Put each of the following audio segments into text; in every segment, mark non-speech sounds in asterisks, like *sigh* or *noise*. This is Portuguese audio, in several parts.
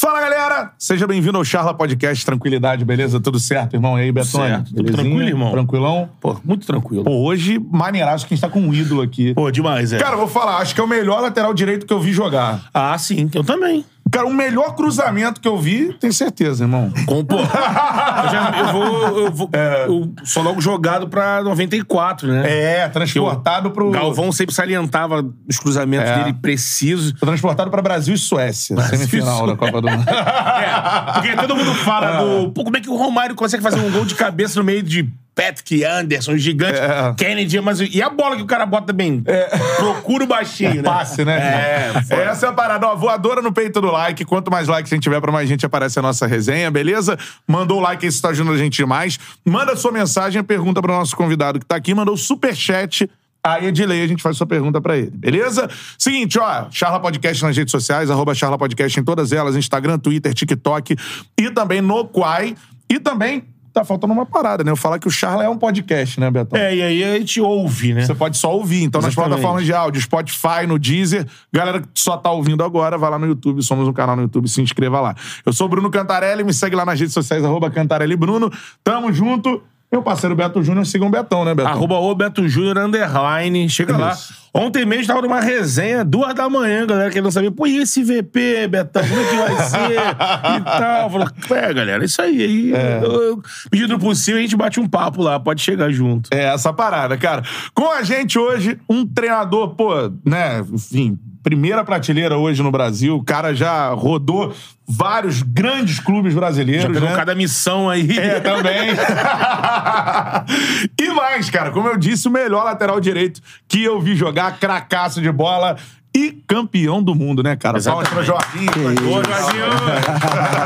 Fala, galera! Seja bem-vindo ao Charla Podcast. Tranquilidade, beleza? Tudo certo, irmão? E aí, Betão? Certo. Tudo tranquilo, irmão? Tranquilão? Pô, muito tranquilo. Pô, hoje, maneiraço que a gente tá com um ídolo aqui. Pô, demais, é. Cara, eu vou falar, acho que é o melhor lateral direito que eu vi jogar. ah, sim, eu também. Cara, o melhor cruzamento que eu vi, tenho certeza, irmão. Com, pô, *laughs* eu, já, eu vou. Eu, vou eu sou logo jogado pra 94, né? É, transportado pro. Galvão sempre salientava os cruzamentos É. dele precisos. Transportado pra Brasil e Suécia, semifinal da Copa do Mundo. *laughs* É, porque todo mundo fala do. Pô, como é que o Romário consegue fazer um gol de cabeça no meio de Patrick Anderson, gigante, É. Kennedy, mas. E a bola que o cara bota também? Procura o baixinho, né? Passe, né? É. Essa é a parada. Ó, voadora no peito do like. Quanto mais likes a gente tiver, pra mais gente aparece a nossa resenha, beleza? Mandou o like, isso tá ajudando a gente demais. Manda sua mensagem, pergunta pro nosso convidado que tá aqui. Mandou o superchat. Aí, Edilei, a gente faz sua pergunta pra ele, beleza? Seguinte, ó, Charla Podcast nas redes sociais, arroba Charla Podcast em todas elas, Instagram, Twitter, TikTok e também no Quai. E também tá faltando uma parada, né? Eu falar que o Charla é um podcast, né, Betão? É, e aí a gente ouve, né? Você pode só ouvir. Então, nas Exatamente. plataformas de áudio, Spotify, no Deezer. Galera que só tá ouvindo agora, vai lá no YouTube. Somos um canal no YouTube, se inscreva lá. Eu sou o Bruno Cantarelli, me segue lá nas redes sociais, arroba Cantarelli Bruno. Tamo junto. Meu parceiro Beto Júnior, sigam o Betão, né, Betão? Arroba o Beto Júnior Underline. Chega lá. Ontem mesmo tava numa resenha, duas da manhã, galera querendo saber, pô, e esse VP, Betão, como é que vai ser? *laughs* e tal. Falou, é, galera, isso aí. aí eu- eu- Medida do possível, a gente bate um papo lá, pode chegar junto. É essa parada, cara. Com a gente hoje, um treinador, pô, né, enfim, primeira prateleira hoje no Brasil. O cara já rodou vários grandes clubes brasileiros, Já pegou né? cada missão aí. É, também. *laughs* e mais, cara, como eu disse, o melhor lateral direito que eu vi jogar, cracaço de bola e campeão do mundo, né, cara? Palmas pra Jorginho. Ô, Jorginho!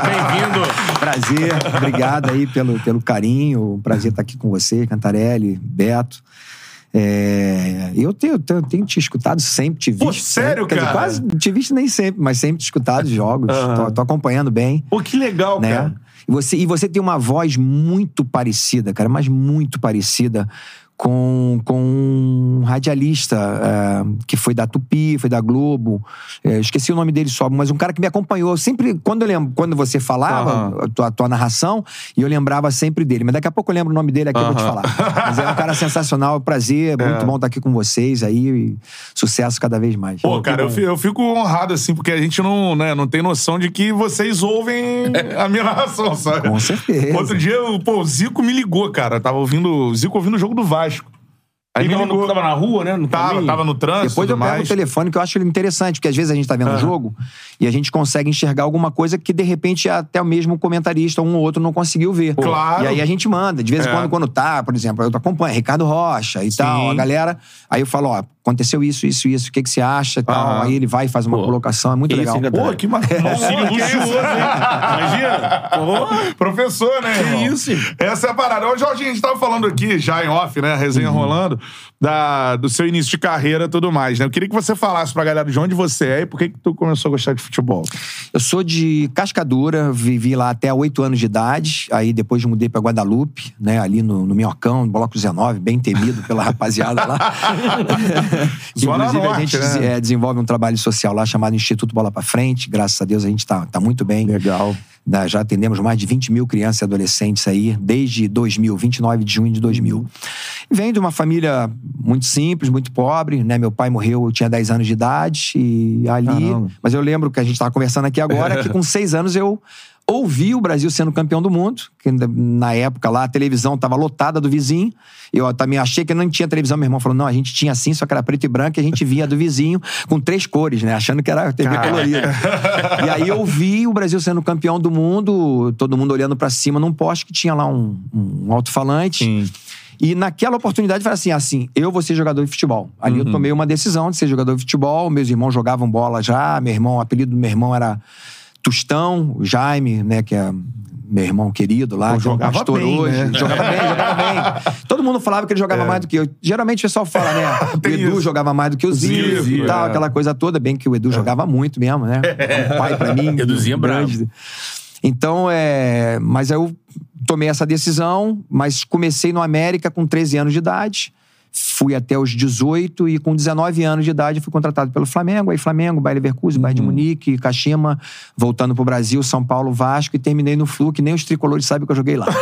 Bem-vindo! Prazer, obrigado aí pelo, pelo carinho. Um prazer estar aqui com você, Cantarelli, Beto. É, eu tenho, tenho, tenho te escutado sempre, te visto. Pô, sério, dizer, cara? quase te visto nem sempre, mas sempre te escutado os jogos. *laughs* Aham. tô, tô acompanhando bem. Pô, que legal, né? cara. E você, e você tem uma voz muito parecida, cara, mas muito parecida com, com um radialista é, que foi da Tupi, foi da Globo. É, esqueci o nome dele só, mas um cara que me acompanhou. Sempre, quando, eu lembro, quando você falava Aham. a, tua, a tua narração, e eu lembrava sempre dele. Mas daqui a pouco eu lembro o nome dele aqui, eu vou te falar. Mas é um cara sensacional, prazer, *laughs* muito É. bom estar aqui com vocês aí. e sucesso cada vez mais. Pô, cara, eu fico, eu fico honrado, assim, porque a gente não, né, não tem noção de que vocês ouvem *laughs* a minha narração, sabe? Com certeza. Outro dia, o- pô, o Zico me ligou, cara. Tava ouvindo. O Zico ouvindo o jogo do Vasco. Aí Ele tava, no- tava na rua, né? No Tava, caminho. tava no trânsito. Depois eu tudo pego mais. o telefone, que eu acho ele interessante, porque às vezes a gente tá vendo o jogo e a gente consegue enxergar alguma coisa que, de repente, até o mesmo comentarista, um ou outro, não conseguiu ver. Claro. E aí a gente manda. De vez em É. quando, quando tá, por exemplo, eu acompanho Ricardo Rocha e tal, a galera. Aí eu falo, ó, aconteceu isso, isso, isso, o que, que você acha e tal. Aham. Aí ele vai e faz uma Pô, colocação, é muito que legal. hein, Pô, que maravilha. Auxílio luxuoso, hein? Imagina. Pô, Professor, né, irmão? isso? Essa é a parada. Ô, Jorginho, a gente tava falando aqui, já em off, né? A resenha Uhum. rolando, da, do seu início de carreira e tudo mais, né? Eu queria que você falasse pra galera de onde você é e por que que tu começou a gostar de futebol. Eu sou de Cascadura, vivi lá até 8 anos de idade. Aí depois mudei pra Guadalupe, né? Ali no, no Minhocão, no Bloco 19, bem temido pela rapaziada lá. *laughs* Inclusive, a Norte, gente né? é, desenvolve um trabalho social lá chamado Instituto Bola pra Frente. Graças a Deus a gente tá, tá muito bem. Legal. Já atendemos mais de 20 mil crianças e adolescentes aí, desde 2000, 29 de junho de 2000. E Venho de uma família muito simples, muito pobre, né? Meu pai morreu, eu tinha 10 anos de idade e ali... Caramba. Mas eu lembro que a gente estava conversando aqui agora, que *laughs* com 6 anos eu ouvi o Brasil sendo campeão do mundo, que na época lá a televisão estava lotada do vizinho. Eu também achei que não tinha televisão. Meu irmão falou: não, a gente tinha sim, só que era preto e branco, e a gente via do vizinho com três cores, né? Achando que era TV colorida. e aí eu vi o Brasil sendo campeão do mundo, todo mundo olhando pra cima num poste que tinha lá um, um alto-falante. Sim. E naquela oportunidade, eu falei assim: assim, eu vou ser jogador de futebol. Ali eu tomei uma decisão de ser jogador de futebol. Meus irmãos jogavam bola já. Meu irmão, o apelido do meu irmão era Tostão, o Jaime, né, que é meu irmão querido lá, Pô, que é um jogava pastor bem, hoje. né? Jogava bem, jogava bem. *laughs* Todo mundo falava que ele jogava mais do que eu. Geralmente o pessoal fala, né? *laughs* O Edu isso. jogava mais do que o Zico Zico, e tal, é. aquela coisa toda. Bem que o Edu jogava muito mesmo, né? Um pai pra mim. *laughs* Eduzinho é bravo. grande. Então, é. Mas eu tomei essa decisão, mas comecei no América com 13 anos de idade. Fui até os 18 e com 19 anos de idade fui contratado pelo Flamengo. Aí Flamengo, Bayer Leverkusen, Bayern de Munique, Kashima, voltando pro Brasil, São Paulo, Vasco e terminei no Flu, que nem os tricolores sabem que eu joguei lá. *laughs*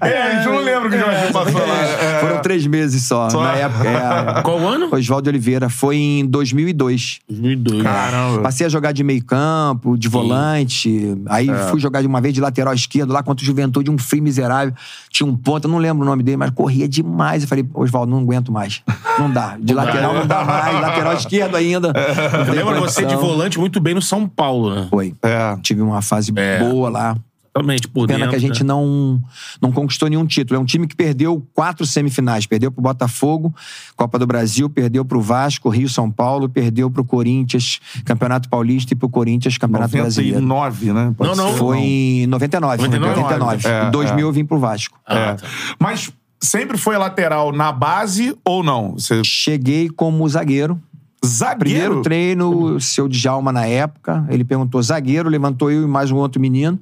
É, a gente não lembra que o Jorginho passou lá. É. Foram três meses só, Só? na época. É, *laughs* Qual ano? Oswaldo Oliveira. Foi em 2002. 2002. Caramba. Passei a jogar de meio campo, de volante. Aí É. fui jogar de uma vez de lateral esquerdo lá contra o Juventude, um frio miserável. Tinha um ponto, eu não lembro o nome dele, mas corria demais. Eu falei, Oswaldo, não aguento mais. Não dá. De lateral não dá mais. *laughs* Lateral esquerdo ainda. Lembra você de condição. volante muito bem no São Paulo, né? Foi. É. Tive uma fase É. boa lá. Exatamente, por Pena dentro. que a gente né? não, não conquistou nenhum título. É um time que perdeu quatro semifinais. Perdeu pro Botafogo, Copa do Brasil, perdeu pro Vasco, Rio São Paulo, perdeu pro Corinthians, Campeonato Paulista e pro Corinthians, Campeonato Brasileiro. 99, né? Pode Não, não. ser. Foi em 99. 99. 99. É, em 2000 é. eu vim pro Vasco. Ah, É. tá. Mas sempre foi lateral na base ou não? Você... Cheguei como zagueiro. Zagueiro? Primeiro treino, seu Djalma na época. Ele perguntou zagueiro, levantou eu e mais um outro menino.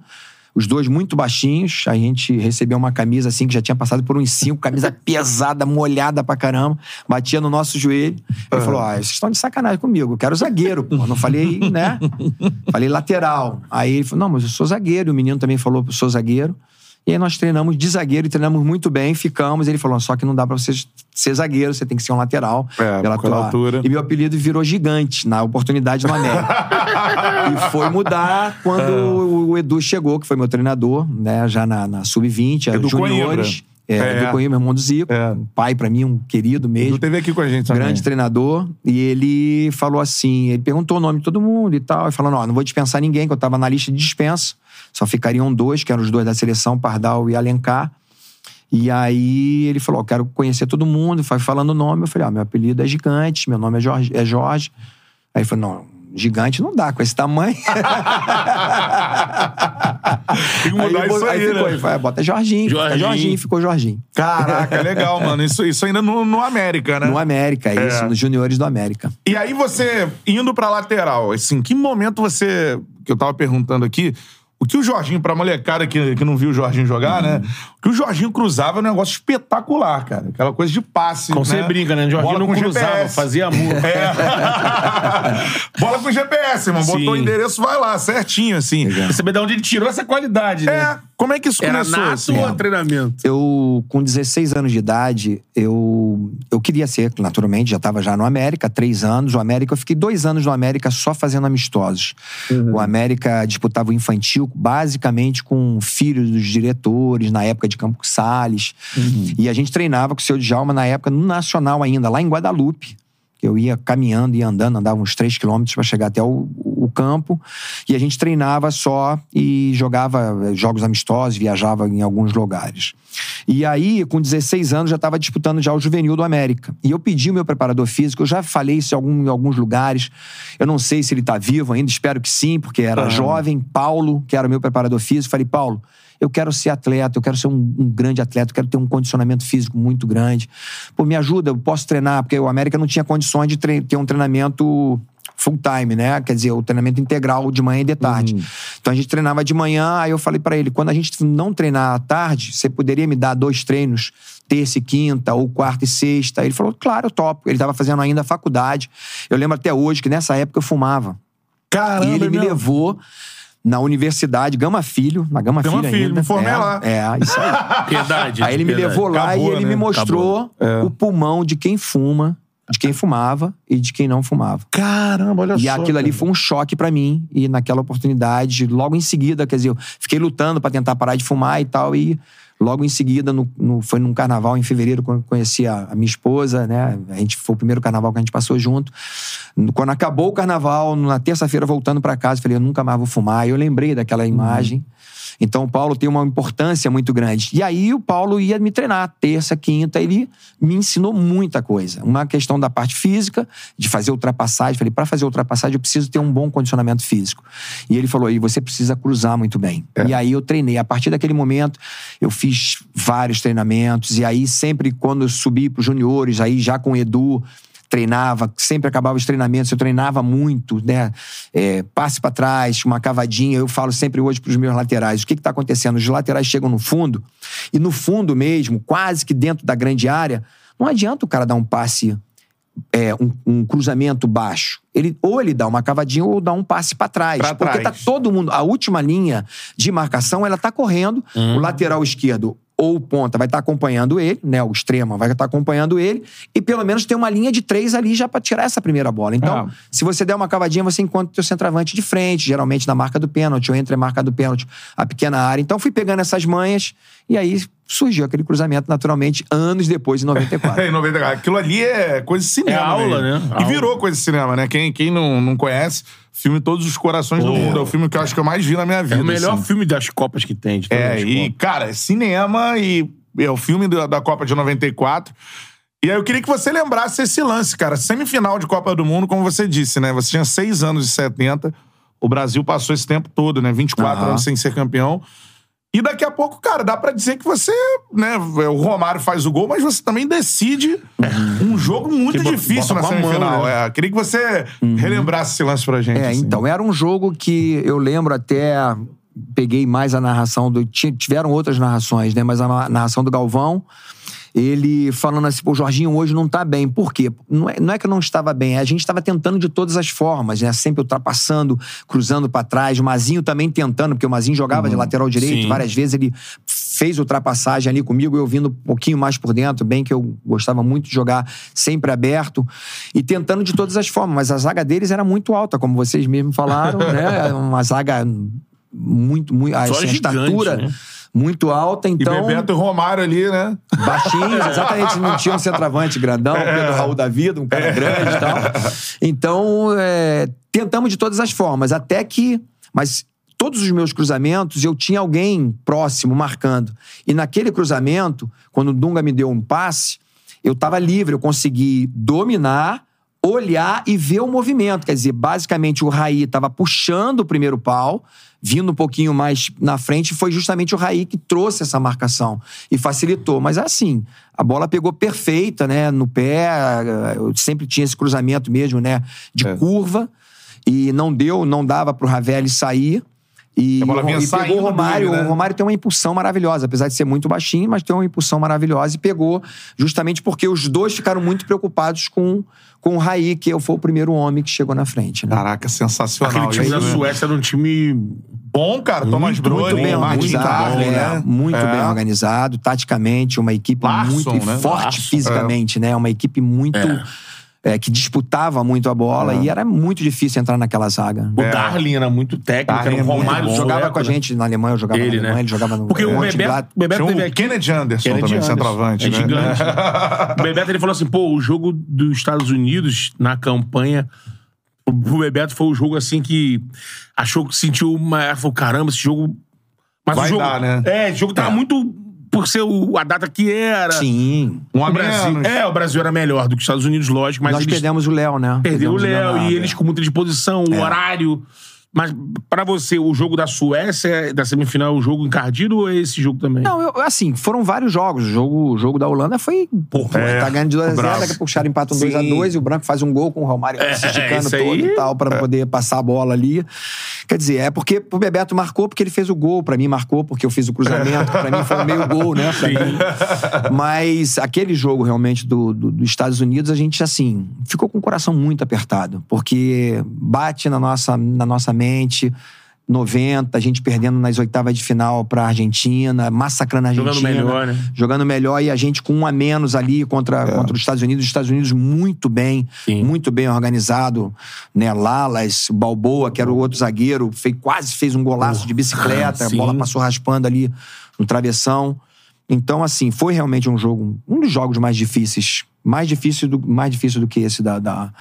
Os dois muito baixinhos. A gente recebeu uma camisa assim que já tinha passado por uns cinco, camisa *laughs* pesada, molhada pra caramba. Batia no nosso joelho. Ele falou: Ah, vocês estão de sacanagem comigo. Eu quero zagueiro, pô. Não falei, né? *laughs* Falei lateral. Aí ele falou: Não, mas eu sou zagueiro. O menino também falou: Eu sou zagueiro. E aí nós treinamos de zagueiro e treinamos muito bem, ficamos. Ele falou: só que não dá pra você ser zagueiro, você tem que ser um lateral. É, pela tua- altura. E meu apelido virou gigante na oportunidade no América. *laughs* e foi mudar quando o- o Edu chegou, que foi meu treinador, né? Já na, na Sub-20, Edu juniores. Coimbra. É, É. Edu Coimbra, irmão do Zico. É. Um pai pra mim, um querido mesmo Ele teve aqui com a gente também. grande treinador, e ele falou assim: ele perguntou o nome de todo mundo e tal, e falando: ó, não vou dispensar ninguém, que eu tava na lista de dispensa, só ficariam dois, que eram os dois da seleção, Pardal e Alencar. E aí ele falou: ó, quero conhecer todo mundo, foi falando o nome. Eu falei: ó, meu apelido é Gigante, meu nome é Jorge. É Jorge. Aí ele falou: não. Gigante não dá com esse tamanho. *laughs* Tem que mudar aí, isso aí, ficou, né? ele falou, "É, bota Jorginho, Jorginho. Jorginho, ficou Jorginho. Caraca, legal, mano. Isso, isso ainda no, no América, né? No América, é isso, nos juniores do América. E aí você, indo pra lateral, assim, que momento você... Que eu tava perguntando aqui... O que o Jorginho, pra molecada que, que não viu o Jorginho jogar, né? O que o Jorginho cruzava é um negócio espetacular, cara. Aquela coisa de passe. Como né? você brinca, né? Jorginho Bola não cruzava, GPS. fazia amor. É. *laughs* Bola com GPS, irmão. Botou o endereço, vai lá, certinho, assim. Quer saber de onde ele tirou essa qualidade, né? É, como é que isso Era começou? nato assim? ou treinamento? Eu, com 16 anos de idade, eu, eu queria ser, naturalmente, já estava já no América, três anos. O América, eu fiquei dois anos no América só fazendo amistosos. O América disputava o infantil, basicamente com filhos dos diretores, na época de Campos Sales. E a gente treinava com o seu Djalma, na época, no Nacional ainda, lá em Guadalupe. Eu ia caminhando e andando, andava uns 3 quilômetros para chegar até o, o campo. E a gente treinava só e jogava eh, jogos amistosos, viajava em alguns lugares. E aí, com 16 anos, já estava disputando já o Juvenil do América. E eu pedi o meu preparador físico, eu já falei isso em, algum- em alguns lugares. Eu não sei se ele está vivo ainda, espero que sim, porque era jovem. Paulo, que era o meu preparador físico, falei, Paulo, eu quero ser atleta, eu quero ser um, um grande atleta, eu quero ter um condicionamento físico muito grande. Pô, me ajuda, eu posso treinar, porque o América não tinha condições de ter um treinamento full time, né? Quer dizer, o treinamento integral de manhã e de tarde. Então a gente treinava de manhã, aí eu falei pra ele, quando a gente não treinar à tarde, você poderia me dar dois treinos, terça e quinta, ou quarta e sexta? Ele falou, claro, eu topo. Ele tava fazendo ainda a faculdade. Eu lembro até hoje que nessa época eu fumava. Caramba, E ele me mesmo? levou na universidade Gama Filho, na Gama, Gama Filho Filho, ainda. me formei é, lá. É, isso aí. *laughs* Piedade. Aí ele me piedade. levou lá Acabou, e ele né? me mostrou É. o pulmão de quem fuma, de quem fumava e de quem não fumava. Caramba, olha E só. aquilo ali cara. foi um choque pra mim. E naquela oportunidade, logo em seguida, quer dizer, eu fiquei lutando pra tentar parar de fumar e tal. E logo em seguida, no, no- foi num carnaval em fevereiro, quando eu conheci a, a minha esposa, né? A gente foi o primeiro carnaval que a gente passou junto. Quando acabou o carnaval, na terça-feira, voltando pra casa, falei, eu nunca mais vou fumar. E eu lembrei daquela imagem. Então, o Paulo tem uma importância muito grande. E aí, o Paulo ia me treinar terça, quinta. Ele me ensinou muita coisa. Uma questão da parte física, de fazer ultrapassagem. Falei, para fazer ultrapassagem, eu preciso ter um bom condicionamento físico. E ele falou, e você precisa cruzar muito bem. E aí, eu treinei. A partir daquele momento, eu fiz vários treinamentos. E aí, sempre quando eu subi para os juniores, aí já com o Edu, treinava, sempre acabava os treinamentos, eu treinava muito, né? É, passe para trás, uma cavadinha. Eu falo sempre hoje para os meus laterais: o que está acontecendo? Os laterais chegam no fundo, e no fundo mesmo, quase que dentro da grande área, não adianta o cara dar um passe é, um, um, cruzamento baixo. Ele, ou ele dá uma cavadinha ou dá um passe para trás. Pra porque trás. tá todo mundo. A última linha de marcação, ela tá correndo. Uhum. O lateral esquerdo ou o ponta vai estar acompanhando ele, né? O extremo vai estar acompanhando ele. E pelo menos tem uma linha de três ali já para tirar essa primeira bola. Então, Ah. se você der uma cavadinha, você encontra o teu centroavante de frente, geralmente na marca do pênalti, ou entre a marca do pênalti, a pequena área. Então, fui pegando essas manhas e aí surgiu aquele cruzamento naturalmente anos depois, em 94. *laughs* Em 90, aquilo ali é coisa de cinema. É aula, né? E Aula. virou coisa de cinema, né? Quem, quem não, não conhece, filme Todos os Corações do Mundo. É o filme que eu acho que eu mais vi na minha vida. É o melhor assim. filme das Copas que tem. De todas É, as e, Copas. cara, é cinema e é o filme da, da Copa de 94. E aí eu queria que você lembrasse esse lance, cara. Semifinal de Copa do Mundo, como você disse, né? Você tinha seis anos e 70. O Brasil passou esse tempo todo, né? 24 Aham. anos sem ser campeão. E daqui a pouco, cara, dá pra dizer que você, né? O Romário faz o gol, mas você também decide um jogo muito Que difícil na a mão, semifinal. né? É, queria que você relembrasse esse lance pra gente. É, assim. então, era um jogo que eu lembro até. Peguei mais a narração do. ti- Tiveram outras narrações, né? Mas a narração do Galvão, ele falando assim, pô, o Jorginho hoje não tá bem. Por quê? Não é, não é que eu não estava bem, é a gente estava tentando de todas as formas, né? Sempre ultrapassando, cruzando pra trás. O Mazinho também tentando, porque o Mazinho jogava de lateral direito, Sim. várias vezes ele fez ultrapassagem ali comigo, eu vindo um pouquinho mais por dentro, bem que eu gostava muito de jogar sempre aberto e tentando de todas as formas, mas a zaga deles era muito alta, como vocês mesmos falaram, né? *laughs* Uma zaga muito, muito, assim, a gigante, estatura né? Muito alta, E então Bebeto e Romário ali, né? baixinhos, exatamente, não tinha um centroavante grandão, Pedro Raul da vida, um cara grande e tal. Então, é, tentamos de todas as formas, até que. Mas todos os meus cruzamentos, eu tinha alguém próximo marcando. E naquele cruzamento, quando o Dunga me deu um passe, eu estava livre, eu consegui dominar, olhar e ver o movimento. Quer dizer, basicamente o Raí estava puxando o primeiro pau, vindo um pouquinho mais na frente, foi justamente o Raí que trouxe essa marcação e facilitou. Mas assim, a bola pegou perfeita, né, no pé, eu sempre tinha esse cruzamento mesmo, né, de É. curva, e não deu, não dava pro Ravelli sair. E, A bola vinha e pegou o Romário. dele, né? O Romário tem uma impulsão maravilhosa, apesar de ser muito baixinho, mas tem uma impulsão maravilhosa e pegou justamente porque os dois ficaram muito preocupados com, com o Raí, que foi o primeiro homem que chegou na frente. Né? Caraca, sensacional Aquele time isso, da né? Suécia era um time. Bom, cara. Thomas Muito, bem organizado, Tarley, né? né? Muito É. bem organizado, taticamente, uma equipe Larsson, muito né? forte Larsson, fisicamente, né? Uma equipe muito. é, que disputava muito a bola É. e era muito difícil entrar naquela zaga. O Darlin era muito técnico, Darlin era é um muito Romário bom. jogava com a né? gente na Alemanha, eu jogava Ele, na Alemanha, né? ele jogava no Porque o Bebeto, Bebeto teve aqui. Kennedy Anderson Kennedy também, Anderson. centroavante, é né? gigante. *laughs* o Bebeto ele falou assim: pô, o jogo dos Estados Unidos na campanha. O Bebeto foi o jogo assim que achou que sentiu uma. Falou, caramba, esse jogo. Mas Vai o jogo. dar, né? É, o jogo tava muito. Por ser o- a data que era. Sim. Um a O Brasil, menos. é, o Brasil era melhor do que os Estados Unidos, lógico, mas Nós eles perdemos o Léo, né? Perdeu o Perdemos Léo Leonardo, e eles é. com muita disposição, o horário. Mas pra você, o jogo da Suécia, da semifinal, é o jogo encardido ou é esse jogo também? Não, eu, assim, foram vários jogos. O jogo, o jogo da Holanda foi. Pô, É, tá ganhando de 2x0, bravo. daqui a pouco o Chara empata um Sim. 2x2 e o Branco faz um gol com o Romário É, se esticando todo aí- e tal, pra poder passar a bola ali. Quer dizer, é porque o Bebeto marcou porque ele fez o gol, pra mim marcou porque eu fiz o cruzamento, pra mim foi meio gol, né? Mas aquele jogo realmente do, do- dos Estados Unidos, a gente, assim, ficou com o coração muito apertado, porque bate na nossa, na nossa mente. 90, a gente perdendo nas oitavas de final pra Argentina, massacrando a Argentina. Jogando melhor, né? Jogando melhor e a gente com um a menos ali contra, contra os Estados Unidos. Os Estados Unidos muito bem, Sim. muito bem organizado. Né? Lalas, Balboa, que era o outro zagueiro, fez, quase fez um golaço de bicicleta, a bola passou raspando ali no travessão. Então, assim, foi realmente um jogo, um dos jogos mais difíceis. Mais difícil do, mais difícil do que esse da, da,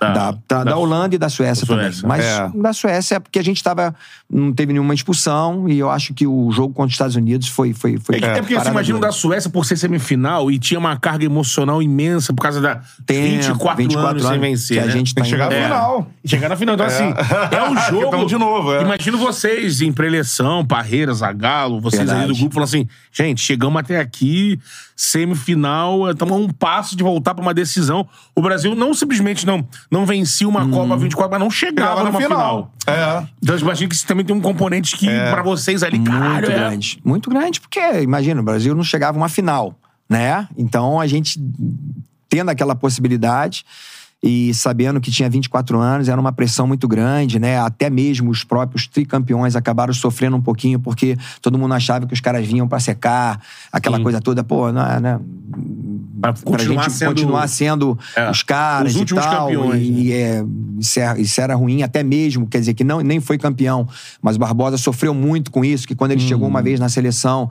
Da- da, da- da- da Holanda e da Suécia, da também. Suécia. Mas É. da Suécia é porque a gente tava. Não teve nenhuma expulsão e eu acho que o jogo contra os Estados Unidos foi. foi, foi É, que- é porque você imagina da Suécia por ser semifinal e tinha uma carga emocional imensa por causa da Tempo, 24, anos sem vencer. que a né? gente Tem tá que chegar É. final. E chegar na final. Então, assim, é um *laughs* jogo. De novo, é. Imagino vocês em preleção, Parreira, Zagalo, vocês ali Verdade. do grupo, falando assim: gente, chegamos até aqui. Semifinal, estamos a um passo de voltar pra uma decisão. O Brasil não simplesmente não, não vencia uma Copa 24, mas não chegava numa final. final. É. Então eu imagino que isso também tem um componente que, pra vocês ali, caralho, Muito é- grande. Muito grande, porque, imagina, o Brasil não chegava a uma final, né? Então a gente, tendo aquela possibilidade e sabendo que tinha 24 anos, era uma pressão muito grande, né? Até mesmo os próprios tricampeões acabaram sofrendo um pouquinho, porque todo mundo achava que os caras vinham pra secar, aquela Sim. coisa toda, pô, não, é, né? Pra pra gente sendo- continuar sendo É, os caras os e tal. campeões, e, né? e, é, isso, é- isso era ruim até mesmo, quer dizer, que não, nem foi campeão, mas o Barbosa sofreu muito com isso, que quando ele chegou Hum. uma vez na seleção, hum,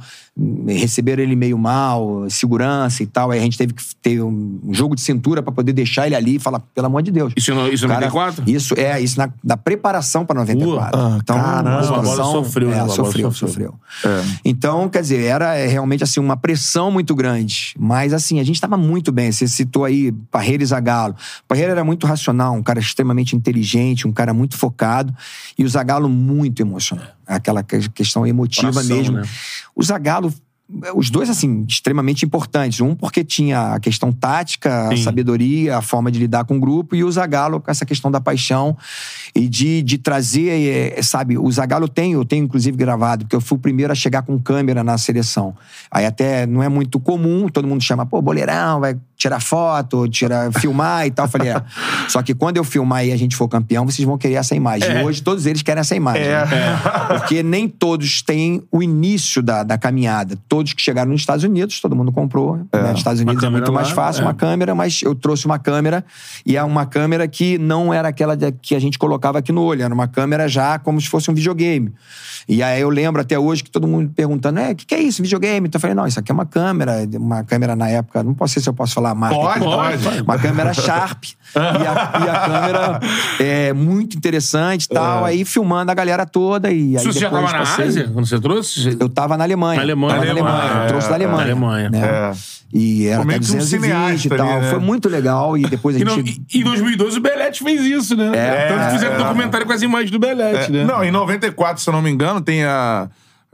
receberam ele meio mal, segurança e tal, aí a gente teve que ter um jogo de cintura pra poder deixar ele ali e falar, pelo amor de Deus. Isso, no- isso em Cara, 94? Isso, é, isso na, da preparação pra 94. Ua, ah, então, caramba. a O Barbosa situação- sofreu, é, sofreu, sofreu. sofreu. Então, quer dizer, era é, realmente assim uma pressão muito grande. Mas assim, a gente estava muito bem. Você citou aí Parreira e Zagallo. Parreira era muito racional, um cara extremamente inteligente, um cara muito focado. E o Zagallo muito emocional. Aquela que- questão emotiva Coração, mesmo. né? O Zagallo os dois, assim, extremamente importantes. Um porque tinha a questão tática, a Sim. sabedoria, a forma de lidar com o grupo, e o Zagallo com essa questão da paixão e de, de trazer, eh, sabe, o Zagallo tem, eu tenho inclusive gravado, porque eu fui o primeiro a chegar com câmera na seleção. Aí até não é muito comum, todo mundo chama, pô, boleirão, vai tirar foto, tirar, filmar e tal. Eu falei, é. *laughs* Só que quando eu filmar e a gente for campeão, vocês vão querer essa imagem. É. Hoje todos eles querem essa imagem. né? *laughs* Porque nem todos têm o início da, da caminhada. Todos que chegaram nos Estados Unidos, todo mundo comprou. né? Nos Estados Unidos é muito mais lá, fácil, é. uma câmera, mas eu trouxe uma câmera e é uma câmera que não era aquela de- que a gente colocava aqui no olho, era uma câmera já como se fosse um videogame. E aí eu lembro até hoje que todo mundo perguntando, é, o que, que é isso, videogame? Então eu falei, não, isso aqui é uma câmera, uma câmera na época, não posso sei se eu posso falar a marca. Pode, aqui, pode. Uma câmera Sharp. e, a, e a câmera é muito interessante e tal, aí filmando a galera toda e aí Isso você já depois tava na passei- Ásia, quando você trouxe? Eu tava na Alemanha. Na Alemanha. Tava na Alemanha. Eu trouxe da é, Alemanha. Alemanha. né? É. E era Como até meio que um 220 e tal. ali, né? Foi muito legal. E depois a E, não- gente. e- em 2012 o Belete fez isso, né? É, Tanto que fizeram é. um documentário com as imagens do Belete, né? Não, em 94, se eu não me engano, tem a,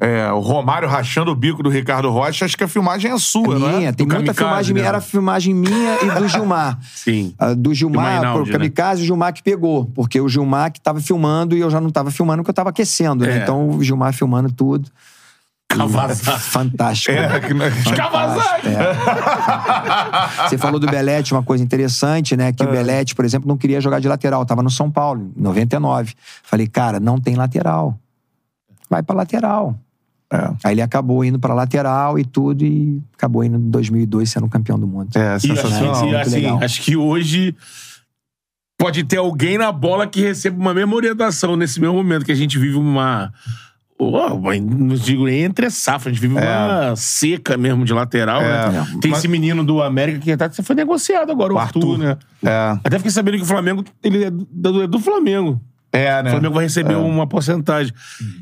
é, o Romário rachando o bico do Ricardo Rocha. Acho que a filmagem é sua, não é? minha, tem Do muita filmagem minha. né? Era filmagem minha e do Gilmar. *laughs* Sim. Ah, do Gilmar, Mainaldi, pro Kamikaze, o Gilmar que pegou. Porque o Gilmar que tava filmando e eu já não tava filmando porque eu tava aquecendo, né? É. Então o Gilmar filmando tudo. Cavazar. Fantástico. É, não é- Cavazar! É. Você falou do Belete, uma coisa interessante, né? É. Que o Belete, por exemplo, não queria jogar de lateral. Tava no São Paulo, em 99. Falei, cara, não tem lateral. Vai pra lateral. É. Aí ele acabou indo pra lateral e tudo, e acabou indo em 2002 sendo campeão do mundo. É, E, sensacional. assim, e, muito assim, legal. acho que hoje pode ter alguém na bola que receba uma mesma orientação nesse mesmo momento que a gente vive uma. Oh, não digo nem entre safra, a gente vive uma seca mesmo de lateral, É. né? Tem Mas- esse menino do América que até foi negociado agora, o, O Arthur, Arthur. né? É. Até fiquei sabendo que o Flamengo ele é do, é do Flamengo. É, O né? Flamengo vai receber uma porcentagem.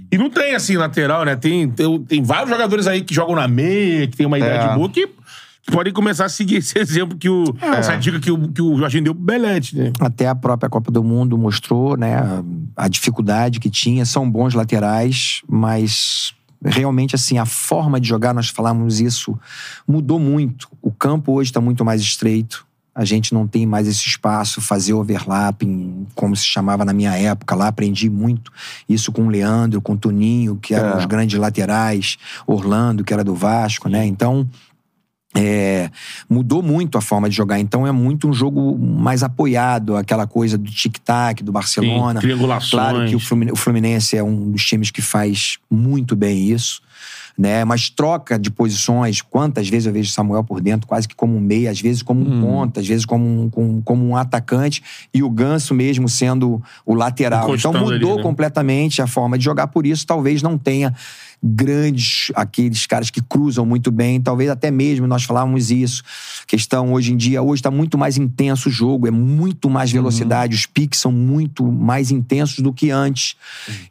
E não tem assim lateral, né? Tem, tem, tem vários jogadores aí que jogam na meia, que tem uma idade É. boa, que, que podem começar a seguir esse *laughs* exemplo que o. Essa dica que o, que o Jorginho deu pro Belete, né? Até a própria Copa do Mundo mostrou, né, a dificuldade que tinha. São bons laterais, mas realmente assim, a forma de jogar, nós falamos isso, mudou muito. O campo hoje está muito mais estreito. A gente não tem mais esse espaço, fazer overlapping, como se chamava na minha época lá. Aprendi muito isso com o Leandro, com o Toninho, que eram É. os grandes laterais, Orlando, que era do Vasco, né? Então, é, mudou muito a forma de jogar. Então é muito um jogo mais apoiado, aquela coisa do tic-tac, do Barcelona. Sim, triangulações. Claro que o Flumine- o Fluminense é um dos times que faz muito bem isso. Né? Mas troca de posições. Quantas vezes eu vejo Samuel por dentro, quase que como um meia, às vezes como um ponta, às vezes como um, com- como um atacante, e o Ganso mesmo sendo o lateral. Então mudou ali, né? completamente a forma de jogar, por isso talvez não tenha grandes, aqueles caras que cruzam muito bem, talvez até mesmo nós falávamos isso. Questão hoje em dia, hoje está muito mais intenso o jogo, é muito mais velocidade, os piques são muito mais intensos do que antes.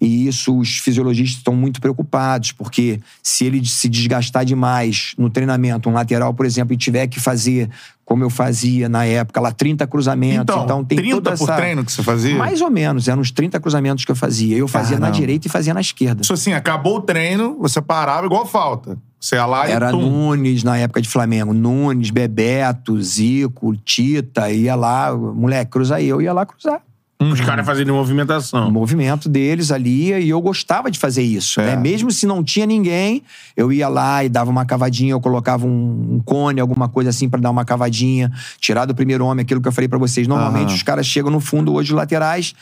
E isso os fisiologistas estão muito preocupados, porque se ele se desgastar demais no treinamento, um lateral, por exemplo, e tiver que fazer como eu fazia na época, lá 30 cruzamentos, Então, então, tem 30 toda por essa... treino que você fazia? Mais ou menos, eram uns 30 cruzamentos que eu fazia. Eu fazia na Caramba. direita e fazia na esquerda. Isso assim, acabou o treino, você parava igual falta. Você ia lá e Era tum. Nunes na época de Flamengo. Nunes, Bebeto, Zico, Tita, ia lá, moleque, cruza eu ia lá cruzar. Os caras fazendo O movimentação. movimento deles ali, e eu gostava de fazer isso, É. né? Mesmo se não tinha ninguém, eu ia lá e dava uma cavadinha, eu colocava um, um cone, alguma coisa assim pra dar uma cavadinha, tirar do primeiro homem, aquilo que eu falei pra vocês. Normalmente Aham. os caras chegam no fundo hoje, os laterais,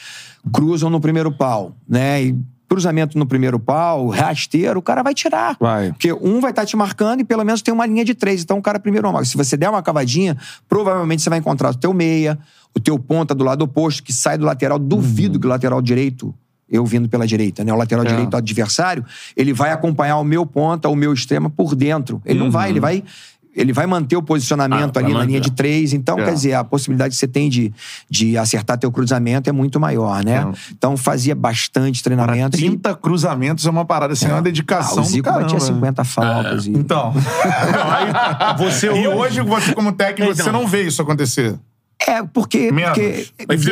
cruzam no primeiro pau, né? E cruzamento no primeiro pau, rasteiro, o cara vai tirar. Vai. Porque um vai estar te marcando e pelo menos tem uma linha de três. Então o cara primeiro homem. Se você der uma cavadinha, provavelmente você vai encontrar o teu meia, o teu ponta do lado oposto, que sai do lateral. Duvido que o lateral direito, eu vindo pela direita, né? O lateral É. direito adversário, ele vai acompanhar o meu ponta, o meu extremo por dentro. Ele não vai, ele vai. Ele vai manter o posicionamento Ah, ali na manter. linha de três. Então, É. quer dizer, a possibilidade que você tem de, de acertar teu cruzamento é muito maior, né? É. Então, fazia bastante treinamento. e- 30 cruzamentos é uma parada, assim, é uma ah, dedicação o do Zico caramba. batia 50 faltas. e- Então. *laughs* Você e hoje, você como técnico, Então. você não vê isso acontecer. É, porque. Menos. porque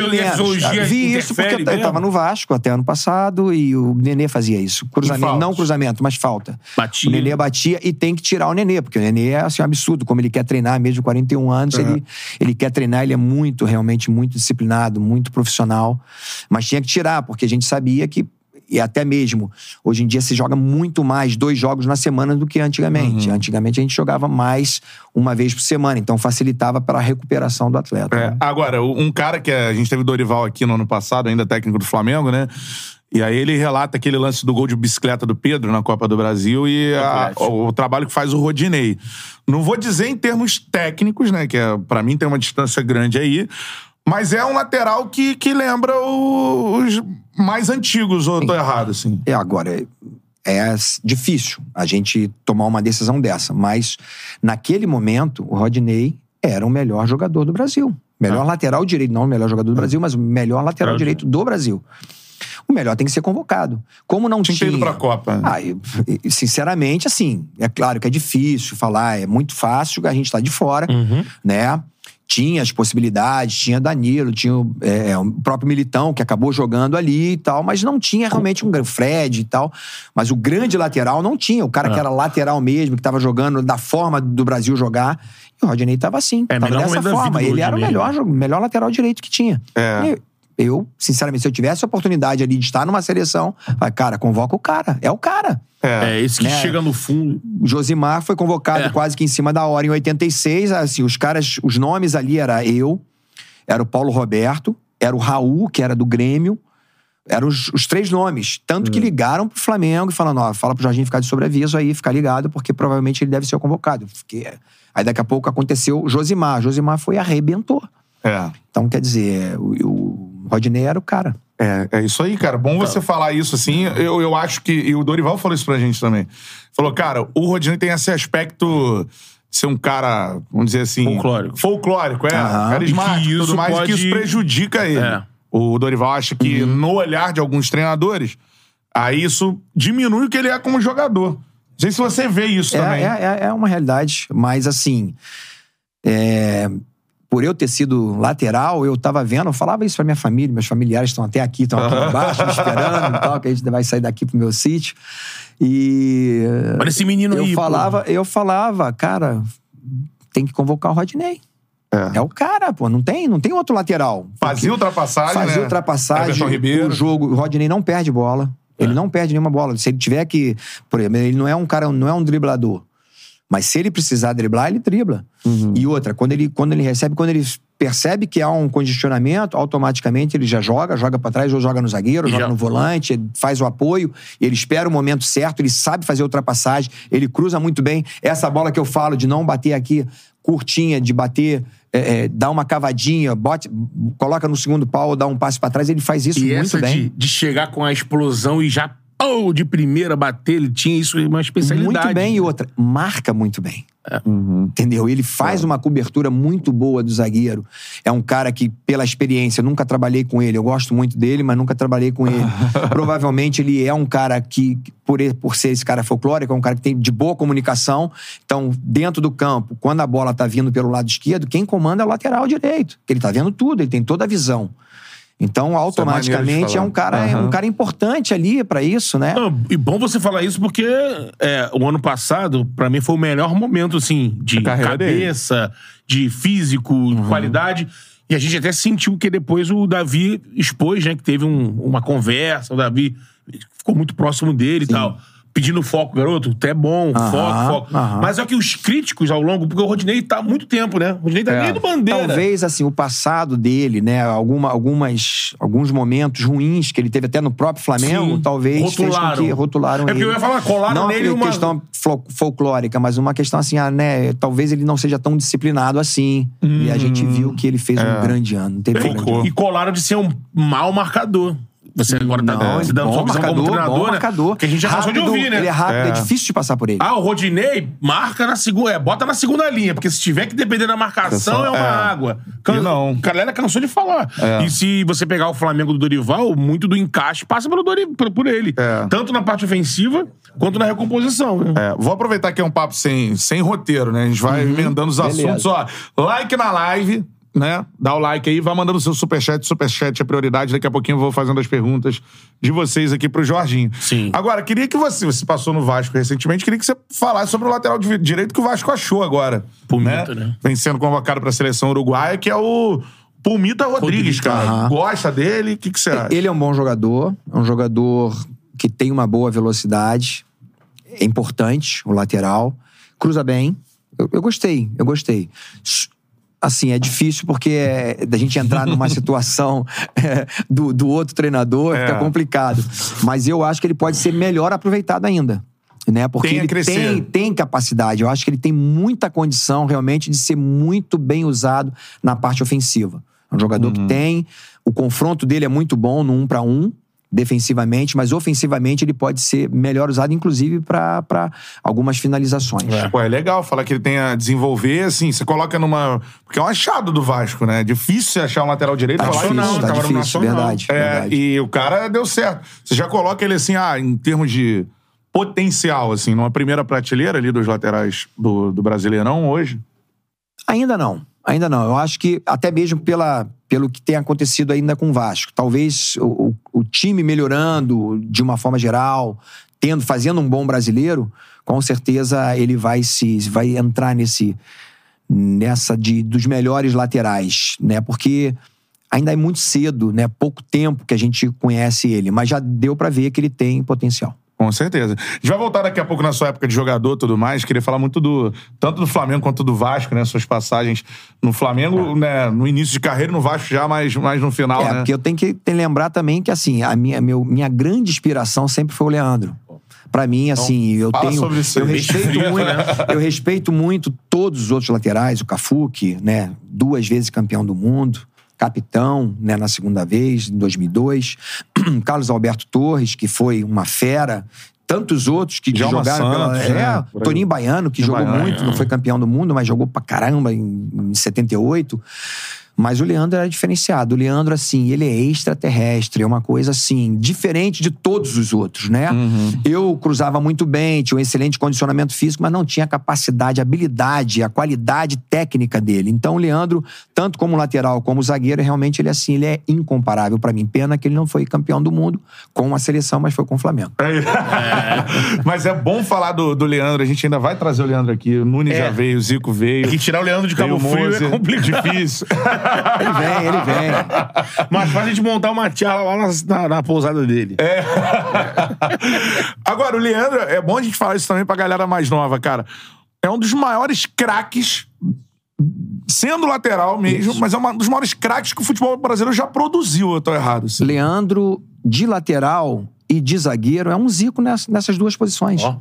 A. Vi isso porque interfere eu, mesmo? tava no Vasco até ano passado e o Nenê fazia isso. Cruzamento, não cruzamento, mas falta. Batia. O Nenê batia e tem que tirar o Nenê, porque o Nenê é assim, um absurdo. Como ele quer treinar, mesmo de 41 anos, É. ele, ele quer treinar, ele é muito, realmente, muito disciplinado, muito profissional. Mas tinha que tirar, porque a gente sabia que. E até mesmo, hoje em dia se joga muito mais dois jogos na semana do que antigamente. Antigamente a gente jogava mais uma vez por semana, então facilitava para a recuperação do atleta. É, né? Agora, um cara que a gente teve Dorival aqui no ano passado, ainda técnico do Flamengo, né? E aí ele relata aquele lance do gol de bicicleta do Pedro na Copa do Brasil e a- Atlético. o, o trabalho que faz o Rodinei. Não vou dizer em termos técnicos, né? Que é, para mim tem uma distância grande aí. Mas é um lateral que, que lembra os mais antigos, ou eu tô errado, assim. É, agora, é- é difícil a gente tomar uma decisão dessa, mas naquele momento, o Rodney era o melhor jogador do Brasil. Melhor lateral direito, não o melhor jogador do Brasil, mas o melhor lateral direito do Brasil. O melhor tem que ser convocado. Como não Tinha tinha. ido pra Copa. né? Ah, eu- sinceramente, assim, é claro que é difícil falar, é muito fácil, a gente tá de fora, Uhum. né? Tinha as possibilidades, tinha Danilo, tinha o, é, o próprio Militão, que acabou jogando ali e tal, mas não tinha realmente um Fred e tal. Mas o grande lateral não tinha. O cara que É. era lateral mesmo, que tava jogando da forma do Brasil jogar. E o Rodinei tava assim. É, tava dessa forma. Ele era o melhor, né? melhor lateral direito que tinha. É. Eu, sinceramente, se eu tivesse a oportunidade ali de estar numa seleção, vai, cara, convoca o cara. É o cara. É, esse que Né? chega no fundo. O Josimar foi convocado É. quase que em cima da hora em 86. Assim, os caras, os nomes ali era eu, era o Paulo Roberto, era o Raul, que era do Grêmio. Eram os, os três nomes. Tanto Hum. que ligaram pro Flamengo e falaram: ó, fala pro Jorginho ficar de sobreaviso aí, ficar ligado, porque provavelmente ele deve ser convocado. Eu fiquei- Aí daqui a pouco aconteceu o Josimar. Josimar foi e arrebentou. É. Então, quer dizer, o, o Rodinei era o cara. É, é isso aí, cara. Bom você falar isso assim. Eu, eu acho que. E o Dorival falou isso pra gente também. Falou, cara, o Rodinei tem esse aspecto de ser um cara, vamos dizer assim. Folclórico. Folclórico, é. Aham. Carismático E que tudo mais, e que pode- isso prejudica ele. É. O Dorival acha que, no olhar de alguns treinadores, aí isso diminui o que ele é como jogador. Não sei se você vê isso É, também. é, é- é uma realidade, mas assim. é, por eu ter sido lateral, eu tava vendo, eu falava isso pra minha família, meus familiares estão até aqui, estão aqui *laughs* embaixo, me esperando e tal, que a gente vai sair daqui pro meu sítio. E. Olha esse menino eu aí, pô. falava, eu falava, cara, tem que convocar o Rodney. É. É o cara, pô, não tem, não tem outro lateral. Fazia ultrapassagem. Fazia né? ultrapassagem. O jogo, o Rodney não perde bola. Ele não perde nenhuma bola. Se ele tiver que. Por exemplo, ele não é um cara, não é um driblador. Mas se ele precisar driblar, ele dribla. E outra, quando ele, quando ele recebe, quando ele percebe que há um congestionamento, automaticamente ele já joga, joga pra trás, ou joga no zagueiro, joga já- no volante, faz o apoio, ele espera o momento certo, ele sabe fazer ultrapassagem, ele cruza muito bem. Essa bola que eu falo de não bater aqui curtinha, de bater, é, é, dar uma cavadinha, bote, coloca no segundo pau, dá um passe pra trás, ele faz isso E muito essa bem. de, de chegar com a explosão e já, oh, de primeira bater, ele tinha isso, uma especialidade. Muito bem, e outra, marca muito bem. Entendeu? Ele faz uma cobertura muito boa do zagueiro. É um cara que, pela experiência, nunca trabalhei com ele. Eu gosto muito dele, mas nunca trabalhei com ele. *laughs* Provavelmente ele é um cara que, por, ele- por ser esse cara folclórico, é um cara que tem de boa comunicação. Então, dentro do campo, quando a bola tá vindo pelo lado esquerdo, quem comanda é o lateral direito. Ele tá vendo tudo, ele tem toda a visão. Então, automaticamente, falar. é um cara, é um cara importante ali pra isso, né? Não, e bom você falar isso porque é, o ano passado, pra mim, foi o melhor momento, assim, de carreira dele. cabeça, de físico, de qualidade. E a gente até sentiu que depois o Davi expôs, né? Que teve um- uma conversa, o Davi ficou muito próximo dele e tal. Pedindo foco, garoto, tu é bom, Aham, foco, foco. aham. Mas é que os críticos ao longo, porque o Rodinei tá há muito tempo, né? O Rodinei tá É. nem do bandeira. Talvez, assim, o passado dele, né? Alguma, algumas, alguns momentos ruins que ele teve até no próprio Flamengo, Sim. talvez Rotularam. fez com que rotularam É porque ele. eu ia falar, colaram não nele uma questão fol- folclórica, mas uma questão assim, ah, né? Talvez ele não seja tão disciplinado assim. E a gente viu que ele fez um grande ano. Não teve E- grande ano. E colaram de ser um mau marcador. Você agora tá Não, se dando bom sua visão marcador, como treinador, bom né? marcador. Que a gente já cansou de Rápido, ouvir, né? Ele é rápido, é. É. difícil de passar por ele. Ah, o Rodinei marca na segunda. É, bota na segunda linha, porque se tiver que depender da marcação, é uma É. água. Can... Não. A galera cansou de falar. É. E se você pegar o Flamengo do Dorival, muito do encaixe passa pelo Dori... por ele. É. Tanto na parte ofensiva quanto na recomposição. Né? É, vou aproveitar que é um papo sem, sem roteiro, né? A gente vai emendando os Uhum. Beleza. assuntos. Ó, like na live, né? Dá o like aí, vai mandando o seu superchat. Superchat é prioridade. Daqui a pouquinho eu vou fazendo as perguntas de vocês aqui pro Jorginho. Sim. Agora, queria que você, você passou no Vasco recentemente, queria que você falasse sobre o lateral de direito que o Vasco achou agora. Pumita, né? Vem sendo convocado pra seleção uruguaia, que é o Pulmita Rodrigues, Rodrigues, cara. aham. Gosta dele? O que, que você acha? Ele é um bom jogador, é um jogador que tem uma boa velocidade, é importante, o lateral, cruza bem. Eu, eu gostei, eu gostei. Assim, é difícil porque é, da gente entrar numa *laughs* situação é, do, do outro treinador É. fica complicado. Mas eu acho que ele pode ser melhor aproveitado ainda. Né? Porque Tem ele tem, tem capacidade. Eu acho que ele tem muita condição realmente de ser muito bem usado na parte ofensiva. É um jogador Uhum. que tem. O confronto dele é muito bom no um para um, defensivamente, mas ofensivamente ele pode ser melhor usado, inclusive, para algumas finalizações. Pô, é legal falar que ele tem a desenvolver, assim, você coloca numa. Porque é um achado do Vasco, né? É difícil você achar um lateral direito Tá falar difícil, isso. tá difícil, verdade, É, verdade. e o cara deu certo. Você já coloca ele assim, ah, em termos de potencial, assim, numa primeira prateleira ali dos laterais do, do Brasileirão hoje. Ainda não, ainda não. Eu acho que até mesmo pela, pelo que tem acontecido ainda com o Vasco. Talvez o, o- o time melhorando de uma forma geral, tendo, fazendo um bom brasileiro, com certeza ele vai se vai entrar nesse nessa de dos melhores laterais, né? Porque ainda é muito cedo, né? Pouco tempo que a gente conhece ele, mas já deu pra ver que ele tem potencial. Com certeza. A gente vai voltar daqui a pouco na sua época de jogador e tudo mais. Queria falar muito do. Tanto do Flamengo quanto do Vasco, né? Suas passagens no Flamengo, né? No início de carreira, no Vasco já, mas mais no final, É, né? porque eu tenho que lembrar também que, assim, a minha, meu, minha grande inspiração sempre foi o Leandro. Pra mim, assim, eu fala tenho. isso eu respeito Fria, muito. né? *laughs* Eu respeito muito todos os outros laterais, o Cafu, que, né, duas vezes campeão do mundo, capitão, né, na segunda vez, em 2002. *clears throat* Carlos Alberto Torres, que foi uma fera. Tantos outros que Djalma jogaram pela. Santos, né, É, aí. Toninho Baiano, que Toninho jogou Baiano, muito, não foi campeão do mundo, mas jogou pra caramba em, em 78. Mas o Leandro era diferenciado. O Leandro, assim, ele é extraterrestre. É uma coisa, assim, diferente de todos os outros, né? Eu cruzava muito bem, tinha um excelente condicionamento físico, mas não tinha a capacidade, a habilidade, a qualidade técnica dele. Então, o Leandro, tanto como lateral como zagueiro, realmente ele, assim, ele é incomparável pra mim. Pena que ele não foi campeão do mundo com a seleção, mas foi com o Flamengo. *laughs* Mas é bom falar do, do Leandro. A gente ainda vai trazer o Leandro aqui. O Nunes É. já veio, o Zico veio. É que tirar o Leandro de Cabo Frio é complicado. Difícil. *laughs* Ele vem, ele vem. Mas faz a gente montar uma tiara lá na, na- na pousada dele. É. Agora, o Leandro, é bom a gente falar isso também pra galera mais nova, cara. É um dos maiores craques, sendo lateral mesmo, mas é um dos maiores craques que o futebol brasileiro já produziu, eu tô errado. assim. Leandro, de lateral e de zagueiro, é um zico ness- nessas duas posições. Ó.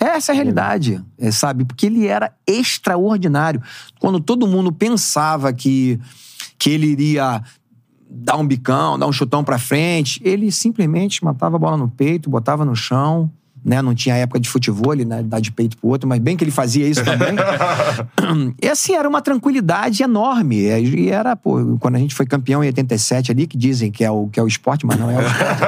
Essa é a realidade, é, sabe? Porque ele era extraordinário. Quando todo mundo pensava que, que ele iria dar um bicão, dar um chutão pra frente, ele simplesmente matava a bola no peito, botava no chão. Né? Não tinha época de futebol, né? Dar de peito pro outro, mas bem que ele fazia isso também. *laughs* e assim, era uma tranquilidade enorme. E era, pô, quando a gente foi campeão em 87 ali, que dizem que é o, que é o esporte, mas não é o esporte.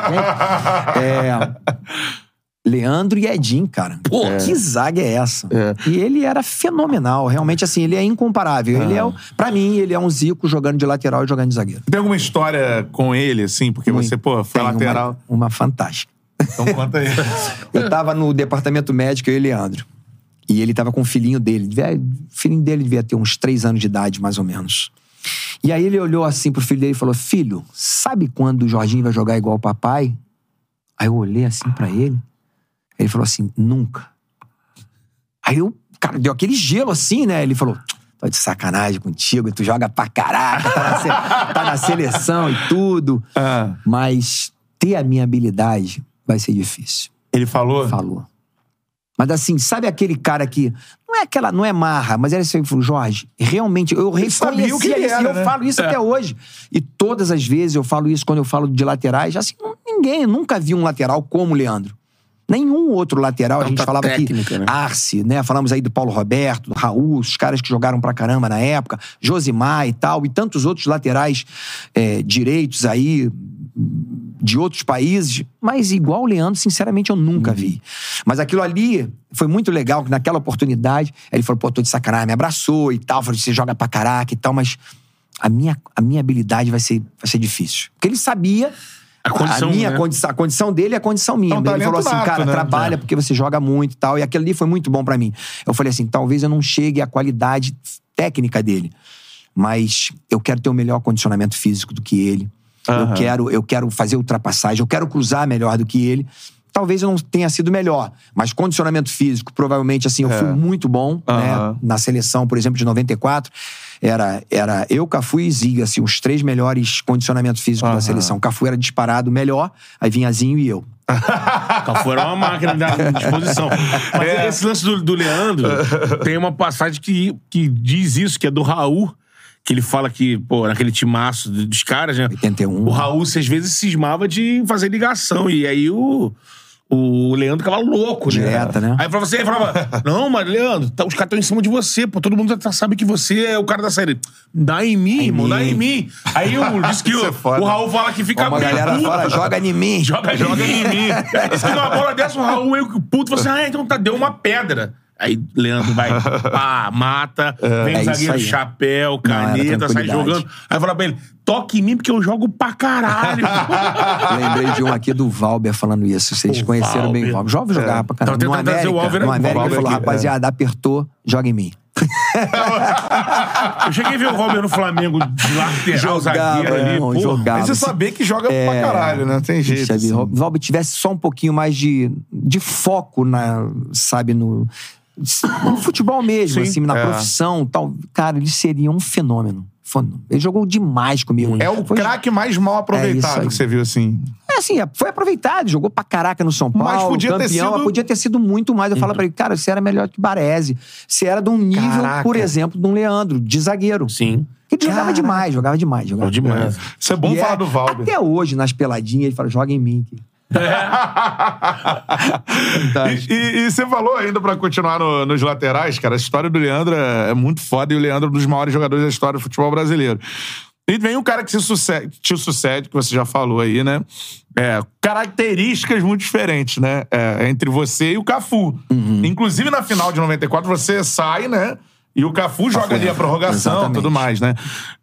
*laughs* É, Leandro e Edinho, cara. Pô, que zaga é essa? E ele era fenomenal. Realmente, assim, ele é incomparável. Ele é, o- pra mim, ele é um Zico jogando de lateral e jogando de zagueiro. Tem alguma história com ele, assim? Porque você, pô, foi Tem uma- lateral. Uma, fantástica. Então conta aí. *laughs* Eu tava no departamento médico, eu e Leandro. E ele tava com o filhinho dele. Devia- O filhinho dele devia ter uns três anos de idade, mais ou menos. E aí ele olhou assim pro filho dele e falou: Filho, sabe quando o Jorginho vai jogar igual o papai? Aí eu olhei assim pra ele. Ele falou assim: Nunca. Aí eu, cara, deu aquele gelo assim, né? Ele falou: Tô de sacanagem contigo, tu joga pra caraca, tá na, se- *laughs* tá na seleção e tudo. Ah, Mas ter a minha habilidade vai ser difícil ele falou? falou. Mas assim, sabe aquele cara que. Não é aquela. Não é marra, mas era assim, ele falou, Jorge, realmente, eu ele isso. era, e eu né? falo isso até hoje. E todas as vezes eu falo isso quando eu falo de laterais. Assim, ninguém, nunca vi um lateral como o Leandro. Nenhum outro lateral, a gente Tanta falava técnica, aqui, né? Arce, né? Falamos aí do Paulo Roberto, do Raul, os caras que jogaram pra caramba na época, Josimar e tal, e tantos outros laterais é, direitos aí, de outros países, mas igual o Leandro, sinceramente, eu nunca vi. Mas aquilo ali foi muito legal, que naquela oportunidade, ele falou, pô, tô de sacanagem, me abraçou e tal, falou, você joga pra caraca e tal, mas a minha, a minha habilidade vai ser, vai ser difícil. Porque ele sabia A condição, minha né? condição, a condição dele é a condição minha. É um ele falou assim, nato, cara, né? trabalha É. porque você joga muito e tal. E aquilo ali foi muito bom pra mim. Eu falei assim, talvez eu não chegue à qualidade técnica dele, mas eu quero ter o melhor condicionamento físico do que ele. Eu Aham. quero, eu quero fazer ultrapassagem, eu quero cruzar melhor do que ele. Talvez eu não tenha sido melhor, mas condicionamento físico, provavelmente assim, eu fui muito bom, né? Na seleção, por exemplo, de 94, era, era eu, Cafu e Ziga, assim, os três melhores condicionamentos físicos Aham. da seleção. Cafu era disparado melhor, aí vinha Zinho e eu. *laughs* Cafu era uma máquina da disposição. Mas É. esse lance do, do Leandro, *laughs* tem uma passagem que, que diz isso, que é do Raul, que ele fala que, pô, naquele timaço dos caras, né? 81. O Raul, às vezes, cismava de fazer ligação. E aí o. O Leandro ficava louco, né? Direta, né? Aí pra você, ele falava: Não, mas Leandro, tá- os caras estão em cima de você, pô. Todo mundo já tá- sabe que você é o cara da série. Dá em mim, irmão, dá em mim. Aí eu disse que *laughs* o, é foda. o Raul fala que fica Uma bem galera puto. fala, joga em mim. Joga, *laughs* joga em mim. Aí disse que numa bola dessa, o Raul meio que puto, falou assim: ah, então tá, deu uma pedra. Aí Leandro vai, *laughs* pá, mata, vem É o isso zagueiro, aí. chapéu, Não, caneta, sai jogando. Aí fala pra ele: toque em mim porque eu jogo pra caralho. *laughs* Lembrei de um aqui do Valber falando isso. Vocês O conheceram bem o Valber. Valber. Jovem jogava pra caramba. Tava No tentando trazer o América, Valber, no o América Valber falou, aqui, rapaziada, apertou, joga em mim. *laughs* eu cheguei a ver o Valber no Flamengo de lateral, zagueiro ali. irmão, porra. jogava. Mas você saber que joga pra caralho, né? Tem jeito. Se assim. o Valber tivesse só um pouquinho mais de, de foco, na, sabe, no, no futebol mesmo, Sim. assim, na É. profissão tal, cara, ele seria um fenômeno. Ele jogou demais comigo. É o Foi- craque mais mal É aproveitado aí. que você viu, assim. É assim, é, foi aproveitado, jogou pra caraca no São Paulo, Mas podia ter campeão, sido- mas podia ter sido muito mais. Eu falo pra ele, cara, você era melhor que Baresi. Você era de um nível, Caraca. por exemplo, de um Leandro, de zagueiro. Sim. Ele jogava demais, jogava demais. Jogava demais. Isso é bom E falar é- do Valber. Até hoje, nas peladinhas, ele fala, joga em mim. aqui. Fantástico. *laughs* E, e você falou ainda pra continuar no- nos laterais, cara, a história do Leandro é, é muito foda e o Leandro é um dos maiores jogadores da história do futebol brasileiro. E vem um cara que se sucede, te sucede, que você já falou aí, né? É, características muito diferentes, né? É, entre você e o Cafu. Uhum. Inclusive, na final de 94, você sai, né? E o Cafu joga ali a prorrogação e tudo mais, né?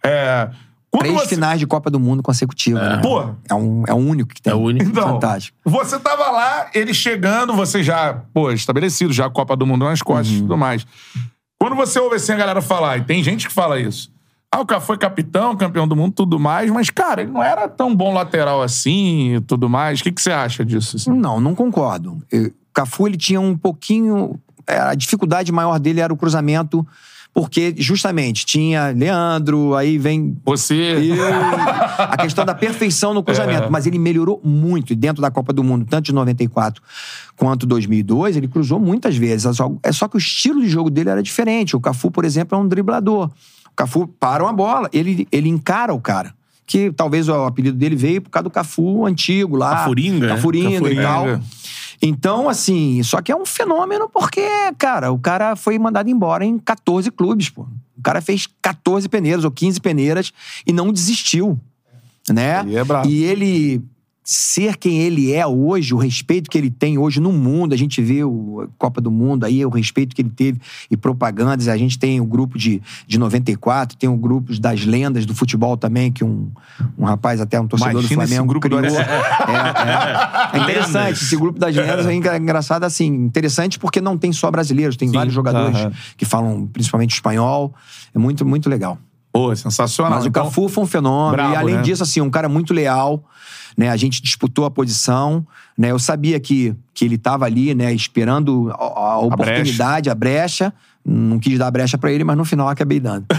É, quando Três você- finais de Copa do Mundo consecutivas. né? Pô. É, um, é o único que tem. É o único. Então, Fantástico. Você tava lá, ele chegando, você já, pô, estabelecido, já a Copa do Mundo nas costas e tudo mais. Quando você ouve assim a galera falar, e tem gente que fala isso. Ah, o Cafu foi capitão, campeão do mundo, tudo mais, mas, cara, ele não era tão bom lateral assim e tudo mais. O que, que você acha disso? assim? Não, não concordo. Eu- O Cafu, ele tinha um pouquinho... é, A dificuldade maior dele era o cruzamento, porque, justamente, tinha Leandro, aí vem Você. eu, a questão da perfeição no cruzamento. É. Mas ele melhorou muito. E dentro da Copa do Mundo, tanto de 94 quanto 2002, ele cruzou muitas vezes. É só, é só que o estilo de jogo dele era diferente. O Cafu, por exemplo, é um driblador. O Cafu para uma bola, ele, ele encara o cara. Que talvez o apelido dele veio por causa do Cafu antigo lá. Cafuringa, né? Cafuringa, Cafuringa. e tal. Então, assim, só que é um fenômeno porque, cara, o cara foi mandado embora em 14 clubes, pô. O cara fez 14 peneiras ou 15 peneiras e não desistiu, né? Ele é brabo. E ele ser quem ele é hoje, o respeito que ele tem hoje no mundo, a gente vê o a Copa do Mundo aí, o respeito que ele teve e propagandas, a gente tem o grupo de, de 94, tem o grupo das lendas do futebol também, que um, um rapaz, até um torcedor Imagina do Flamengo, grupo do criou. Alex- É, é. *laughs* É interessante, esse grupo das lendas é engra- engraçado assim, interessante porque não tem só brasileiros, tem vários jogadores que falam principalmente espanhol, é muito, muito legal. Pô, sensacional. Mas Então, o Cafu foi um fenômeno. brabo, e além né? disso, assim, um cara muito leal. Né? A gente disputou a posição. Né? Eu sabia que, que ele estava ali, né, esperando a, a oportunidade, a brecha. Não quis dar a brecha pra ele, mas no final acabei dando. *laughs*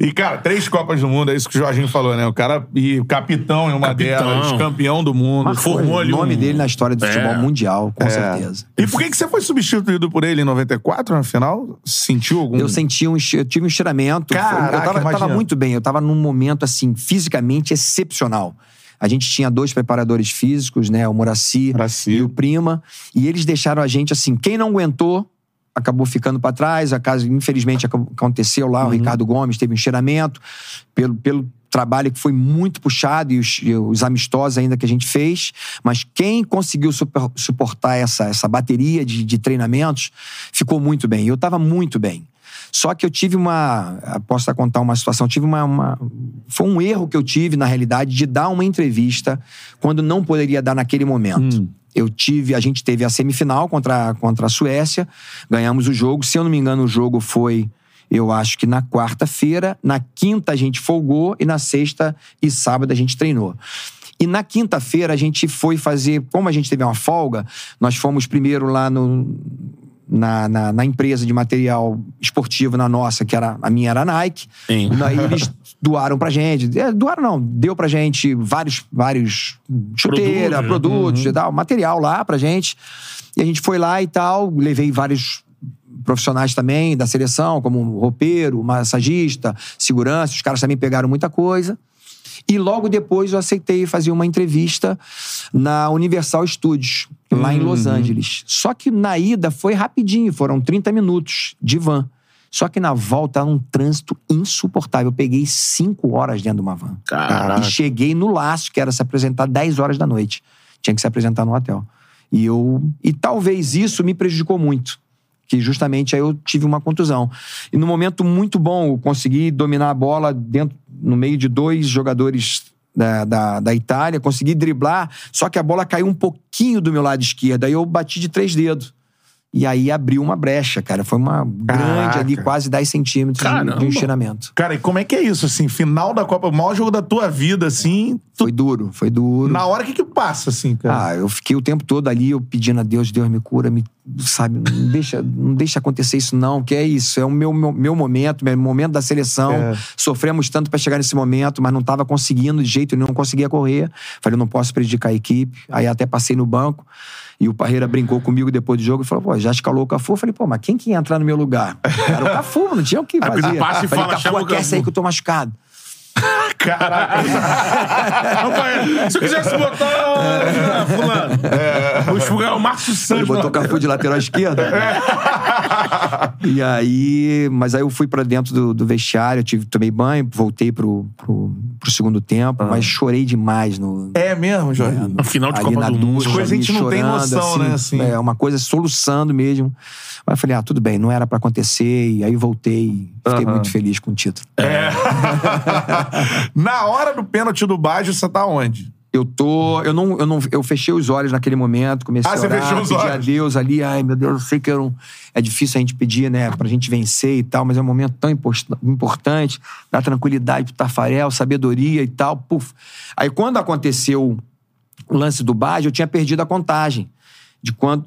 e, cara, três Copas do Mundo, é isso que o Jorginho falou, né? O cara, e capitão em uma Capitão. delas, campeão do mundo. Formou o ali nome um- dele na história do É. futebol mundial, com É. certeza. E por que, que você foi substituído por ele em 94, na final? Sentiu algum... Eu senti um, eu tive um estiramento. Caraca, eu tava, eu tava muito bem. Eu tava num momento, assim, fisicamente excepcional. A gente tinha dois preparadores físicos, né? O Muraci Muracy. e o Prima. E eles deixaram a gente, assim, quem não aguentou acabou ficando pra trás. A casa, infelizmente, ac- aconteceu lá. O Ricardo Gomes teve um estiramento pelo, pelo trabalho que foi muito puxado e os, e os amistosos ainda que a gente fez. Mas quem conseguiu super- suportar essa, essa bateria de, de treinamentos ficou muito bem. Eu tava muito bem. Só que eu tive uma. Posso até contar uma situação. Tive uma, uma- Foi um erro que eu tive, na realidade, de dar uma entrevista quando não poderia dar naquele momento. Eu tive. A gente teve a semifinal contra, contra a Suécia, ganhamos o jogo. Se eu não me engano, o jogo foi. Eu acho que na quarta-feira, na quinta a gente folgou e na sexta e sábado a gente treinou. E na quinta-feira a gente foi fazer, como a gente teve uma folga, nós fomos primeiro lá no, na, na, na empresa de material esportivo na nossa, que era a minha era a Nike. Sim. Aí eles *laughs* doaram pra gente. É, doaram não, deu pra gente vários, vários chuteira, Produtos, né? produtos, e tal, material lá pra gente. E a gente foi lá e tal, levei vários profissionais também da seleção, como roupeiro, massagista, segurança, os caras também pegaram muita coisa. E logo depois eu aceitei fazer uma entrevista na Universal Studios, lá em Los Angeles. Só que na ida foi rapidinho, foram 30 minutos de van. Só que na volta era um trânsito insuportável. Eu peguei cinco horas dentro de uma van. Caraca. E cheguei no laço, que era se apresentar 10 horas da noite. Tinha que se apresentar no hotel. E eu. E talvez isso me prejudicou muito. Que justamente aí eu tive uma contusão. E num momento muito bom, eu consegui dominar a bola dentro, no meio de dois jogadores da, da, da Itália, consegui driblar, só que a bola caiu um pouquinho do meu lado esquerdo. Aí eu bati de três dedos. E aí abriu uma brecha, cara. Foi uma grande ali, quase 10 centímetros de, Caramba. de um estiramento. Cara, e como é que é isso, assim? Final da Copa, o maior jogo da tua vida, assim. Tu- Foi duro, foi duro. Na hora, o que que passa, assim, cara? Ah, eu fiquei o tempo todo ali, eu pedindo a Deus, Deus me cura, me, sabe, não *laughs* deixa, não deixa acontecer isso não, que é isso, é o meu, meu, meu momento, meu momento da seleção. É. Sofremos tanto pra chegar nesse momento, mas não tava conseguindo de jeito nenhum, não conseguia correr. Falei, eu não posso prejudicar a equipe. Aí até passei no banco e o Parreira brincou comigo depois do jogo e falou, pô, já escalou o Cafu? Eu falei, pô, mas quem que ia entrar no meu lugar? Era o Cafu, não tinha o que *laughs* Aí fazer. passa e Falei, fala, chama Cafu, o aquece aí que eu tô machucado. Caraca. *laughs* Rapaz, se eu quisesse botar. Ah, fulano. Vou enxugar o Márcio Ele Santos. botou o. Cafu de lateral esquerda. e aí, mas aí eu fui pra dentro do, do vestiário, eu tive, tomei banho, voltei pro, pro, pro segundo tempo, mas chorei demais no. É mesmo, Jorge? No final de ali Copa na do Mundo. coisas a gente ali não tem chorando, noção, né, assim. É, uma coisa soluçando mesmo. Mas eu falei, ah, tudo bem, não era pra acontecer. E aí voltei fiquei Aham. muito feliz com o título. *laughs* Na hora do pênalti do Baggio, você tá onde? Eu tô. Eu não, eu não. Eu fechei os olhos naquele momento, comecei Ah, a orar, fechou os pedir olhos. a Deus ali. Ai, meu Deus, eu sei que eu é difícil a gente pedir, né, pra gente vencer e tal, mas é um momento tão importante, dá tranquilidade pro Tafarel, sabedoria e tal. Puf. Aí quando aconteceu o lance do Baggio, eu tinha perdido a contagem de quanto.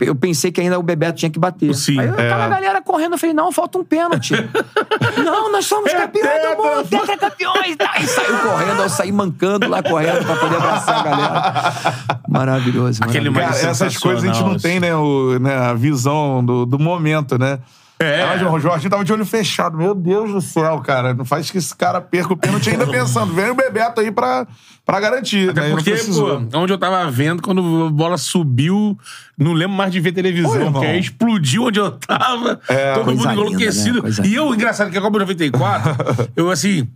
Eu pensei que ainda o Bebeto tinha que bater. Sim, Aí aquela galera correndo, eu falei, não, falta um pênalti. *laughs* não, nós somos É campeões do mundo, tetracampeões. tal. E saiu correndo, eu saí mancando lá correndo pra poder abraçar a galera. Maravilhoso, Aquele maravilhoso. Cara, é essas coisas a gente não tem, né, o- né, a visão do, do momento, né? É. Mas o Jorginho tava de olho fechado. Meu Deus do céu, cara. Não faz que esse cara perca o pênalti ainda pensando. Vem o Bebeto aí pra, pra garantir. Até né? Porque, pô, onde eu tava vendo, quando a bola subiu, não lembro mais de ver televisão, porque aí explodiu onde eu tava, todo Coisa mundo linda, enlouquecido. né? Coisa E eu, engraçado que a Copa 94, eu assim.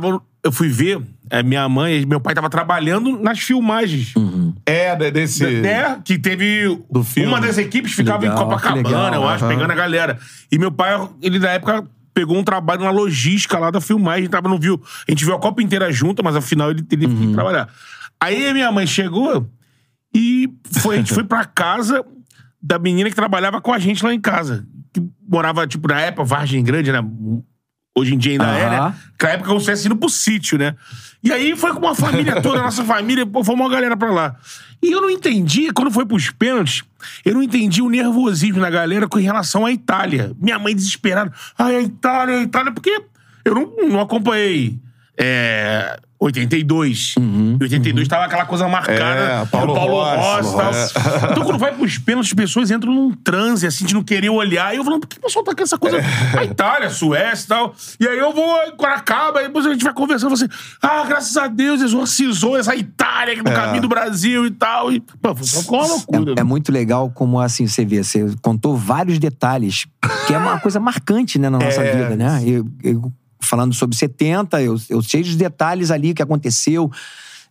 Tava, eu fui ver, é, minha mãe e meu pai tava trabalhando nas filmagens. É, de- desse. É, que teve. Do filme. Uma das equipes ficava Legal, em Copacabana, que legal, eu acho, aham. pegando a galera. E meu pai, ele na época pegou um trabalho na logística lá da filmagem, tava no viu. A gente viu a Copa inteira junta, mas afinal ele teve Uhum. que trabalhar. Aí a minha mãe chegou e foi, a gente foi pra casa da menina que trabalhava com a gente lá em casa. Que morava, tipo, na época, Vargem Grande, né? Hoje em dia ainda é, né? Naquela época eu estivesse indo pro sítio, né? E aí foi com uma família *laughs* toda, a nossa família, pô, foi uma galera pra lá. E eu não entendi, quando foi pros pênaltis, eu não entendi o nervosismo na galera com relação à Itália. Minha mãe desesperada. Ai, a Itália, a Itália, porque eu não, não acompanhei. É, 82. Em 82 tava aquela coisa marcada. É, Paulo o Paulo Rossi, Rossi e tal. Então, quando vai pros pênaltis, as pessoas entram num transe, assim, de não querer olhar. E eu falando, por que o pessoal tá com essa coisa? A Itália, a Suécia e tal. E aí eu vou, quando acaba, aí depois a gente vai conversando, assim, ah, graças a Deus, exorcizou essa Itália aqui no caminho do Brasil e tal. E, pô, foi uma loucura. É, é muito legal como, assim, você vê, você contou vários detalhes, que é uma coisa marcante, né, na nossa É. vida, né? Eu, eu falando sobre 70, eu, eu sei dos detalhes ali que aconteceu.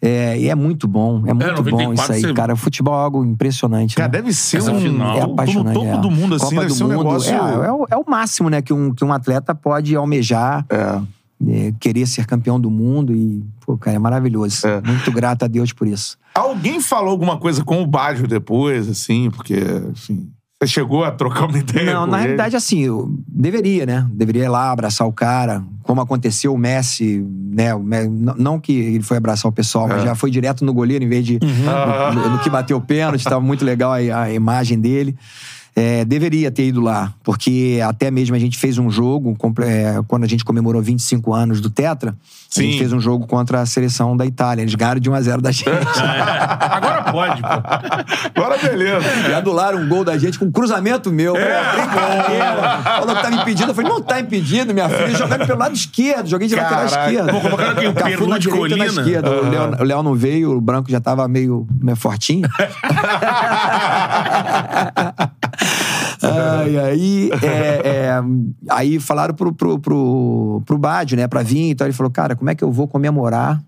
É, e é muito bom, é muito bom 94 isso aí, você- cara. Futebol é algo impressionante. Cara, né? deve ser Essa um. final. é tô no apaixonante. topo é. do mundo, assim, Copa deve do ser um Mundo, negócio. É, é, o, é o máximo, né, que um, que um atleta pode almejar, É. é, querer ser campeão do mundo e, pô, cara, é maravilhoso. É. Muito grato a Deus por isso. Alguém falou alguma coisa com o Baggio depois, assim, porque, enfim. Você chegou a trocar uma ideia? Não, na ele? realidade, assim, eu deveria, né? Deveria ir lá abraçar o cara, como aconteceu o Messi, né? O Me- n- Não que ele foi abraçar o pessoal, mas já foi direto no goleiro em vez de no, no- no que bateu o pênalti. Estava muito legal a, a imagem dele. É, deveria ter ido lá, porque até mesmo a gente fez um jogo, é, quando a gente comemorou 25 anos do Tetra, a Sim. gente fez um jogo contra a seleção da Itália. Eles ganharam de 1 a 0 da gente. *laughs* Agora pode, pô. Agora beleza. E anularam um gol da gente com um cruzamento meu. Brincadeira. Falou que tava impedido. Eu falei, não tá impedido, minha filha. Jogando pelo lado esquerdo. Joguei de lateral Caraca. esquerdo. Pô, colocaram quem? O Cafu na de direita e na Colina? esquerda. O Léo- O Léo não veio, o Branco já tava meio, meio fortinho. *laughs* Ai, *laughs* aí, é, é, aí falaram pro, pro, pro, pro Bádio, né, pra vir. Então ele falou, cara, como é que eu vou comemorar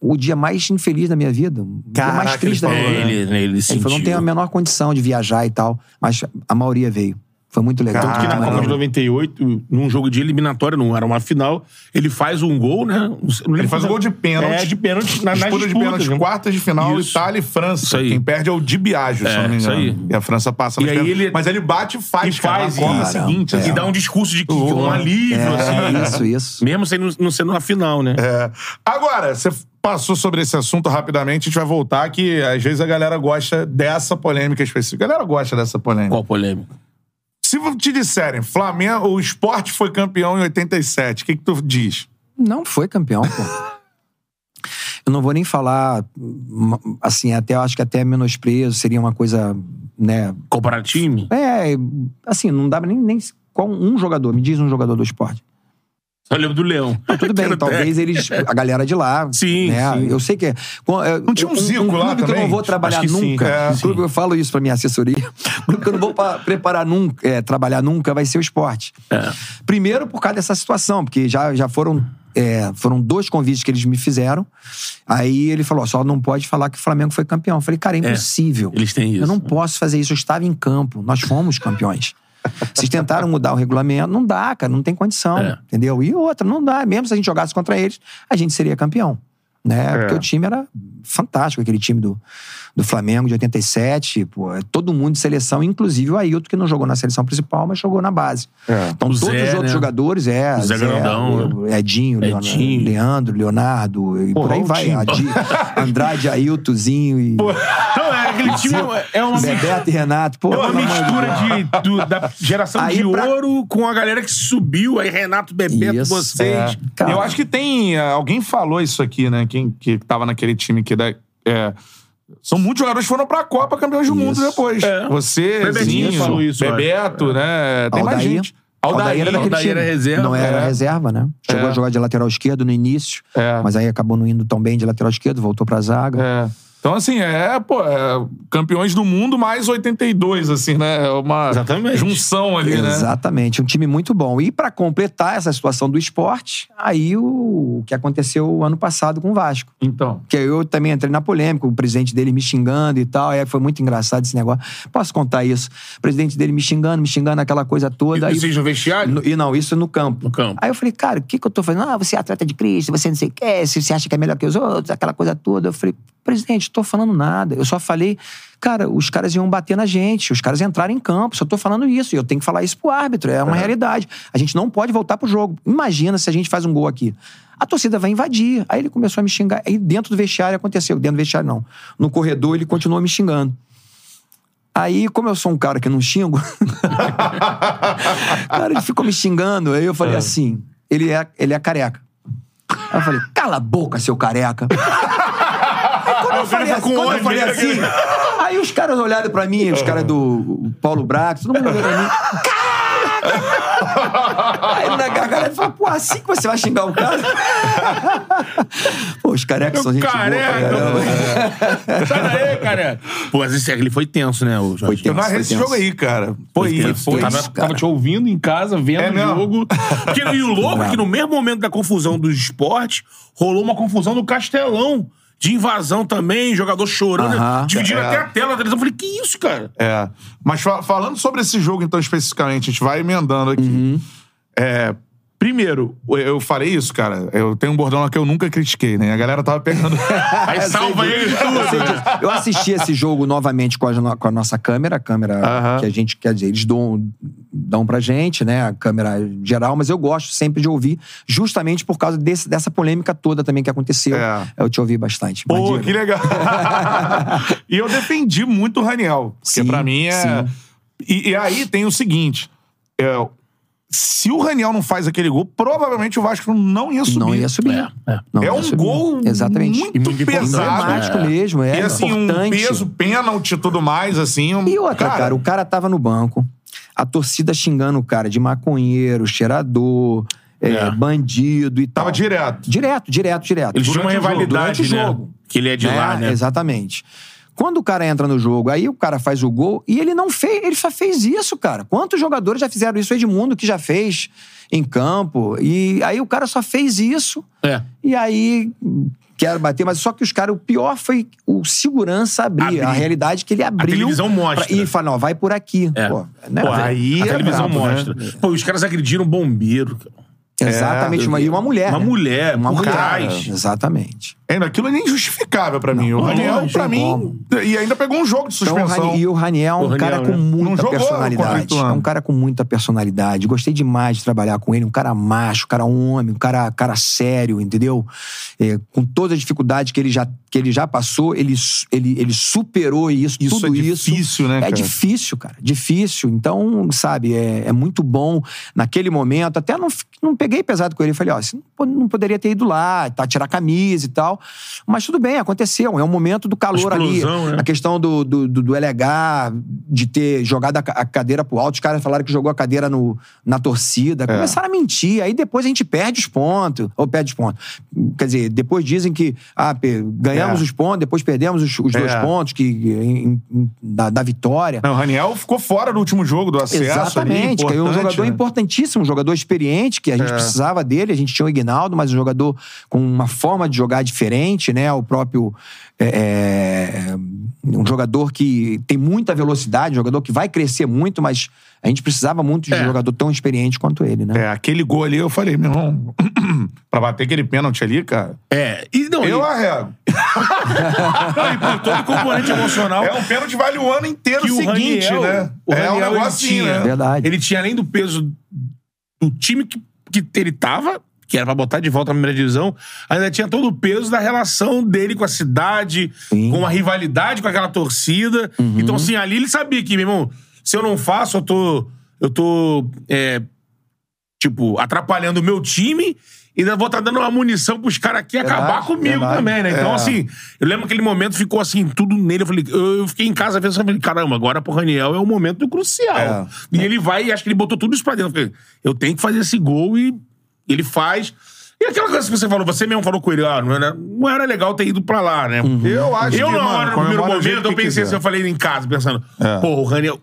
o dia mais infeliz da minha vida? O dia mais Caraca, triste da ele minha falou, vida. Ele, ele, ele Ele falou, não tenho a menor condição de viajar e tal, mas a maioria veio. Foi muito legal. Tanto que na Copa de legal. 98, num jogo de eliminatória, não era uma final, ele faz um gol, né? Ele faz qual- gol de pênalti. É, de pênalti na, nas Disputa de pênalti, né? quartas de final, Isso. Itália e França. Isso aí. Quem perde é o Di Biagio, se É, eu não me isso engano. aí. E a França passa E aí pênaltis. ele- Mas ele bate e faz, E cara, faz na Copa isso. seguinte. E assim. dá um discurso de que, Louco. um alívio, É, assim. isso, isso. Mesmo sendo, não sendo na final, né? É. Agora, você passou sobre esse assunto rapidamente, a gente vai voltar que às vezes a galera gosta dessa polêmica específica. A galera gosta dessa polêmica. Qual polêmica? Se te disserem, Flamengo, o esporte foi campeão em 87, o que, que tu diz? Não foi campeão, pô. Eu não vou nem falar, assim, até eu acho que até menosprezo seria uma coisa, né? Comparar time? É, assim, não dá nem, nem qual um jogador, me diz um jogador do esporte. Eu lembro do Leão. Tudo bem, *laughs* talvez eles, a galera de lá. Sim, né? sim. Eu sei que é. Não tinha um Zico um lá clube que eu não vou trabalhar Acho que sim, nunca. é. um clube, eu falo isso pra minha assessoria. Um *laughs* clube que eu não vou pa- preparar nunca, é, trabalhar nunca, vai ser o esporte. É. Primeiro por causa dessa situação, porque já, já foram. é, foram dois convites que eles me fizeram. Aí ele falou: só não pode falar que o Flamengo foi campeão. Eu falei, cara, é impossível. Eles têm isso. Eu não posso fazer isso. Eu estava em campo. Nós fomos campeões. Vocês tentaram mudar o regulamento. Não dá, cara. Não tem condição. É. Entendeu? E outra, não dá. Mesmo se a gente jogasse contra eles, a gente seria campeão. Né? É. Porque o time era fantástico, aquele time do, do Flamengo de 87. Pô, é todo mundo de seleção, inclusive o Ailton, que não jogou na seleção principal, mas jogou na base. É. Então, O todos Zé, os outros né? jogadores, é. O Zé Grandão, o Edinho, Leonardo- Edinho. Leandro, Leonardo, e Porra, por aí vai. Adi- *laughs* Andrade, Ailtonzinho e. *laughs* Não, é aquele time. É uma, Bebeto e Renato. Pô, é uma mistura de, do- da geração Aí de pra- ouro com a galera que subiu. Aí Renato, Bebeto, Isso, vocês. É. Eu acho que tem. ah, Alguém falou isso aqui, né? Quem que tava naquele time que da. é, são muitos jogadores que foram pra Copa campeões do mundo depois. É. Você, Bebetinho Zinho, isso, Bebeto, né? Tem mais Aldair. gente. Aldair era daquele Aldair time. era reserva. Não era É. reserva, né? Chegou É. a jogar de lateral esquerdo no início, É. mas aí acabou não indo tão bem de lateral esquerdo, voltou pra zaga. É. Então, assim, é, pô, é campeões do mundo mais 82, assim, né? É uma Exatamente. junção ali, né? Exatamente, um time muito bom. E pra completar essa situação do esporte, aí o, o que aconteceu ano passado com o Vasco. Então. Que eu também entrei na polêmica, o presidente dele me xingando e tal. Aí foi muito engraçado esse negócio. Posso contar isso? O presidente dele me xingando, me xingando, aquela coisa toda. aí, Vocês no vestiário? no- e não, isso no campo. No campo. Aí eu falei, cara, o que, que eu tô fazendo? Ah, você é atleta de Cristo, você não sei o quê, se você acha que é melhor que os outros, aquela coisa toda. Eu falei, presidente, tô falando nada. Eu só falei, cara, os caras iam bater na gente, os caras entraram em campo, só tô falando isso. E eu tenho que falar isso pro árbitro, é uma realidade. A gente não pode voltar pro jogo. Imagina se a gente faz um gol aqui. A torcida vai invadir. Aí ele começou a me xingar. Aí dentro do vestiário aconteceu. Dentro do vestiário, não. No corredor, ele continuou me xingando. Aí, como eu sou um cara que não xingo, *laughs* cara, ele ficou me xingando. Aí eu falei assim: ele é, ele é careca. Aí eu falei, cala a boca, seu careca. Eu falei, assim, com quando eu falei assim, aí os caras olharam pra mim, os caras do Paulo Brax, todo mundo olhou pra mim. Aí na gargalhada ele falou, pô, assim que você vai xingar o cara? pô, os carecas são gente boa pra Careca, caramba. Sai daí, cara. Pô, mas esse ele foi tenso, né, o? Foi tenso. Narrei esse tenso. jogo aí, cara. Pô, e tenso, foi. foi tava, isso, cara. tava te ouvindo em casa, vendo É o jogo. *laughs* Porque, e o louco é que no mesmo momento da confusão dos esportes, rolou uma confusão no Castelão. De invasão também, jogador chorando, Aham. dividindo É. até a tela da televisão. Eu falei, que isso, cara? É. Mas fa- falando sobre esse jogo, então, especificamente, a gente vai emendando aqui. Uhum. É, primeiro, eu falei isso, cara. Eu tenho um bordão lá que eu nunca critiquei, né? A galera tava pegando. *laughs* Aí salva ele tudo. disso. Eu assisti esse jogo novamente com a, com a nossa câmera, a câmera Aham. que a gente, quer dizer, eles dão, dão pra gente, né? A câmera geral, mas eu gosto sempre de ouvir, justamente por causa desse, dessa polêmica toda também que aconteceu. É. Eu te ouvi bastante. Pô, que legal. *laughs* e eu defendi muito o Raniel. Porque Sim, pra mim é. E, e aí tem o seguinte: é, se o Raniel não faz aquele gol, provavelmente o Vasco não ia subir. Não ia subir. É, é. Não É ia um subir. gol Exatamente. muito, E muito pesado. É. mesmo, é. E assim, um importante. peso, pênalti e tudo mais, assim. Um, E outra, cara, o cara tava no banco, a torcida xingando o cara de maconheiro, cheirador, é, É. bandido e tal. Tava direto. Direto, direto, direto. Eles tinham uma Durante o jogo, rivalidade, durante o né? jogo. Que ele é de né? lá, né? Exatamente. Quando o cara entra no jogo, aí o cara faz o gol e ele não fez, ele só fez isso, cara. Quantos jogadores já fizeram isso? O Edmundo que já fez em campo. E aí o cara só fez isso. É. E aí quero bater, mas só que os caras, o pior foi o segurança abrir. Abrir. A realidade que ele abriu. televisão mostra. pra- e fala, não, vai por aqui. É. Pô, né, Pô, aí A é televisão brabo, né? mostra. Pô, os caras agrediram um bombeiro. cara. Exatamente, uma, e uma mulher. Uma né? mulher, uma por mulher. trás. Exatamente. Ainda aquilo é nem justificável pra mim. O não, Raniel, não pra tem mim. como. E ainda pegou um jogo de Então, o suspensão. Rani- e o Raniel é um O Raniel, cara com né? Não muita jogou contra o personalidade. Ituano. É um cara com muita personalidade. Gostei demais de trabalhar com ele. Um cara macho, um cara homem, um cara, cara sério, entendeu? É, com todas as dificuldades que ele já, que ele já passou, ele, su- ele, ele superou isso, Isso tudo é isso. difícil, né, É cara? difícil, cara. Difícil. Então, sabe, é, é muito bom naquele momento. Até não, fi- não peguei pesado com ele. Falei, ó, você não, po- não poderia ter ido lá, tá, tirar a camisa e tal. Mas tudo bem, aconteceu. É um momento do calor ali. Explosão, né? A questão do, do, do, do LH, de ter jogado a, ca- a cadeira pro alto. Os caras falaram que jogou a cadeira no, na torcida. Começaram a mentir. Aí depois a gente perde os pontos. Ou perde os pontos. Quer dizer, depois dizem que ah, ganhamos É. os pontos, depois perdemos os, os dois É. pontos que, em- em- da, da vitória. Não, o Raniel ficou fora do último jogo do acesso. Exatamente, ali, caiu um jogador né? importantíssimo, um jogador experiente, que a gente É. precisava dele, a gente tinha o Ignaldo, mas um jogador com uma forma de jogar diferente, né? O próprio. é, é, um jogador que tem muita velocidade, um jogador que vai crescer muito, mas a gente precisava muito de É. um jogador tão experiente quanto ele, né? É, aquele gol ali, eu falei, meu irmão, *clears throat* pra bater aquele pênalti ali, cara, É. E, não, eu e, arrego. *laughs* não, e por todo o componente emocional. É um pênalti vale o ano inteiro que o seguinte, Raniel, né? O é um Raniel, negócio ele assim, tinha, né? Verdade. Ele tinha, além do peso do time que, que ele tava, que era pra botar de volta na primeira divisão, ainda tinha todo o peso da relação dele com a cidade, Sim. com a rivalidade com aquela torcida. Uhum. Então, assim, ali ele sabia que, meu irmão, se eu não faço, eu tô. Eu tô. é, tipo, atrapalhando o meu time. E ainda vou estar dando uma munição pros caras aqui Verdade, acabar comigo verdade. também, né? Então, É. assim, eu lembro que aquele momento ficou assim, tudo nele. Eu falei, eu fiquei em casa vendo, eu falei, caramba, agora pro Raniel é um momento crucial. É. E ele vai, e acho que ele botou tudo isso pra dentro. Eu falei, eu tenho que fazer esse gol e ele faz. E aquela coisa que você falou, você mesmo falou com ele, ah, não era, não era legal ter ido pra lá, né? Eu acho Eu, que, na hora, no primeiro momento, eu pensei assim, eu falei em casa, pensando, É. pô, o Raniel.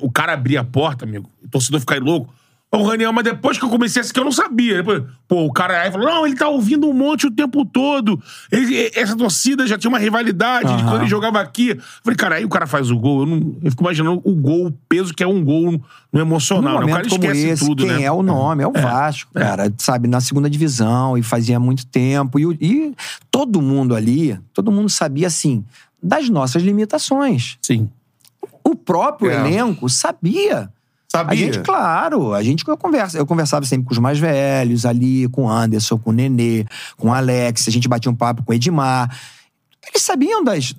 O cara abria a porta, amigo, o torcedor ficar louco. O Raniel, mas depois que eu comecei a assistir, eu não sabia. Depois, pô, o cara aí falou: não, ele tá ouvindo um monte o tempo todo. Ele- essa torcida já tinha uma rivalidade de Aham. quando ele jogava aqui. Eu falei, cara, aí o cara faz o gol. Eu, não, eu fico imaginando o gol, o peso que é um gol no emocional. né? O cara esquece esse, tudo, quem né? é o nome? É o Vasco, cara. Sabe, na segunda divisão e fazia muito tempo. E, e todo mundo ali, todo mundo sabia, assim, das nossas limitações. Sim. O próprio É. elenco sabia. Sabia? A gente, claro, a gente eu conversa, eu conversava sempre com os mais velhos ali, com o Anderson, com o Nenê, com o Alex, a gente batia um papo com o Edmar. Eles sabiam das,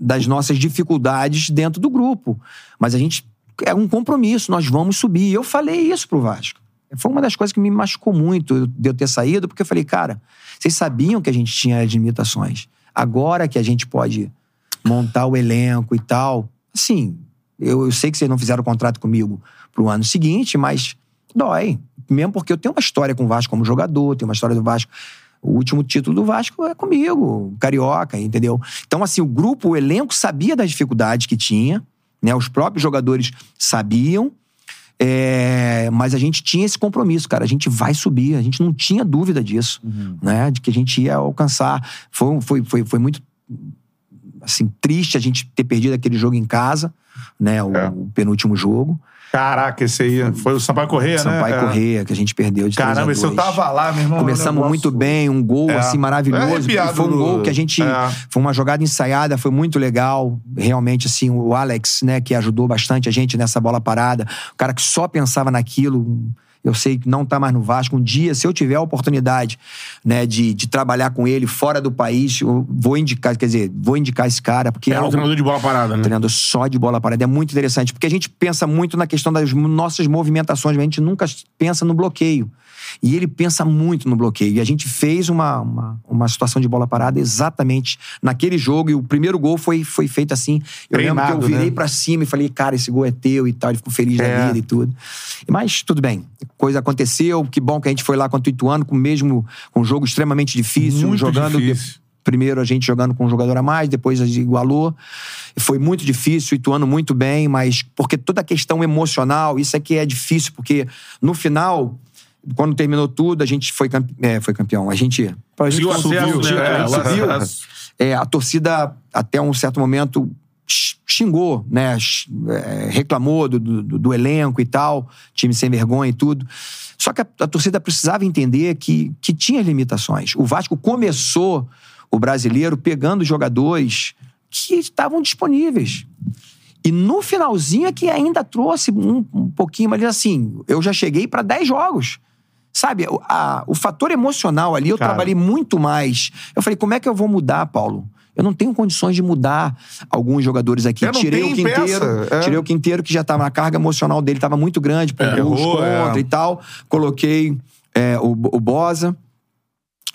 das nossas dificuldades dentro do grupo. Mas a gente é um compromisso, nós vamos subir. E eu falei isso pro Vasco. Foi uma das coisas que me machucou muito de eu ter saído, porque eu falei, cara, vocês sabiam que a gente tinha as limitações. Agora que a gente pode montar o elenco e tal, assim, eu, eu sei que vocês não fizeram contrato comigo pro ano seguinte, mas dói. Mesmo porque eu tenho uma história com o Vasco como jogador, tenho uma história do Vasco. O último título do Vasco é comigo, carioca, entendeu? Então, assim, o grupo, o elenco sabia das dificuldades que tinha, né? Os próprios jogadores sabiam, é, mas a gente tinha esse compromisso, cara. A gente vai subir, a gente não tinha dúvida disso, né? De que a gente ia alcançar. Foi, foi, foi, foi muito assim, triste a gente ter perdido aquele jogo em casa, né? O, É. o penúltimo jogo. Caraca, esse aí foi o Sampaio Correia, né? Sampaio É. Correia, que a gente perdeu de 3 a Caramba, esse eu 2. tava lá, meu irmão. Começamos é negócio- muito bem, um gol É. assim É maravilhoso. e foi um gol que a gente. É. Foi uma jogada ensaiada, foi muito legal. Realmente, assim, o Alex, né, que ajudou bastante a gente nessa bola parada. O cara que só pensava naquilo. Eu sei que não tá mais no Vasco. Um dia, se eu tiver a oportunidade, né, de, de trabalhar com ele fora do país, eu vou indicar, quer dizer, vou indicar esse cara, porque é Era um treinador de bola parada, né? treinador só de bola parada. É muito interessante, porque a gente pensa muito na questão das nossas movimentações, mas a gente nunca pensa no bloqueio. E ele pensa muito no bloqueio. E a gente fez uma, uma, uma situação de bola parada exatamente naquele jogo. E o primeiro gol foi, foi feito assim. Eu lembro que Treinado, eu virei né? pra cima e falei, cara, esse gol é teu e tal. Ele ficou feliz É. da vida e tudo. Mas tudo bem. Coisa aconteceu. Que bom que a gente foi lá contra o Ituano, com mesmo com um jogo extremamente difícil, Muito jogando difícil. Primeiro a gente jogando com um jogador a mais, depois a gente igualou. Foi muito difícil, Ituano muito bem, mas porque toda a questão emocional, isso é que é difícil, porque no final, quando terminou tudo, a gente foi, campe... é, foi campeão. A gente. A gente subiu, né? é, subiu. a torcida, até um certo momento, xingou, né? É, reclamou do, do, do elenco e tal, time sem vergonha e tudo. Só que a, a torcida precisava entender que, que tinha limitações. O Vasco começou o brasileiro pegando jogadores que estavam disponíveis. E no finalzinho é que ainda trouxe um, um pouquinho, mas assim, eu já cheguei para 10 jogos. Sabe, o, a- o fator emocional ali, eu Cara. trabalhei muito mais. Eu falei, como é que eu vou mudar, Paulo? Eu não tenho condições de mudar alguns jogadores aqui. Não tirei o Quinteiro, peça, é. tirei o Quinteiro, que já estava na carga emocional dele, estava muito grande, por É, errou, contra é. e tal. Coloquei é, o, o Bosa.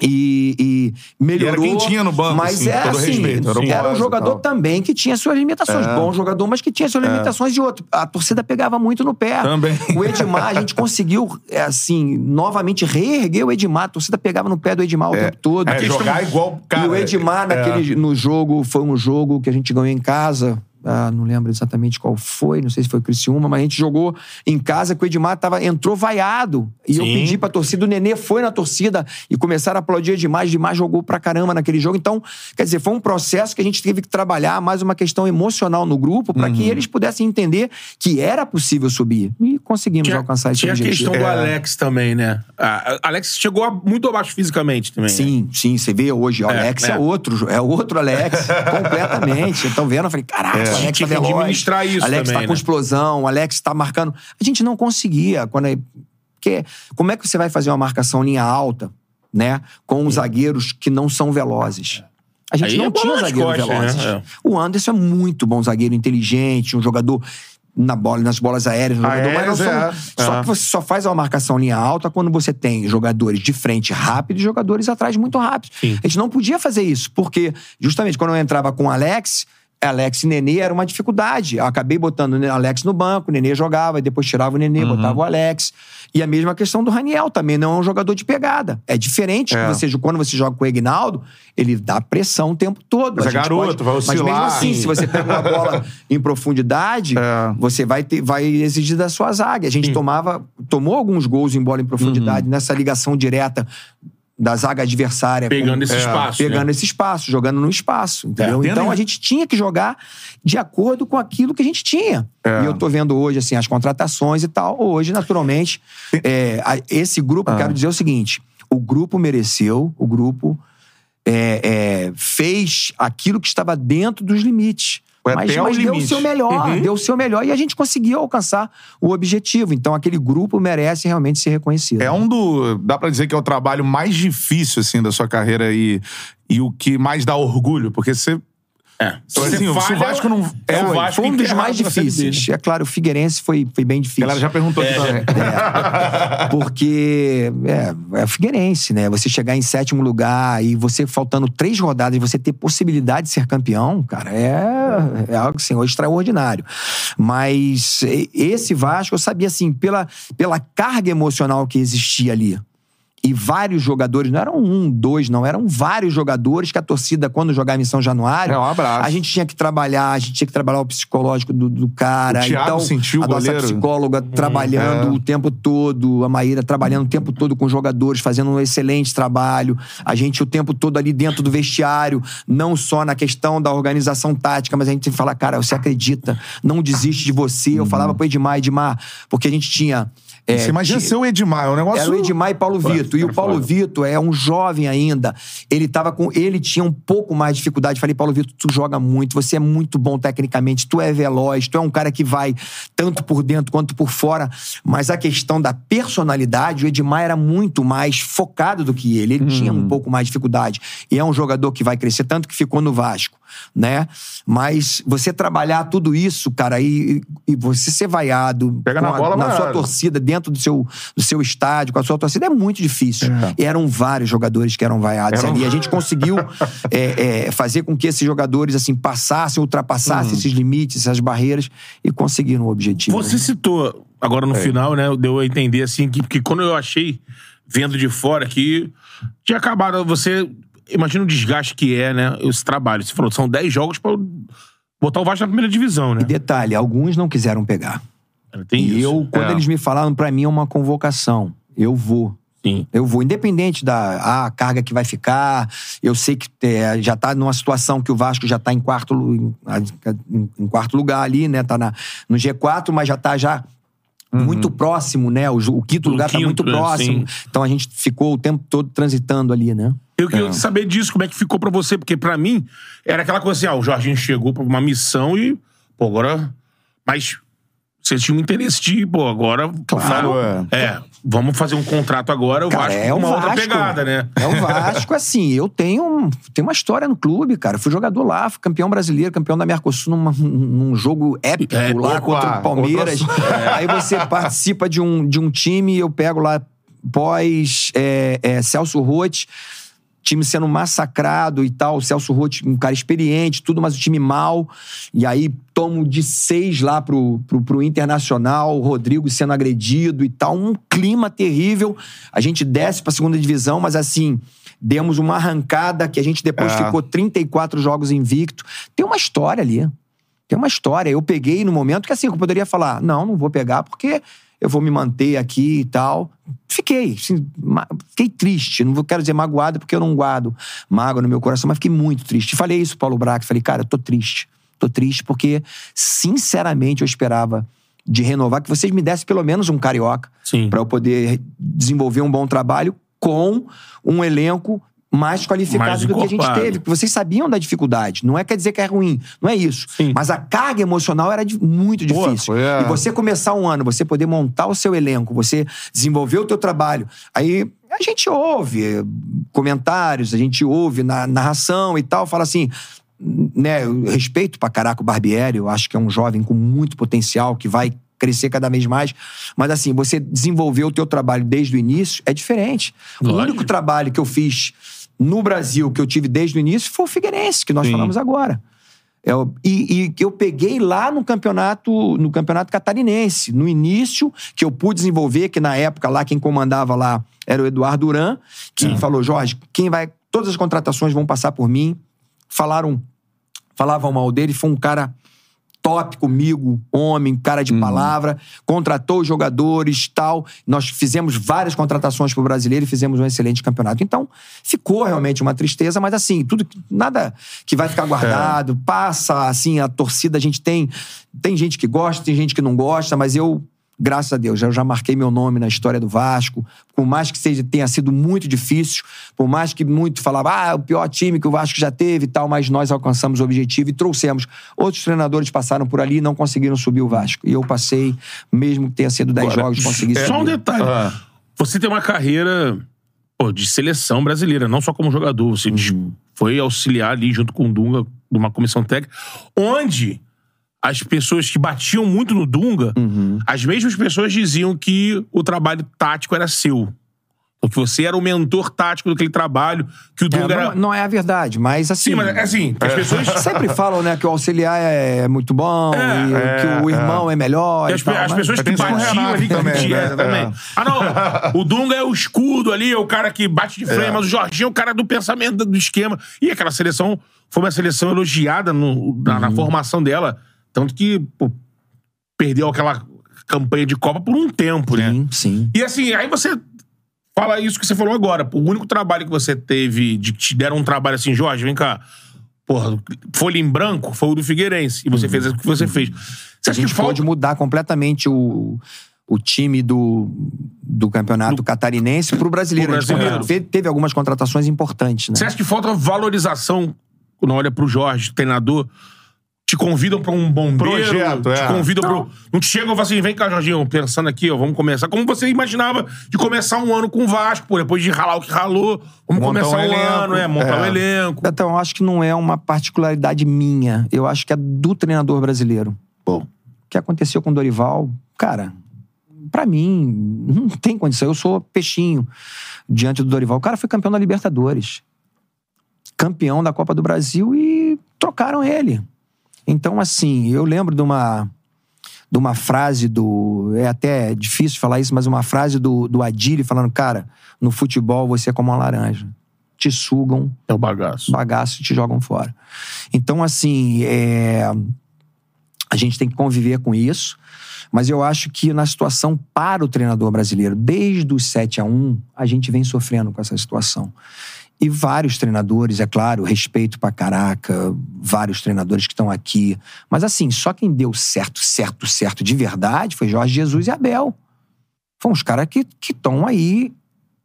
E, e melhorou. quem tinha no banco, Mas assim, é todo assim, respeito, era o era um e jogador também que tinha suas limitações. É. Bom jogador, mas que tinha suas limitações de outro. A torcida pegava muito no pé. Também. O Edmar, a gente conseguiu, é, assim, novamente reerguer o Edmar. A torcida pegava no pé do Edmar o tempo todo. É, jogar igual cara. e o Edmar, é. naquele, no jogo, foi um jogo que a gente ganhou em casa. Ah, não lembro exatamente qual foi, não sei se foi o Criciúma, mas a gente jogou em casa que o Edmar tava, entrou vaiado. E eu Sim. pedi pra torcida, o Nenê foi na torcida e começaram a aplaudir o Edmar. O Edmar jogou pra caramba naquele jogo. Então, quer dizer, foi um processo que a gente teve que trabalhar mais uma questão emocional no grupo para Uhum. que eles pudessem entender que era possível subir. E conseguimos alcançar esse tinha a objetivo. questão do É. Alex também, né? A- a- Alex chegou a- muito abaixo fisicamente também. né? Sim, sim, você vê hoje, o É, Alex é, é. outro, é outro Alex, *laughs* completamente. Então vendo, eu falei, caraca, o Alex Tinha tá que veloz. administrar isso Alex também, tá com né? explosão, o Alex tá marcando. A gente não conseguia quando é, porque como é que você vai fazer uma marcação linha alta, né, com os zagueiros que não são velozes? A gente Aí não é tinha zagueiros costas, velozes. né? É. O Anderson é muito bom zagueiro, inteligente, um jogador na bola, nas bolas aéreas, um jogador, mas não são- é. só É. que você só faz uma marcação linha alta quando você tem jogadores de frente rápido e jogadores atrás muito rápido. Sim. A gente não podia fazer isso, porque justamente quando eu entrava com o Alex, Alex e Nenê era uma dificuldade. Eu acabei botando o Alex no banco, o Nenê jogava, e depois tirava o Nenê, Uhum. botava o Alex. E a mesma questão do Raniel, também não é um jogador de pegada. É diferente É. você, quando você joga com o Egnaldo, ele dá pressão o tempo todo. Mas A é garoto, vai Mas mesmo oscilar. assim, se você pega uma bola em profundidade, É. você vai, ter, vai exigir da sua zaga. A gente tomava, tomou alguns gols em bola em Uhum. profundidade nessa ligação direta da zaga adversária. com- Pegando esse É, espaço. pegando né? esse espaço, jogando no espaço, entendeu? tendo- então a gente tinha que jogar de acordo com aquilo que a gente tinha. É. E eu tô vendo hoje, assim, as contratações e tal. Hoje, naturalmente, é, a- esse grupo, Ah. eu quero dizer o seguinte: o grupo mereceu, o grupo é, é, fez aquilo que estava dentro dos limites. Foi Mas, até o mas deu o limite. seu melhor, Uhum. deu o seu melhor e a gente conseguiu alcançar o objetivo. Então, aquele grupo merece realmente ser reconhecido. É um do. Dá pra dizer que é o trabalho mais difícil, assim, da sua carreira e, e o que mais dá orgulho, porque você. É. Se Assim, o Vasco não- É o foi, Vasco Foi um dos mais difíceis. É claro, o Figueirense foi, foi bem A difícil. galera já perguntou aqui também. *laughs* Porque é, é o Figueirense, né? Você chegar em sétimo lugar e você faltando três rodadas e você ter possibilidade de ser campeão, cara, é, é algo assim, extraordinário. Mas esse Vasco, eu sabia assim, pela, pela carga emocional que existia ali. E vários jogadores, não eram um, dois, não, eram vários jogadores que a torcida, quando jogava em São Januário, É, um abraço. a gente tinha que trabalhar, a gente tinha que trabalhar o psicológico do, do cara. O Thiago então, sentiu a nossa goleiro. psicóloga trabalhando é. o tempo todo, a Maíra trabalhando o tempo todo com os jogadores, fazendo um excelente trabalho. A gente o tempo todo ali dentro do vestiário, não só na questão da organização tática, mas a gente fala, cara, você acredita, não desiste de você. Eu falava pro Edmar, Edmar, porque a gente tinha. É, Você imagina ti- ser o Edmar, é um negócio. era o Edmar e Paulo Vitor. E o Paulo Vitor é um jovem ainda. Ele tava com. Ele tinha um pouco mais de dificuldade. Falei, Paulo Vitor, tu joga muito, você é muito bom tecnicamente, tu é veloz, tu é um cara que vai tanto por dentro quanto por fora. Mas a questão da personalidade, o Edmar era muito mais focado do que ele. Ele tinha um pouco mais de dificuldade. E é um jogador que vai crescer, tanto que ficou no Vasco, né? Mas você trabalhar tudo isso, cara, e, e você ser vaiado Pega na a- bola, na sua torcida, dentro do seu, do seu estádio, com a sua torcida, é muito difícil. E eram vários jogadores que eram vaiados Eram- ali. E a gente *laughs* conseguiu é, é, fazer com que esses jogadores assim passassem, ultrapassassem esses limites, essas barreiras e conseguiram o objetivo. Você citou agora É. no final, né? Deu a entender assim que, que quando eu achei, vendo de fora, que tinha acabado. Você imagina o desgaste que é, né? Esse trabalho. Você falou, são 10 jogos pra botar o Vasco na primeira divisão, né? E detalhe, alguns não quiseram pegar. Tem e isso. eu, quando É. eles me falaram, pra mim é uma convocação. Eu vou. Sim. Eu vou, independente da ah, carga que vai ficar. Eu sei que é, já tá numa situação que o Vasco já tá em quarto, em, em- quarto lugar ali, né? Tá na, no G4, mas já tá já muito próximo, né? O, o quinto O lugar tá quinto, muito né? próximo. Sim. Então a gente ficou o tempo todo transitando ali, né? Eu queria saber disso, como é que ficou pra você, porque pra mim era aquela coisa assim, ah, o Jorginho chegou pra uma missão e, pô, agora. Mas você tinha um interesse de, pô, agora. Claro, É, vamos fazer um contrato agora, o Cara, Vasco é o uma outra Vasco. pegada, né? É o Vasco, assim, eu tenho, tenho uma história no clube, cara. Fui jogador lá, fui campeão brasileiro, campeão da Mercosul numa- num jogo épico É, lá contra o Palmeiras. outra- *laughs* Aí você participa de um, de um time, eu pego lá pós é, é, Celso Roth, time sendo massacrado e tal. O Celso Roth, um cara experiente, tudo, mas o time mal. E aí tomo de seis lá pro, pro, pro Internacional, o Rodrigo sendo agredido e tal. Um clima terrível. A gente desce pra segunda divisão, mas assim. Demos uma arrancada que a gente depois É. ficou 34 jogos invicto. Tem uma história ali. Tem uma história. Eu peguei no momento que assim, eu poderia falar: não, não vou pegar porque eu vou me manter aqui e tal. Fiquei, assim, fiquei triste. Não vou- quero dizer magoado porque eu não guardo mágoa no meu coração, mas fiquei muito triste. Falei isso pro Paulo Braga, falei, cara, eu tô triste. Tô triste porque, sinceramente, eu esperava de renovar que vocês me dessem pelo menos um carioca para eu poder desenvolver um bom trabalho com um elenco mais qualificado Mais do que a gente teve. Porque vocês sabiam da dificuldade. Não é quer dizer que é ruim, não é isso. Sim. Mas a carga emocional era muito Pô, difícil. a- E você começar um ano, você poder montar o seu elenco, você desenvolver o teu trabalho. Aí a gente ouve comentários, a gente ouve na narração e tal, fala assim, né, eu respeito pra caraca o Barbieri, eu acho que é um jovem com muito potencial, que vai crescer cada vez mais. Mas assim, você desenvolver o teu trabalho desde o início é diferente. O Lógico. único trabalho que eu fiz no Brasil, que eu tive desde o início, foi o Figueirense, que nós Sim. falamos agora. Eu- e, que eu peguei lá no campeonato, no campeonato catarinense, no início, que eu pude desenvolver, que na época lá quem comandava lá era o Eduardo Duran, que falou: Jorge, quem vai. Todas as contratações vão passar por mim. Falaram, falavam mal dele, foi um cara top comigo, homem, cara de palavra, contratou os jogadores tal. Nós fizemos várias contratações pro brasileiro e fizemos um excelente campeonato. Então, ficou realmente uma tristeza, mas assim, tudo nada que vai ficar guardado, passa assim, a torcida a gente tem tem gente que gosta, tem gente que não gosta, mas eu Graças a Deus, eu já marquei meu nome na história do Vasco. Por mais que seja, tenha sido muito difícil, por mais que muito falava, ah, é o pior time que o Vasco já teve e tal, mas nós alcançamos o objetivo e trouxemos. Outros treinadores passaram por ali e não conseguiram subir o Vasco. E eu passei, mesmo que tenha sido 10 jogos, consegui subir. Só um detalhe. Ah. Você tem uma carreira pô, de seleção brasileira, não só como jogador. Você dis- foi auxiliar ali junto com o Dunga numa comissão técnica, onde as pessoas que batiam muito no Dunga, as mesmas pessoas diziam que o trabalho tático era seu. Porque você era o mentor tático daquele trabalho, que o É, Dunga era. não, não é a verdade, mas assim. Sim, mas é assim, as pessoas. *laughs* Sempre falam, né, que o auxiliar é muito bom É, e que o irmão é, melhor. As, tal, as pessoas que batiam ali, que também, tinha, né? exatamente. Ah, não. O Dunga é o escudo ali, é o cara que bate de frente, mas o Jorginho é o cara do pensamento, do esquema. E aquela seleção foi uma seleção elogiada no- na, Uhum. na formação dela. Tanto que pô, perdeu aquela campanha de Copa por um tempo, né? Sim, sim. E assim, aí você fala isso que você falou agora. O único trabalho que você teve, de que te deram um trabalho assim, Jorge, vem cá. Porra, folha em branco foi o do Figueirense. E você fez o que você fez. Você Uhum. A gente falta. pode mudar completamente o, o time do, do campeonato catarinense pro brasileiro. Pro A gente brasileiro. fe- teve algumas contratações importantes, né? Você acha que falta valorização quando olha pro Jorge, treinador? Te convidam pra um bombeiro? Projeto, te é. convidam pro. Não te chegam e falam assim: vem cá, Jorginho, pensando aqui, ó, vamos começar. Como você imaginava de começar um ano com o Vasco, pô, depois de ralar o que ralou, vamos Montar começar um um elenco. ano, é, montar É. um elenco. Então, eu acho que não é uma particularidade minha. Eu acho que é do treinador brasileiro. Bom. O que aconteceu com o Dorival, cara, pra mim, não tem condição. Eu sou peixinho diante do Dorival. O cara foi campeão da Libertadores. Campeão da Copa do Brasil e trocaram ele. Então, assim, eu lembro de uma, de uma frase do. É até difícil falar isso, mas uma frase do, do Adili falando: cara, no futebol você é como uma laranja. Te sugam, É o bagaço. bagaço e te jogam fora. Então, assim, é, a gente tem que conviver com isso. Mas eu acho que na situação para o treinador brasileiro, desde os 7 a 1 a gente vem sofrendo com essa situação. E vários treinadores, é claro, respeito pra caraca, vários treinadores que estão aqui. Mas assim, só quem deu certo, certo, certo de verdade foi Jorge Jesus e Abel. Foram os caras que estão aí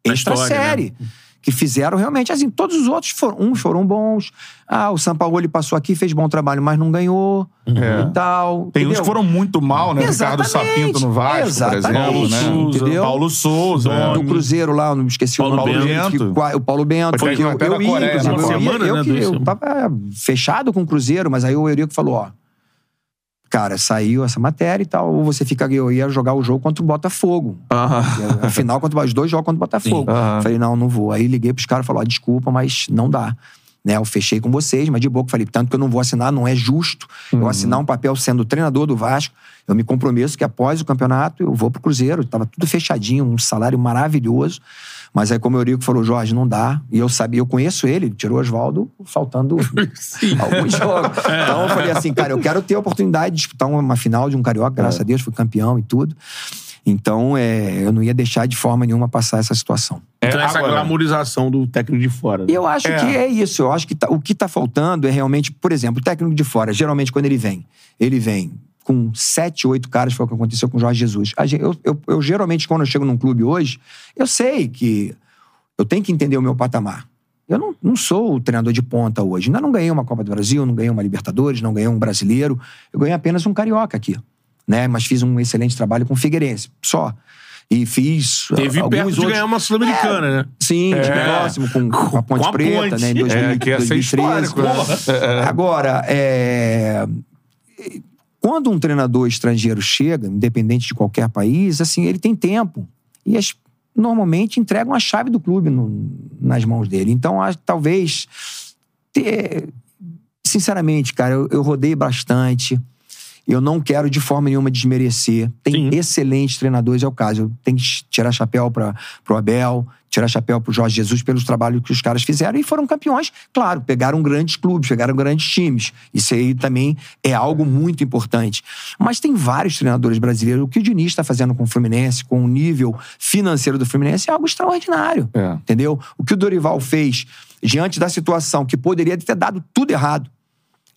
extra história, né? Que fizeram realmente, assim, todos os outros foram, uns foram bons. Ah, o Sampaoli passou aqui, fez bom trabalho, mas não ganhou É. e tal. Tem uns entendeu? que foram muito mal, né? Ricardo Exatamente. Sapinto no Vasco, por Exatamente. exemplo, né? Souza, entendeu? Paulo Souza. é. do Cruzeiro lá, eu não esqueci Paulo o nome Bento. que- o Paulo Bento. Foi que eu, eu ia, Coreia, inclusive, né? eu, semana, eu, né, que- do- eu tava fechado com o Cruzeiro, mas aí o Eurico falou, ó, cara, saiu essa matéria e tal, ou você fica, eu ia jogar o jogo contra o Botafogo. Afinal, contra, os dois jogos contra o Botafogo. Falei, não, não vou. Aí liguei pros caras e falei, ó, desculpa, mas não dá. Né, eu fechei com vocês, mas de boca falei, tanto que eu não vou assinar, não é justo eu assinar um papel sendo treinador do Vasco. Eu me comprometo que após o campeonato eu vou pro Cruzeiro. Tava tudo fechadinho, um salário maravilhoso. Mas aí, como o Eurico falou, Jorge, não dá. E eu sabia, eu conheço ele, tirou o Oswaldo faltando *laughs* alguns jogos. *laughs* Então eu falei assim, cara, eu quero ter a oportunidade de disputar uma final de um carioca, graças a Deus, fui campeão e tudo. Então, é, eu não ia deixar de forma nenhuma passar essa situação. Então, É, essa agora- glamorização do técnico de fora. né? Eu acho É. que é isso. Eu acho que tá- o que tá faltando é realmente, por exemplo, o técnico de fora, geralmente quando ele vem, ele vem com sete, oito caras, foi o que aconteceu com o Jorge Jesus. Eu, eu- eu, geralmente, quando eu chego num clube hoje, eu sei que eu tenho que entender o meu patamar. Eu não, não sou o treinador de ponta hoje. Ainda não ganhei uma Copa do Brasil, não ganhei uma Libertadores, não ganhei um brasileiro. Eu ganhei apenas um carioca aqui. Né? Mas fiz um excelente trabalho com o Figueirense, só. E fiz. Teve alguns perto de outros- ganhar uma Sul-Americana, né? Sim, de É. próximo, com, com a Ponte Com a Preta, Ponte. né? Em 2000, É, que ia ser 2013. histórico, né? Agora, é, quando um treinador estrangeiro chega, independente de qualquer país, assim, ele tem tempo. E as- normalmente entregam a chave do clube no- nas mãos dele. Então, acho talvez ter- sinceramente, cara, eu, eu rodei bastante. Eu não quero de forma nenhuma desmerecer. Tem Sim. excelentes treinadores, é o caso. Eu tenho que tirar chapéu para pro Abel, tirar chapéu pro Jorge Jesus pelos trabalhos que os caras fizeram e foram campeões. Claro, pegaram grandes clubes, pegaram grandes times. Isso aí também é algo muito importante. Mas tem vários treinadores brasileiros. O que o Diniz está fazendo com o Fluminense, com o nível financeiro do Fluminense, é algo extraordinário. É. Entendeu? O que o Dorival fez diante da situação que poderia ter dado tudo errado.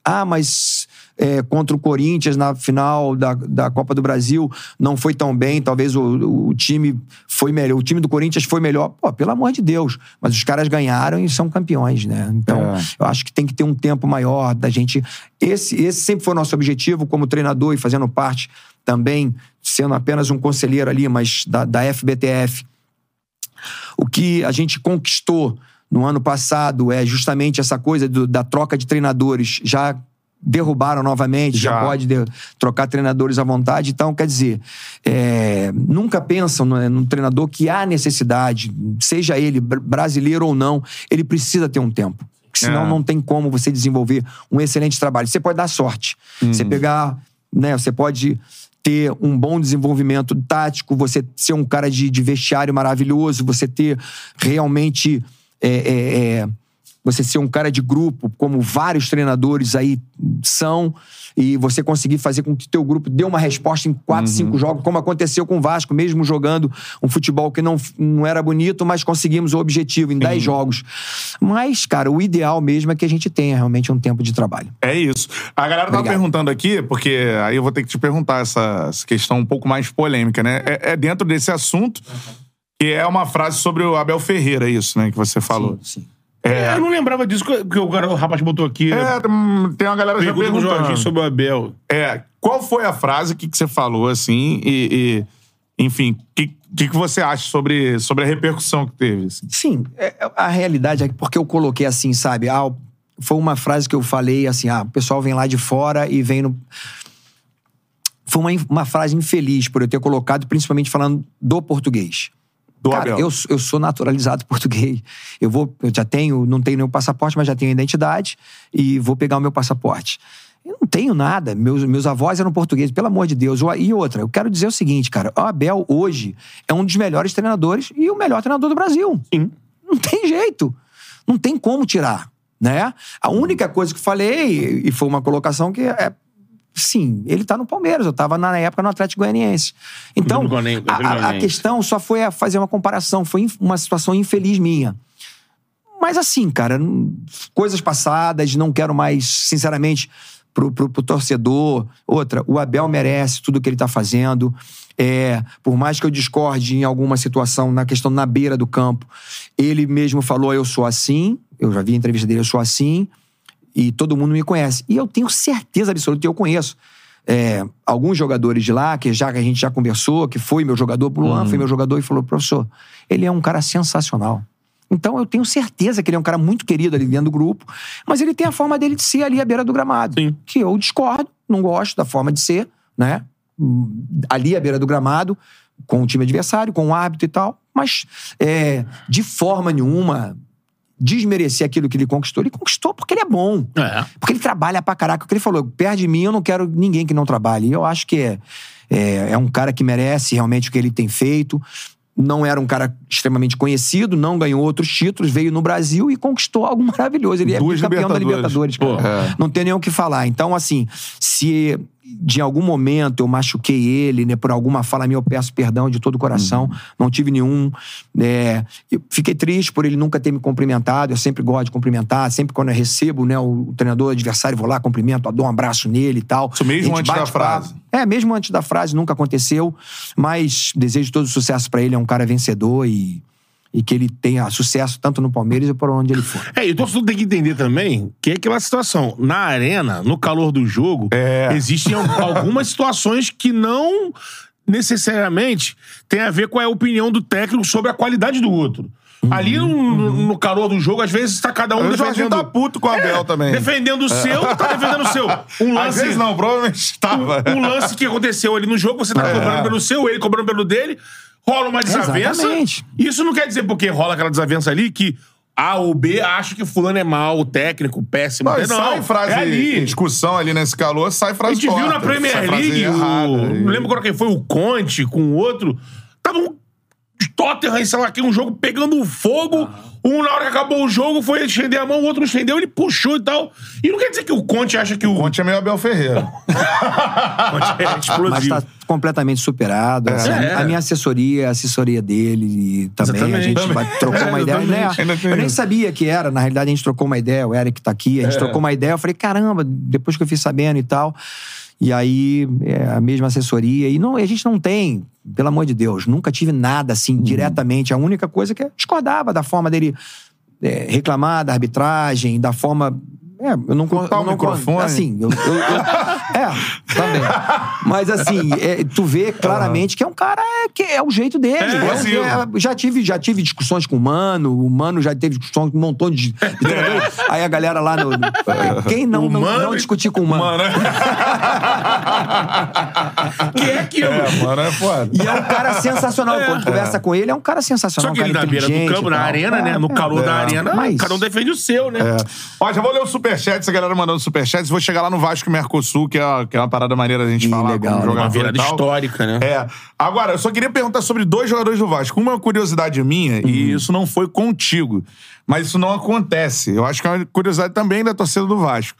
Ah, mas é, contra o Corinthians na final da, da Copa do Brasil não foi tão bem. Talvez o, o time foi melhor. O time do Corinthians foi melhor. Pô, pelo amor de Deus. Mas os caras ganharam e são campeões, né? Então, É. eu acho que tem que ter um tempo maior da gente. Esse, esse sempre foi o nosso objetivo como treinador e fazendo parte também, sendo apenas um conselheiro ali, mas da, da FBTF. O que a gente conquistou no ano passado é justamente essa coisa do- da troca de treinadores. Já derrubaram novamente, já, Já. pode de- trocar treinadores à vontade. Então, quer dizer, é, nunca pensam no, num treinador que há necessidade, seja ele br- brasileiro ou não, ele precisa ter um tempo. Senão É. não tem como você desenvolver um excelente trabalho. Você pode dar sorte. Você pegar, né, você pode ter um bom desenvolvimento tático, você ser um cara de, de vestiário maravilhoso, você ter realmente é, é, é, você ser um cara de grupo, como vários treinadores aí são, e você conseguir fazer com que teu grupo dê uma resposta em quatro, cinco jogos, como aconteceu com o Vasco, mesmo jogando um futebol que não, não era bonito, mas conseguimos o objetivo em dez jogos. Mas, cara, o ideal mesmo é que a gente tenha realmente um tempo de trabalho. É isso. A galera Obrigado. perguntando aqui, porque aí eu vou ter que te perguntar essa, essa questão um pouco mais polêmica, né? É, é dentro desse assunto, que é uma frase sobre o Abel Ferreira, isso, né? Que você falou. Sim. É, eu não lembrava disso que o, cara- o rapaz botou aqui. É, tem- uma galera já Jorginho perguntando. sobre o Abel. É, qual foi a frase que, que você falou, assim, e, e, enfim, o que, que, que você acha sobre, sobre a repercussão que teve? assim? Sim, é- é- a realidade é que porque eu coloquei assim, sabe? Ah, foi uma frase que eu falei assim, ah, o pessoal vem lá de fora e vem no. Foi uma, uma frase infeliz por eu ter colocado, principalmente falando do português. Do Cara, Abel. eu, eu sou naturalizado *laughs* português. Eu vou, eu já tenho, não tenho nenhum passaporte, mas já tenho identidade e vou pegar o meu passaporte. Eu não tenho nada. Meus, meus avós eram portugueses, pelo amor de Deus. E outra, eu quero dizer o seguinte, cara. O Abel, hoje, é um dos melhores treinadores e o melhor treinador do Brasil. Sim. Não tem jeito. Não tem como tirar, né? A única coisa que falei, e foi uma colocação que é... Sim, ele tá no Palmeiras. Eu tava na época no Atlético Goianiense. Então, a- a, questão só foi a fazer uma comparação. Foi uma situação infeliz minha. Mas assim, cara, coisas passadas, não quero mais, sinceramente, pro, pro, pro torcedor. Outra, o Abel merece tudo que ele tá fazendo. É, por mais que eu discorde em alguma situação, na questão na beira do campo, ele mesmo falou: eu sou assim. Eu já vi a entrevista dele, eu sou assim. E todo mundo me conhece. E eu tenho certeza absoluta, e eu conheço é, alguns jogadores de lá, que já que a gente já conversou, que foi meu jogador, o Luan foi meu jogador e falou: professor, ele é um cara sensacional. Então eu tenho certeza que ele é um cara muito querido ali dentro do grupo, mas ele tem a forma dele de ser ali à beira do gramado. Sim. Que eu discordo, não gosto da forma de ser, né? Ali à beira do gramado, com o time adversário, com o árbitro e tal. Mas é, de forma nenhuma desmerecer aquilo que ele conquistou. Ele conquistou porque ele é bom. É. Porque ele trabalha pra caraca. O que ele falou, perto de mim eu não quero ninguém que não trabalhe. E eu acho que é, é, é um cara que merece realmente o que ele tem feito. Não era um cara extremamente conhecido, não ganhou outros títulos, veio no Brasil e conquistou algo maravilhoso. Ele Duas é campeão da Libertadores. Cara. É. Não tem nem o que falar. Então, assim, se de algum momento eu machuquei ele, né, por alguma fala minha, eu peço perdão de todo o coração. Não tive nenhum. É, fiquei triste por ele nunca ter me cumprimentado. Eu sempre gosto de cumprimentar. Sempre quando eu recebo né, o, o treinador adversário, vou lá, cumprimento, dou um abraço nele e tal. Isso mesmo antes da frase. papo. É, mesmo antes da frase, nunca aconteceu. Mas desejo todo sucesso pra ele. É um cara vencedor e, e que ele tenha sucesso tanto no Palmeiras e por onde ele for. É, e o torcedor tem que entender também que é aquela situação. Na arena, no calor do jogo, É. existem al- *laughs* algumas situações que não necessariamente tem a ver com a opinião do técnico sobre a qualidade do outro. Ali no, no- no calor do jogo, às vezes tá cada um Jorginho defendendo... tá puto com o Abel também. Defendendo o seu, tá defendendo o seu. *laughs* Um Às lance... vezes não, provavelmente estava. um lance que aconteceu ali no jogo, você tá É. cobrando pelo seu, ele cobrando pelo dele, rola uma desavença. Exatamente. Isso não quer dizer porque rola aquela desavença ali que A ou B acha que fulano é mal, o técnico, péssimo. Não, Não, e sai frase é ali. em discussão ali nesse calor, sai A frase gente viu na Premier League, o... não lembro agora quem foi, o Conte com o outro. Tava um Tottenham, sei lá, aqui, um jogo pegando fogo. Um, na hora que acabou o jogo, foi estender a mão, o outro não estendeu, ele puxou e tal. E não quer dizer que o Conte acha que o Conte é meio Abel Ferreira. *laughs* Conte é explosivo. Mas tá completamente superado. assim, É. A minha assessoria, a assessoria dele e também a gente Também. vai- trocou uma ideia. né? Eu nem sabia que era. Na realidade, a gente trocou uma ideia. O Eric tá aqui. A gente trocou uma ideia. Eu falei, caramba, depois que eu fiz sabendo e tal. E aí, é, a mesma assessoria. E não, a gente não tem, pelo amor de Deus, nunca tive nada assim, diretamente. A única coisa que eu discordava da forma dele é, reclamar da arbitragem, da forma. É, eu não Cortar eu o não- microfone. Assim, eu, eu- eu- é, também. Mas assim, é, tu vê claramente que é um cara é, que é o jeito dele. É, É, assim, é, já, tive, já tive discussões com o Mano, o Mano já teve discussões com um montão de, de. *laughs* Aí a galera lá no. no- quem não, não, Mano não discutir com o Mano? Mano, é... *laughs* Que é que eu... é, mano, é foda. E é um cara sensacional. Quando conversa com ele, é um cara sensacional. Só que um ele cara na beira do campo, na arena, É, né? No é. calor da É. arena, Mas- cada um defende o seu, né? Ó, já vou ler o superchat, essa galera mandando superchats. Vou chegar lá no Vasco e Mercosul, que é, que é uma parada maneira da gente Ih, falar legal, como né? jogador Uma virada e histórica, né? É. Agora, eu só queria perguntar sobre dois jogadores do Vasco. Uma curiosidade minha, Uhum. e isso não foi contigo, mas isso não acontece. Eu acho que é uma curiosidade também da torcida do Vasco,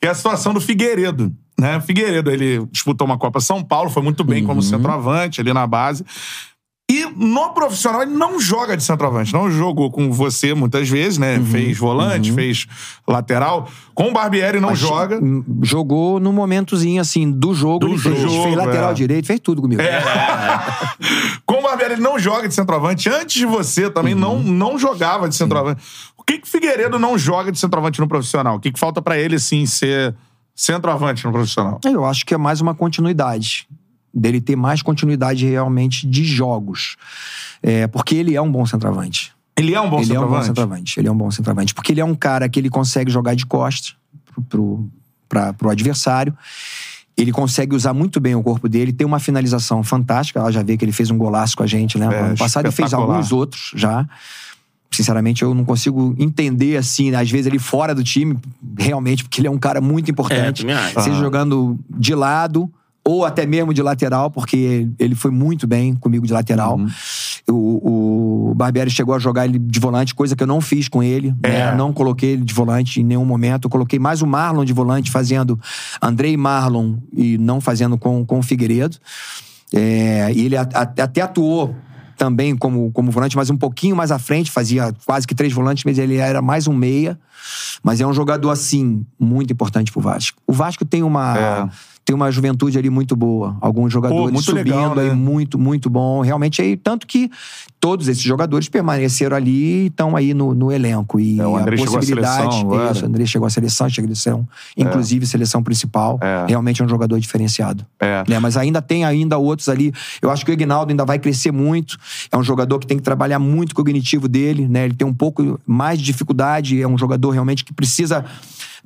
que é a situação do Figueiredo. Né? Figueiredo, ele disputou uma Copa São Paulo, foi muito bem Uhum. como centroavante ali na base. E no profissional ele não joga de centroavante. Não jogou com você muitas vezes, né? Uhum. Fez volante, fez lateral. Com o Barbieri não joga. Hum, Jogou no momentozinho, assim, do jogo. Do fez, jogo, fez lateral é. direito, fez tudo comigo. *laughs* Com o Barbieri ele não joga de centroavante. Antes de você também não, não jogava de centroavante. O que que o Figueiredo não joga de centroavante no profissional? O que que falta pra ele, sim, ser centroavante no profissional? Eu acho que é mais uma continuidade. Dele ter mais continuidade realmente de jogos. É, porque ele é um bom centroavante. Ele é um bom ele é um bom centroavante? centroavante. Ele é um bom centroavante. Porque ele é um cara que ele consegue jogar de costas pro, pro, pra, pro adversário. Ele consegue usar muito bem o corpo dele, tem uma finalização fantástica. Ela já vê que ele fez um golaço com a gente, né? É, ano passado ele fez alguns outros já. Sinceramente, eu não consigo entender, assim, às vezes ele fora do time, realmente, porque ele é um cara muito importante. É, também acho. Seja jogando de lado ou até mesmo de lateral, porque ele foi muito bem comigo de lateral. Uhum. O, o Barbieri chegou a jogar ele de volante, coisa que eu não fiz com ele. É. né? Não coloquei ele de volante em nenhum momento. Eu coloquei mais o Marlon de volante, fazendo Andrei Marlon e não fazendo com, com o Figueiredo. É, e ele a- a- até atuou também como, como volante, mas um pouquinho mais à frente, fazia quase que três volantes, mas ele era mais um meia. Mas é um jogador, assim, muito importante pro Vasco. O Vasco tem uma. É. Tem uma juventude ali muito boa. Alguns jogadores muito subindo legal, né? aí, muito, muito bom. Realmente, aí, tanto que todos esses jogadores permaneceram ali e estão aí no, no elenco. E É, o André a chegou à possibilidade. seleção isso, o André chegou à seleção, chegou à seleção, inclusive seleção principal. É. Realmente é um jogador diferenciado. É. né? Mas ainda tem ainda outros ali. Eu acho que o Ignaldo ainda vai crescer muito. É um jogador que tem que trabalhar muito o cognitivo dele, né? Ele tem um pouco mais de dificuldade. É um jogador realmente que precisa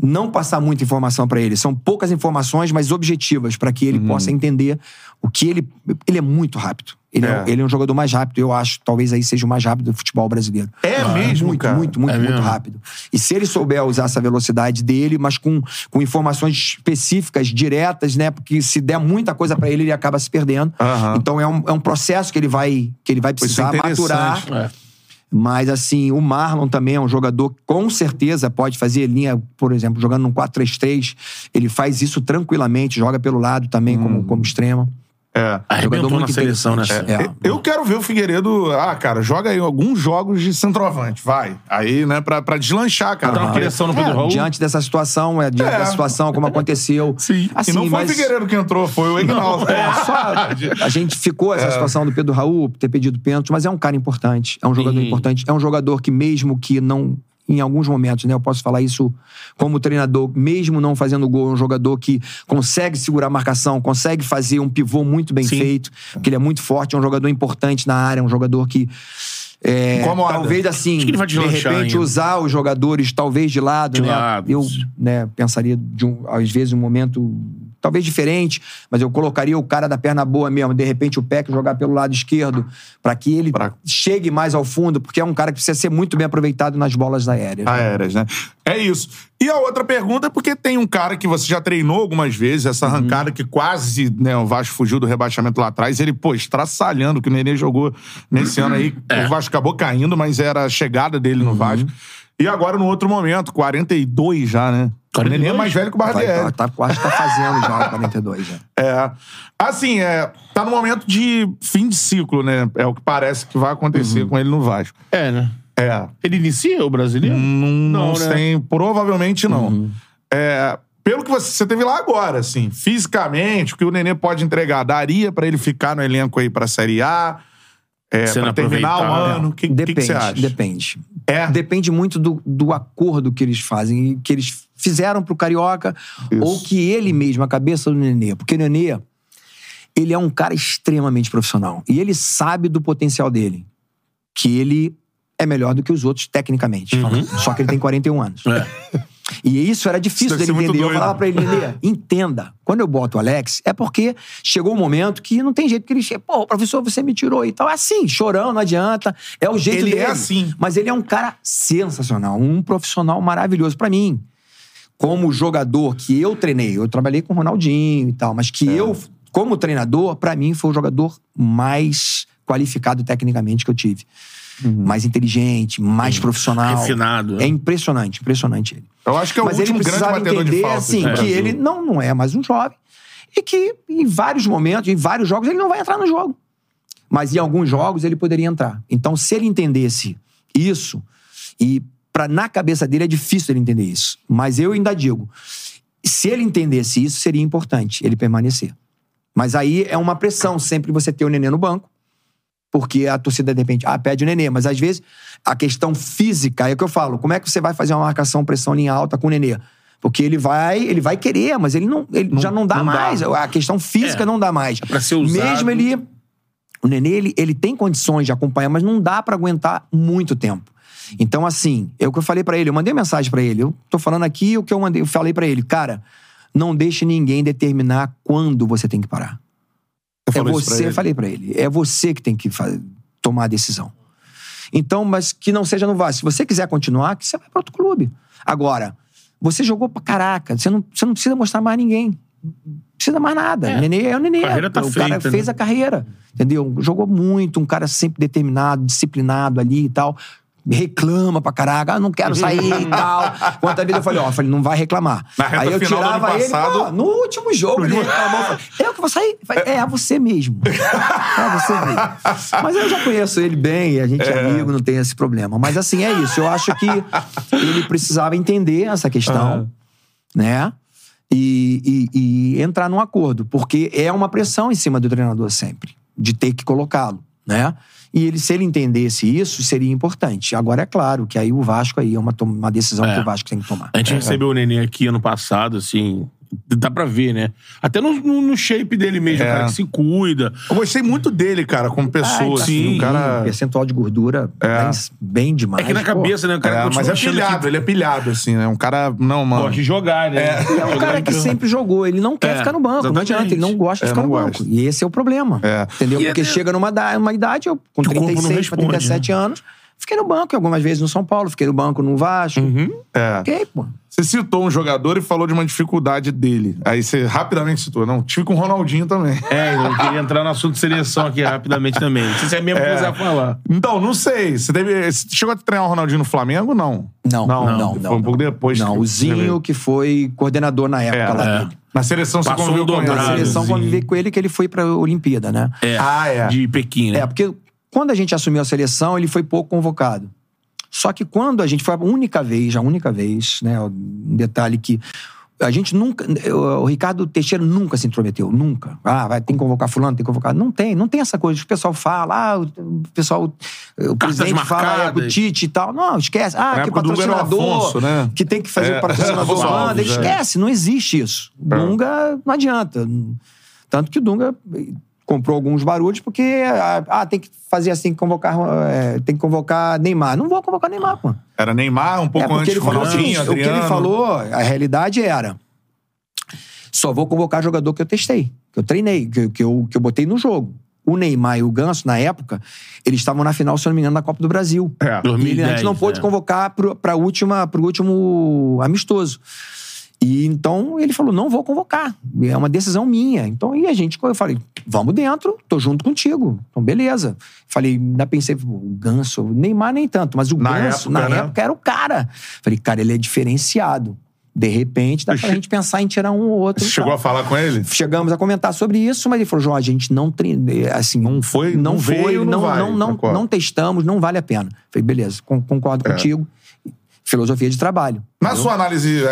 não passar muita informação para ele. São poucas informações, mas objetivas para que Uhum. ele possa entender o que ele. Ele é muito rápido. Ele é. É. ele é um jogador mais rápido, eu acho. Talvez aí seja o mais rápido do futebol brasileiro. É mesmo, muito, cara? muito, muito, É muito mesmo? rápido. E se ele souber usar essa velocidade dele, mas com, com informações específicas, diretas, né? Porque se der muita coisa pra ele, ele acaba se perdendo. Aham. Então é um, é um processo que ele vai, que ele vai é precisar maturar. É. Mas, assim, o Marlon também é um jogador que, com certeza, pode fazer linha, por exemplo, jogando num 4-3-3. Ele faz isso tranquilamente, joga pelo lado também, Hum. como, como extremo. É. Arrebentou muito na seleção, né? interessante. É. Eu quero ver o Figueiredo. Ah, cara, joga aí alguns jogos de centroavante, vai. Aí, né, pra, pra deslanchar, cara. Dá uma pressão no Pedro É, Raul. diante dessa situação, é, diante É. da situação, como aconteceu. Sim. Assim, e não foi mas- o Figueiredo que entrou, foi o Ignaldo. É, só a gente ficou essa situação do Pedro Raul ter pedido pênalti, mas é um cara importante, é um jogador Sim. importante, é um jogador que mesmo que não em alguns momentos, né, eu posso falar isso como treinador, mesmo não fazendo gol, é um jogador que consegue segurar a marcação, consegue fazer um pivô muito bem Sim. feito, porque ele é muito forte, é um jogador importante na área, é um jogador que é, talvez assim, de repente ainda. usar os jogadores talvez de lado, De né? lado. Eu, né, pensaria de um, às vezes um momento talvez diferente, mas eu colocaria o cara da perna boa mesmo, de repente o Peck jogar pelo lado esquerdo, para que ele Pra- chegue mais ao fundo, porque é um cara que precisa ser muito bem aproveitado nas bolas aéreas. aéreas, né? É isso. E a outra pergunta é porque tem um cara que você já treinou algumas vezes, essa Uhum. arrancada que quase, né, o Vasco fugiu do rebaixamento lá atrás, ele, pô, estraçalhando, que o Nenê jogou nesse ano aí. É. O Vasco acabou caindo, mas era a chegada dele Uhum. no Vasco. E agora, no outro momento, 42 já, né? O Nenê é 42? mais velho que o Barbieri. tá, tá, que tá fazendo já o 42. Já. *laughs* É. Assim, é, tá no momento de fim de ciclo, né? É o que parece que vai acontecer Uhum. com ele no Vasco. É, né? É. Ele inicia o brasileiro? Não, não, Não, né? sei, provavelmente não. Uhum. É, pelo que você, você teve lá agora, assim, fisicamente, o que o Nenê pode entregar, daria pra ele ficar no elenco aí pra Série A? É, pra terminar o aproveitado. ano? O que, que, Depende, que você acha? depende. É. Depende muito do, do acordo que eles fazem, que eles fizeram pro Carioca, Isso. ou que ele mesmo, a cabeça do Nenê. Porque o Nenê, ele é um cara extremamente profissional. E ele sabe do potencial dele. Que ele é melhor do que os outros, tecnicamente. falando. Só que ele tem 41 anos. É. E isso era difícil Isso dele entender. Eu falava pra ele, Nenê, *laughs* entenda. Quando eu boto o Alex, é porque chegou um momento que não tem jeito que ele chega. Pô, professor, você me tirou e tal. É assim, chorão, não adianta. É o jeito Ele dele. é assim. Mas ele é um cara sensacional, um profissional maravilhoso pra mim. Como jogador que eu treinei, eu trabalhei com o Ronaldinho e tal, mas É. que eu, como treinador, pra mim foi o jogador mais qualificado tecnicamente que eu tive. Uhum. Mais inteligente, mais profissional. Refinado, né? É impressionante, impressionante ele. Eu acho que é o Mas ele último grande batedor de entender, falta. assim, do que Brasil. ele não, não é mais um jovem. E que em vários momentos, em vários jogos, ele não vai entrar no jogo. Mas em alguns jogos ele poderia entrar. Então, se ele entendesse isso, e pra, na cabeça dele é difícil ele entender isso. Mas eu ainda digo, se ele entendesse isso, seria importante ele permanecer. Mas aí é uma pressão sempre você ter o nenê no banco. Porque a torcida, de repente, ah, pede o nenê. Mas às vezes a questão física é o que eu falo. Como é que você vai fazer uma marcação, pressão linha alta com o nenê? Porque ele vai, ele vai querer, mas ele não, ele já não dá não dá. mais. A questão física É. não dá mais. pra ser usado. Mesmo ele. O nenê, ele, ele tem condições de acompanhar, mas não dá pra aguentar muito tempo. Então, assim, é o que eu falei pra ele. Eu mandei mensagem pra ele. Eu tô falando aqui o que eu mandei, eu falei pra ele. Cara, não deixe ninguém determinar quando você tem que parar. É você, eu falei pra ele. É você que tem que fa- tomar a decisão. Então, mas que não seja no Vasco. Se você quiser continuar, que você vai pra outro clube. Agora, você jogou pra caraca. Você não, você não precisa mostrar mais ninguém. Não precisa mais nada. É. O Nenê é o Nenê. A carreira tá o cara feita, fez né? a carreira. Entendeu? Jogou muito, um cara sempre determinado, disciplinado ali e tal. Reclama pra caraca, ah, não quero sair e *laughs* tal. Quantas vezes eu falei, ó, eu falei, não vai reclamar. Aí eu tirava ele, passado- no último jogo ele reclamou. eu falei, Eu que vou sair? Eu falei, É, você mesmo. É você mesmo. Mas eu já conheço ele bem, a gente é amigo, não tem esse problema. Mas assim, é isso. Eu acho que ele precisava entender essa questão, né? E, e- e entrar num acordo. Porque é uma pressão em cima do treinador sempre, de ter que colocá-lo, né? E ele, se ele entendesse isso, seria importante. Agora, é claro que aí o Vasco aí é uma, uma decisão É. que o Vasco tem que tomar. A gente recebeu o Nenê aqui ano passado, assim. Dá pra ver, né? Até no, no- no shape dele mesmo, É. o cara que se cuida. Eu gostei muito dele, cara, como pessoa. Ai, assim, sim. o cara... Percentual de gordura bem, bem demais. É que na pô. cabeça, né? O cara É, mas é pilhado, que ele é pilhado, assim, né? Um cara. Não, mano. Gosta de jogar, né? É um Jogar cara que sempre jogou, ele não quer É, ficar no banco, não exatamente. adianta, ele não gosta de É, ficar não no banco. gosta. E esse é o problema. É. Entendeu? E Porque é- chega numa da- uma idade, eu com Que o corpo não 36 para responde, 37 anos, fiquei no banco algumas vezes no São Paulo, fiquei no banco no Vasco. Uhum. É. Fiquei, pô. Você citou um jogador e falou de uma dificuldade dele. Aí você rapidamente citou. Não, tive com o Ronaldinho também. *laughs* É, eu queria entrar no assunto de seleção aqui rapidamente também. Não sei se é mesmo que você vai falar. Então, não sei. Você, teve, você chegou a treinar o Ronaldinho no Flamengo? Não. Não, não, não. Foi não, um pouco depois. Não, que- o Zinho, que foi coordenador na época É, lá é. dele. Na seleção você Passou conviveu um com ele. Na seleção convivi com ele que ele foi pra Olimpíada, né? É. Ah, é. De Pequim, né? É, porque quando a gente assumiu a seleção, ele foi pouco convocado. Só que quando a gente foi a única vez, a única vez, né? Um detalhe que a gente nunca. O Ricardo Teixeira nunca se intrometeu, nunca. Ah, vai, tem que convocar fulano, tem que convocar. Não tem, não tem essa coisa. O pessoal fala, ah, o pessoal. O presidente fala, é, o Tite e tal. Não, esquece. Ah, que patrocinador. Afonso, né? Que tem que fazer É, o patrocinador é. Esquece, não existe isso. O Dunga não adianta. Tanto que o Dunga comprou alguns barulhos porque ah, tem que fazer assim, convocar, é, tem que convocar Neymar. Não vou convocar Neymar, pô. Era Neymar, um É pouco porque antes ele falou o Ronaldinho, seguinte, o que ele falou, a realidade era Só vou convocar jogador que eu testei, que eu treinei, que, que, eu, que eu botei no jogo. O Neymar e o Ganso, na época, eles estavam na final, se eu não me engano, da Copa do Brasil. É. E ele, a 2010, gente não pôde é. convocar última, pro último amistoso. E então ele falou: não vou convocar. É uma decisão minha. Então, e a gente, eu falei, vamos dentro, tô junto contigo. Então, beleza. Falei, ainda pensei, o Ganso, o Neymar nem tanto, mas o Na Ganso, época, na né? época, era o cara. Falei, cara, ele é diferenciado. De repente, dá pra gente pensar em tirar um ou outro. Você chegou a falar com ele? Chegamos a comentar sobre isso, mas ele falou: Jorge, a gente não treina. Assim, Não foi, não, não foi, veio, não não, vai, não, não, não testamos, não vale a pena. Falei, beleza, con- concordo É. contigo. Filosofia de trabalho. Na sua análise,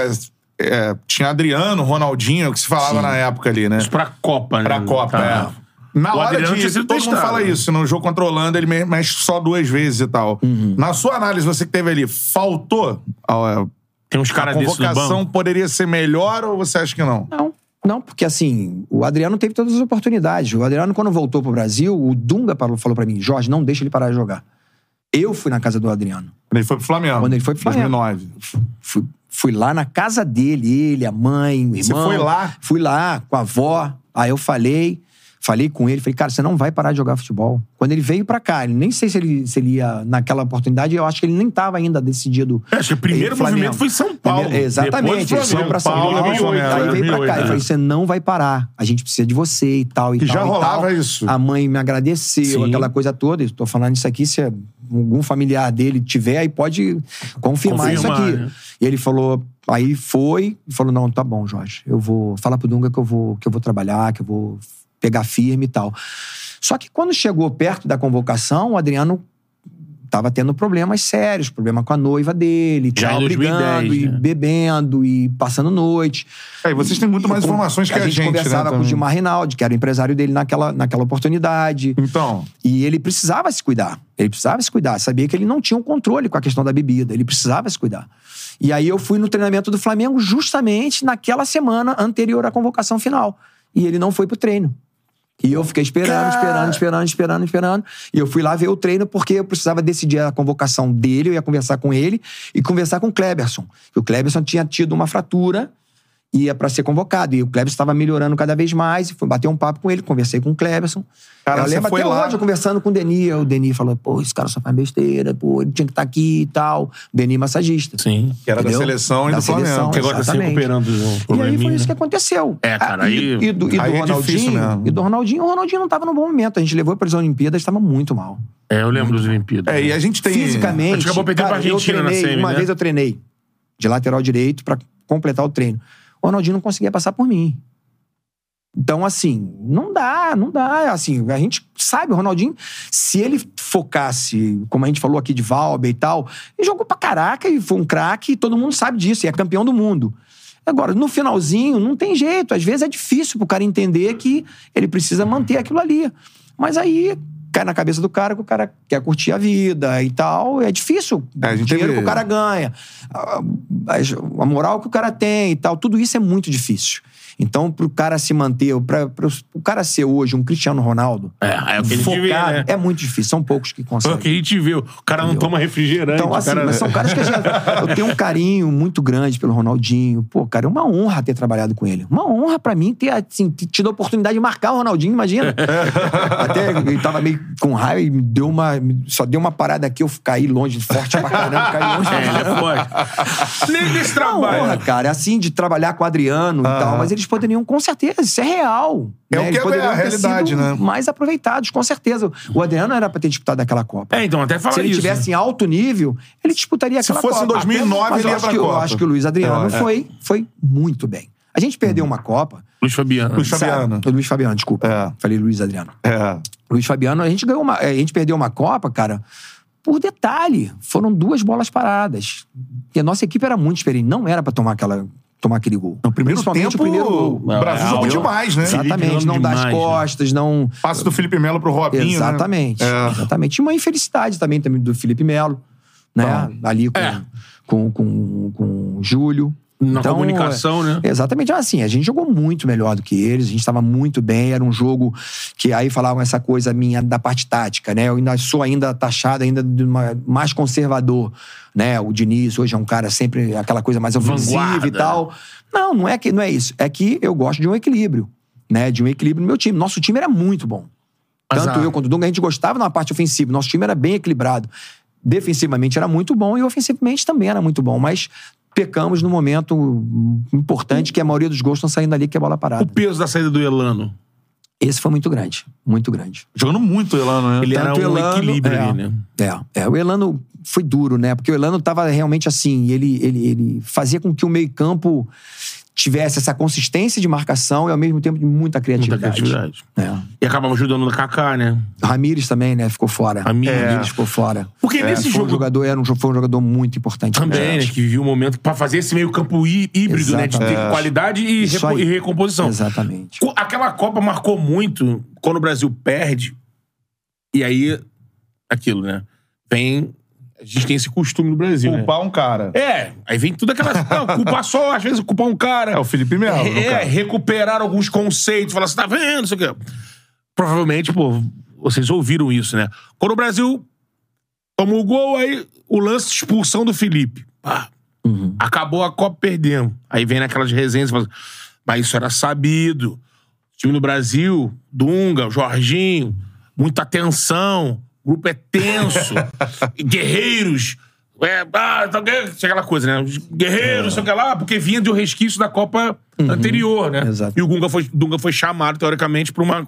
é, tinha Adriano, Ronaldinho, que se falava na época ali, né? Isso pra Copa, né? Pra Copa, Tá. é. Na O hora Adriano de. Todo mundo testado. fala isso. No jogo contra a Holanda, ele me- mexe só duas vezes e tal. Uhum. Na sua análise, você que teve ali, faltou? A, Tem uns a caras desses no convocação banco. poderia ser melhor ou você acha que não? Não, não, porque assim, o Adriano teve todas as oportunidades. O Adriano, quando voltou pro Brasil, o Dunga falou, falou pra mim: Jorge, não deixa ele parar de jogar. Eu fui na casa do Adriano. Quando ele foi pro Flamengo. Quando ele foi pro Flamengo. 2009. Fui, fui lá na casa dele, ele, a mãe, o Você irmão. foi lá? Fui lá com a avó. Aí eu falei, falei com ele, falei, cara, você não vai parar de jogar futebol. Quando ele veio pra cá, ele nem sei se ele, se ele ia naquela oportunidade, eu acho que ele nem tava ainda decidido. É, Acho que o primeiro Ele, Flamengo. movimento foi em São Paulo. Primeiro- exatamente, ele foi Flamengo. pra São Paulo, Paulo, 2008, aí veio pra 2008, cá. Eu né? falei, você não vai parar. A gente precisa de você e tal e Que tal. já e rolava tal. isso. A mãe me agradeceu, Sim. aquela coisa toda. Estou falando isso aqui, se algum familiar dele tiver, aí pode confirmar, isso aqui. né? E ele falou, aí foi, e falou: não, tá bom, Jorge. Eu vou falar pro Dunga que eu vou, que eu vou trabalhar, que eu vou pegar firme e tal. Só que quando chegou perto da convocação, o Adriano tava tendo problemas sérios, problema com a noiva dele, Já tava em 2010, brigando e né? bebendo e passando noite. É, e vocês têm muito mais E com- informações que a, a gente. né, conversava com o. Gilmar Rinaldi, que era o empresário dele naquela, naquela oportunidade. Então, E ele precisava se cuidar. Ele precisava se cuidar. Sabia que ele não tinha um controle com a questão da bebida. Ele precisava se cuidar. E aí eu fui no treinamento do Flamengo justamente naquela semana anterior à convocação final. E ele não foi pro treino. E eu fiquei esperando, esperando, esperando, esperando, esperando. E eu fui lá ver o treino porque eu precisava decidir a convocação dele, eu ia conversar com ele e conversar com o Kleberson. Que o Kleberson tinha tido uma fratura ia pra ser convocado. E o Kleberson estava melhorando cada vez mais. E fui bater um papo com ele, conversei com o Kleberson. Cara, eu lembro até lá- hoje, eu conversando com o Deni. O Deni falou, pô, esse cara só faz besteira, pô, ele tinha que estar aqui e tal. Deni massagista. Sim. que era Entendeu? da seleção e Da do Flamengo. seleção, Que agora tá se Exatamente. recuperando do E aí foi isso né? que aconteceu. É, cara, Ah, aí- E, e do, e do aí é Ronaldinho. mesmo. e do Ronaldinho, o Ronaldinho não estava num bom momento. A gente levou para as Olimpíadas, estava muito mal. É, eu lembro dos Olimpíadas. É, e a gente tem. Fisicamente. A gente acabou perdendo cara, pra Argentina eu na treinei, semi, Uma né? vez eu treinei de lateral direito para completar o treino. O Ronaldinho não conseguia passar por mim. Então, assim, não dá, não dá. Assim, a gente sabe, o Ronaldinho, se ele focasse, como a gente falou aqui de Valber e tal, ele jogou pra caraca e foi um craque, e todo mundo sabe disso, e é campeão do mundo. Agora, no finalzinho, não tem jeito. Às vezes é difícil pro cara entender que ele precisa manter aquilo ali. Mas aí cai na cabeça do cara que o cara quer curtir a vida e tal. É difícil. É, o dinheiro vê. que o cara ganha, a- a moral que o cara tem e tal, tudo isso é muito difícil. Então, pro cara se manter, pra, pro, o cara ser hoje um Cristiano Ronaldo, É, é focado, vê, né? é muito difícil. São poucos que É o conseguem. que a gente vê. O cara não toma refrigerante. Então, assim, cara... mas são caras que a gente, *laughs* eu tenho um carinho muito grande pelo Ronaldinho. Pô, cara, é uma honra ter trabalhado com ele. Uma honra pra mim ter assim, tido a oportunidade de marcar o Ronaldinho, imagina. *laughs* Até ele tava meio com raiva e me deu uma. Só deu uma parada aqui, eu caí longe, forte pra caramba, caí longe É, ele é forte. Nem desse Uma honra, trabalho. cara, assim, de trabalhar com o Adriano e tal, mas eles poderiam, com certeza, isso é real. É o né? que Eles é a realidade, né? Mais aproveitados, com certeza. O Adriano era pra ter disputado aquela Copa. É, então, até fala Se ele isso. tivesse em alto nível, ele disputaria Se aquela fosse em Copa. 2009, Até- mas ele ia acho pra que, Copa. Eu acho que o Luiz Adriano É, é. Foi, foi muito bem. A gente perdeu uma Copa. Luiz Fabiano. Luiz Fabiano. sabe? O Luiz Fabiano, desculpa. É. Falei Luiz Adriano. É. Luiz Fabiano, a gente ganhou uma. A gente perdeu uma Copa, cara, por detalhe. Foram duas bolas paradas. E a nossa equipe era muito experiente. Não era pra tomar aquela. Tomar aquele gol. No primeiro tempo, o primeiro gol. o Brasil É, jogou demais, né? Exatamente, não dá as né? costas, não. Passe do Felipe Melo pro Robinho, né? Exatamente. É. Exatamente. E uma infelicidade também, também do Felipe Melo, né? Ali com, É. com, com, com o Júlio. Na comunicação, né? Exatamente. Assim, a gente jogou muito melhor do que eles, a gente estava muito bem, era um jogo que aí falavam essa coisa minha da parte tática, né? Eu ainda sou ainda taxado ainda de uma, mais conservador, né? O Diniz hoje é um cara sempre aquela coisa mais ofensiva e tal. Não, não é que não é isso. É que eu gosto de um equilíbrio, né? De um equilíbrio no meu time. Nosso time era muito bom. Tanto eu quanto o Dunga, a gente gostava na parte ofensiva. Nosso time era bem equilibrado. Defensivamente era muito bom e ofensivamente também era muito bom. Mas pecamos no momento importante que a maioria dos gols estão saindo ali, que é bola O parada. peso da saída do Elano. Esse foi muito grande. Muito grande. Jogando muito o Elano, né? Ele era Tanto um o Elano- equilíbrio é. ali, né? É, é, o Elano foi duro, né? Porque o Elano tava realmente assim, ele, ele, ele fazia com que o meio-campo tivesse essa consistência de marcação e ao mesmo tempo de muita Muita criatividade. criatividade. É. E acabava ajudando no Kaká, né? Ramires também, né? Ficou fora. Ramires. Ramires ficou fora. Porque É, nesse jogo um jogador, era um, foi um jogador muito importante. também, né? Que vivia um momento pra fazer esse meio campo hí- híbrido, né? De ter Exatamente. qualidade e, e recomposição. Exatamente. Aquela Copa marcou muito quando o Brasil perde. E aí, aquilo, né? Vem. A gente tem esse costume no Brasil. né? Culpar um cara. É, aí vem tudo aquela. Não, culpar só, às vezes, culpar um cara. É o Felipe Melo, É, caso. recuperar alguns conceitos, falar assim, tá vendo? Não sei o quê. Provavelmente, pô, vocês ouviram isso, né? Quando o Brasil tomou o gol, aí o lance de expulsão do Felipe. Pá, Uhum. Acabou a Copa, perdemos. Aí vem naquelas resenhas, fala, mas isso era sabido. O time do Brasil, Dunga, Jorginho, muita atenção, o grupo é tenso, *laughs* guerreiros. É, ah, tá, aquela coisa, né? Os Guerreiros, sei o que lá, porque vinha de um resquício da Copa anterior, né? Exato. E o Dunga foi, Dunga foi chamado, teoricamente, pra uma,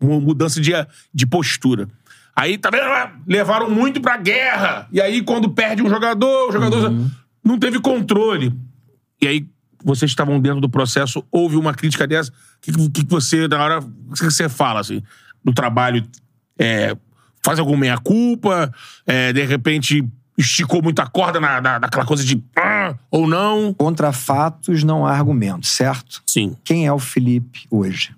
uma mudança de, de postura. Aí, tá vendo? Levaram muito pra guerra. E aí, quando perde um jogador, o jogador não teve controle. E aí, vocês estavam dentro do processo, houve uma crítica dessa. O que, que, que você, na hora, o que você fala, assim, do trabalho? É, faz alguma meia-culpa? É, de repente, esticou muita corda na, na, naquela coisa de... "Ah", ou não? Contra fatos não há argumento, certo? Sim. Quem é o Felipe hoje?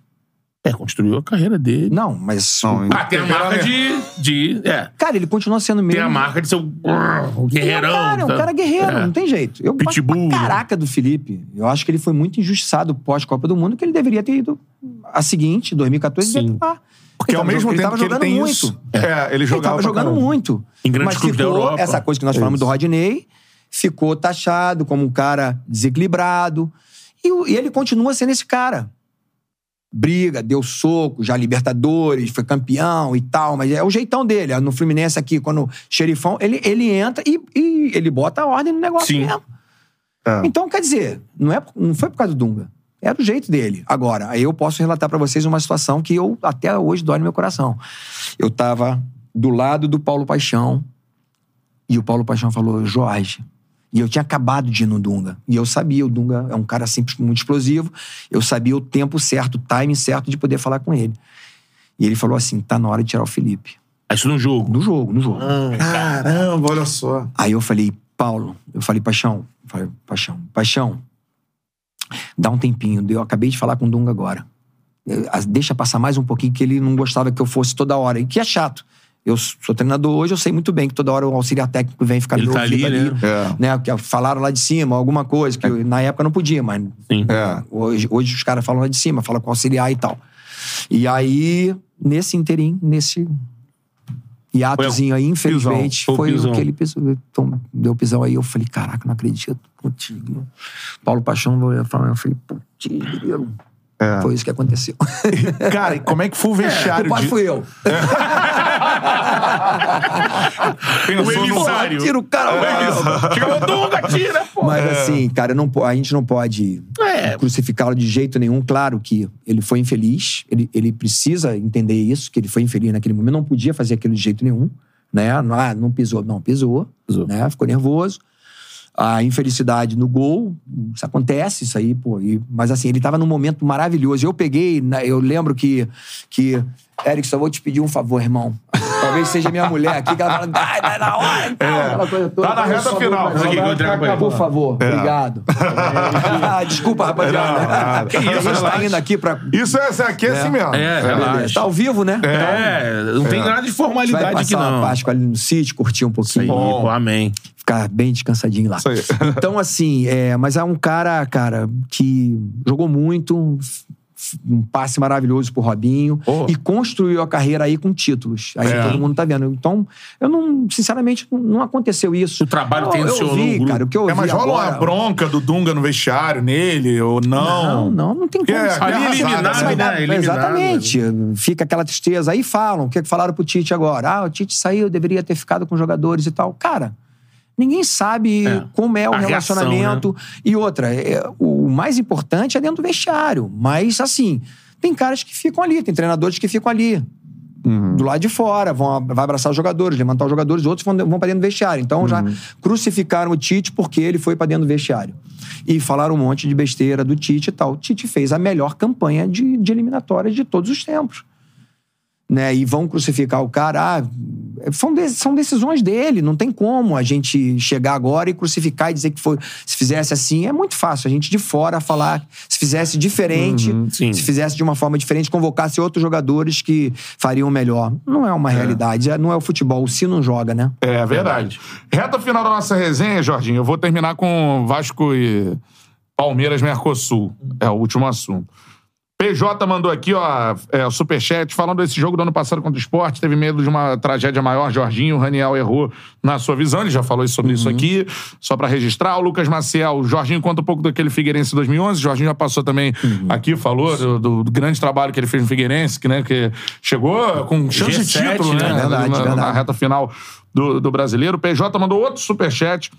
É, construiu a carreira dele. Não, mas. Não, Ah, tem a marca de... de é, Cara, ele continua sendo mesmo. tem a marca de ser o, é guerreirão. um cara, é um tá? cara guerreiro, É. não tem jeito. Eu Pitbull, pra né? caraca do Felipe. Eu acho que ele foi muito injustiçado pós-Copa do Mundo, que ele deveria ter ido a seguinte, 2014, Sim. devia estar. Porque Ele ao mesmo jogando- ele tempo tava que ele jogando tem muito. isso. É, ele Ele jogava tava pra jogando caramba. muito. Em grandes Mas clubes da ficou, Europa. essa coisa que nós falamos do Rodney, ficou taxado como um cara desequilibrado. E, e ele continua sendo esse cara. Briga, deu soco, já Libertadores, foi campeão e tal, mas é o jeitão dele. No Fluminense aqui, quando o xerifão, ele, ele entra e, e ele bota a ordem no negócio Sim. mesmo. É. Então, quer dizer, não, é, não foi por causa do Dunga. Era o jeito dele. Agora, aí eu posso relatar pra vocês uma situação que eu até hoje dói no meu coração. Eu tava do lado do Paulo Paixão e o Paulo Paixão falou, Jorge. E eu tinha acabado de ir no Dunga. E eu sabia, o Dunga é um cara sempre muito explosivo. Eu sabia o tempo certo, o timing certo de poder falar com ele. E ele falou assim: tá na hora de tirar o Felipe. Ah, Isso no jogo. No jogo, no jogo. Caramba, olha só. Aí eu falei, Paulo, eu falei, Paixão, eu falei, Paixão, Paixão, dá um tempinho. Eu acabei de falar com o Dunga agora. Deixa passar mais um pouquinho, que ele não gostava que eu fosse toda hora. E que é chato. Eu sou treinador hoje, eu sei muito bem que toda hora o auxiliar técnico vem ficar Ele tá ali, ali. né? É. né? Falaram lá de cima, alguma coisa, que eu- na época não podia, mas. É. Hoje, hoje os caras falam lá de cima, falam com auxiliar e tal. E aí, nesse interim, nesse hiatozinho aí, infelizmente, Foi o foi pisão. o que ele pisou. Então, deu pisão aí. Eu falei, caraca, não acredito. Putz, Paulo Paixão eu falei, eu falei, putz. É. foi isso que aconteceu. Cara, e como é que foi o vestiário Culpado de... fui eu. Pensou O emissário. Tira o cara. Chegava o Dunga, tira, pô. Mas assim, cara, não, a gente não pode É. crucificá-lo de jeito nenhum. Claro que ele foi infeliz, ele, ele precisa entender isso, que ele foi infeliz naquele momento, não podia fazer aquilo de jeito nenhum, né? Não, ah, não pisou, não, pisou, Pisou. né? Ficou nervoso. A infelicidade no gol, isso acontece, isso aí, pô. e- mas assim, ele tava num momento maravilhoso. Eu peguei, eu lembro que, que Eric, só vou te pedir um favor, irmão. *laughs* talvez seja minha mulher aqui, que ela fala, vai, vai na hora, então, É. aquela coisa toda. Tá na reta favor, final. por Isso aqui. Por favor, obrigado. *laughs* Ah, Desculpa, rapaziada. Não. *laughs* Que isso, a gente tá relaxa. indo aqui pra... Isso é, aqui é, assim mesmo. É, relaxa. Tá ao vivo, né? É, não tem nada de Vai formalidade aqui, passar uma não. Páscoa ali no sítio, curtir um Isso aí, pouquinho. pô, amém. Ficar bem descansadinho lá. Isso aí. Então, assim, é, mas é um cara, cara, que jogou muito, um passe maravilhoso pro Robinho Pô. e construiu a carreira aí com títulos. Aí É. todo mundo tá vendo. Então, eu não, sinceramente, não- aconteceu isso. O trabalho eu, tensionou eu vi, o cara, o que eu É, mas vi rola agora... uma bronca do Dunga no vestiário nele, ou não? Não, não, não tem como. é Ali eliminado, arrasada, Vai né? dar- Eliminado, Exatamente. Fica aquela tristeza. Aí falam, o que que falaram pro Tite agora? Ah, o Tite saiu, deveria ter ficado com os jogadores e tal. Cara, ninguém sabe É. como é o A reação, relacionamento. E outra, é, o mais importante é dentro do vestiário. Mas, assim, tem caras que ficam ali, tem treinadores que ficam ali. Do lado de fora, vão, vai abraçar os jogadores, levantar os jogadores, outros vão, vão pra dentro do vestiário. Então já crucificaram o Tite porque ele foi pra dentro do vestiário. E falaram um monte de besteira do Tite e tal. O Tite fez a melhor campanha de, de eliminatórias de todos os tempos. Né? E vão crucificar o cara. Ah, são, de- são decisões dele, não tem como a gente chegar agora e crucificar e dizer que foi. Se fizesse assim, é muito fácil. A gente de fora falar. Se fizesse diferente, sim. se fizesse de uma forma diferente, convocasse outros jogadores que fariam melhor. Não é uma realidade, é- não é o futebol. O Si não joga, né? É verdade. Reta final da nossa resenha, Jorginho, eu vou terminar com Vasco e Palmeiras Mercosul. É o último assunto. PJ mandou aqui, ó, é, o superchat, falando desse jogo do ano passado contra o esporte, teve medo de uma tragédia maior. Jorginho, o Raniel errou na sua visão, ele já falou sobre isso aqui, só pra registrar. O Lucas Maciel, o Jorginho conta um pouco daquele Figueirense 2011. O Jorginho já passou também aqui, falou do, do- do grande trabalho que ele fez no Figueirense, que, né, que chegou com chance de G7, título, né? né? Verdade, na, na verdade. reta final do, do brasileiro. O PJ mandou outro superchat.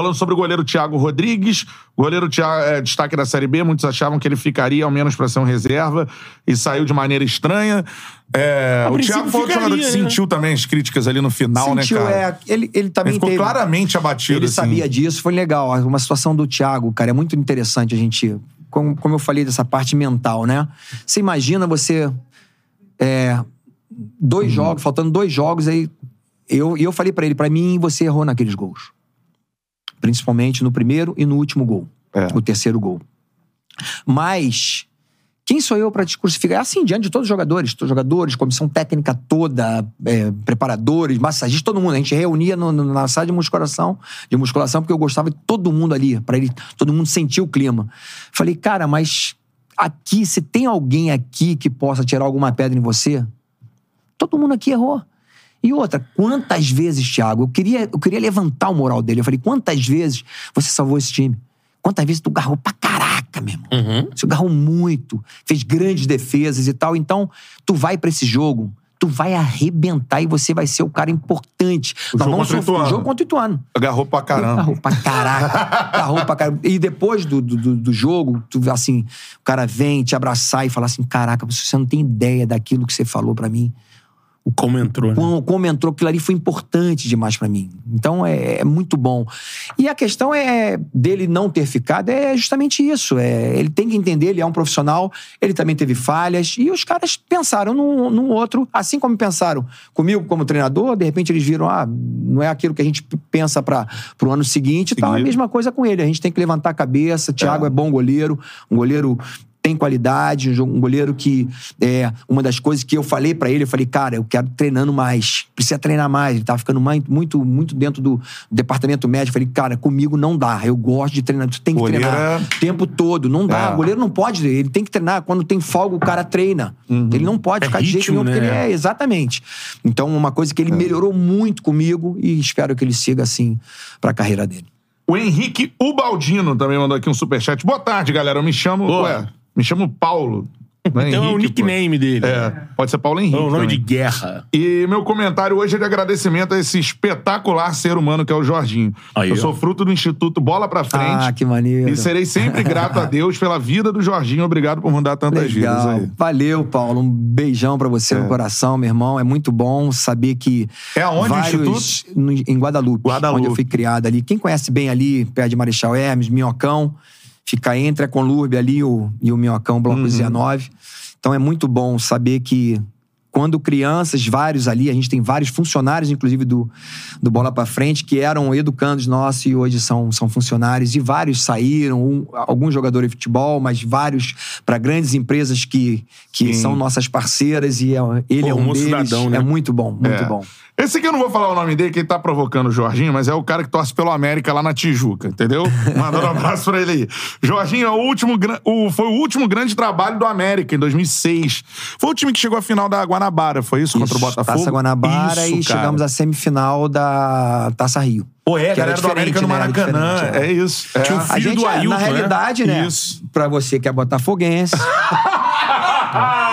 Falando sobre o goleiro Thiago Rodrigues. O goleiro Thiago, é, destaque da Série B, muitos achavam que ele ficaria ao menos para ser um reserva e saiu de maneira estranha. É, o Thiago foi jogador que né? sentiu também as críticas ali no final, Sentiu, né, cara? é, ele, ele também Ele ficou teve... claramente abatido. Ele assim. sabia disso, foi legal. Uma situação do Thiago, cara, é muito interessante a gente. Como, como eu falei dessa parte mental, né? Você imagina você. é, dois jogos, faltando dois jogos, aí. Eu, e eu falei pra ele, pra mim, você errou naqueles gols. Principalmente no primeiro e no último gol. É. O terceiro gol. Mas. Quem sou eu pra te crucificar? É assim, diante de todos os jogadores, todos os jogadores, comissão técnica toda, é, preparadores, massagistas, todo mundo. A gente reunia no- no- na sala de musculação, de musculação, porque eu gostava de todo mundo ali, para ele, todo mundo sentir o clima. Falei, cara, mas aqui, se tem alguém aqui que possa tirar alguma pedra em você, todo mundo aqui errou. E outra, quantas vezes, Thiago, eu queria, eu queria levantar o moral dele. Eu falei, quantas vezes você salvou esse time? Quantas vezes tu garrou pra caraca, meu irmão? Uhum. Você garrou muito, fez grandes defesas e tal. Então, tu vai pra esse jogo, tu vai arrebentar e você vai ser o cara importante. O Nós jogo vamos contra o. O jogo contra o Ituano. Agarrou pra caramba. Garrou pra caraca. *laughs* Garrou pra caramba. E depois do, do, do- do jogo, tu, assim, o cara vem te abraçar e falar assim: caraca, você não tem ideia daquilo que você falou pra mim. Como entrou, né? Como, como entrou, aquilo ali foi importante demais pra mim. Então é, é muito bom. E a questão é dele não ter ficado é justamente isso. É, ele tem que entender, ele é um profissional, ele também teve falhas, e os caras pensaram num, num outro, assim como pensaram comigo como treinador, de repente eles viram, ah, não é aquilo que a gente pensa para pro ano seguinte, então é a mesma coisa com ele. A gente tem que levantar a cabeça. Thiago é, bom goleiro, um goleiro tem qualidade, um goleiro que é uma das coisas que eu falei pra ele, eu falei, cara, eu quero treinando mais, precisa treinar mais. Ele tava ficando muito muito dentro do departamento médico. Eu falei, cara, comigo não dá. Eu gosto de treinar, tu tem que Goleiro treinar é- o tempo todo, não dá. É. O goleiro não pode, ele tem que treinar quando tem folga, o cara treina. Ele não pode É ficar de jeito ritmo, nenhum, porque né? ele é exatamente. Então, uma coisa que ele melhorou muito comigo e espero que ele siga assim pra carreira dele. O Henrique Ubaldino também mandou aqui um superchat. Boa tarde, galera. Eu me chamo. Boa. Ué, me chamo Paulo. Não Então é o Henrique, pô. nickname dele. É, pode ser Paulo Henrique. É o nome de também. guerra. E meu comentário hoje é de agradecimento a esse espetacular ser humano que é o Jorginho. Aí, eu ó. sou fruto do Instituto Bola Pra Frente. Ah, que maneiro. E serei sempre grato a Deus pela vida do Jorginho. Obrigado por mandar tantas vidas Legal. aí. Valeu, Paulo. Um beijão pra você no coração, meu irmão. É muito bom saber que. É aonde o vários, no- Em Guadalupe, Guadalupe. Onde eu fui criado ali. Quem conhece bem ali, perto de Marechal Hermes, Minhocão, fica entre a Conlurbe ali o, e o Minhocão, Bloco Uhum. 19. Então é muito bom saber que quando crianças, vários ali, a gente tem vários funcionários, inclusive, do, do Bola pra Frente, que eram educandos nossos e hoje são, são funcionários, e vários saíram, um, alguns jogadores de futebol, mas vários para grandes empresas que, que são nossas parceiras, e é- ele é um Formou deles. cidadão, né? É muito bom, muito É. bom. Esse aqui eu não vou falar o nome dele, que ele tá provocando o Jorginho, mas é o cara que torce pelo América lá na Tijuca, entendeu? *laughs* Mandando um abraço pra ele aí. Jorginho é o último, o, foi o último grande trabalho do América, em 2006. Foi o time que chegou à final da Guanabara, foi isso? contra o Isso, Botafogo? Taça Guanabara Isso, e cara. chegamos à semifinal da Taça Rio. Pô, é, que era galera do América no né? Maracanã. diferente, É isso. É. Tinha um A Filho gente, do é, Ailton, na né? realidade, né? Isso. Pra você que é botafoguense. *laughs*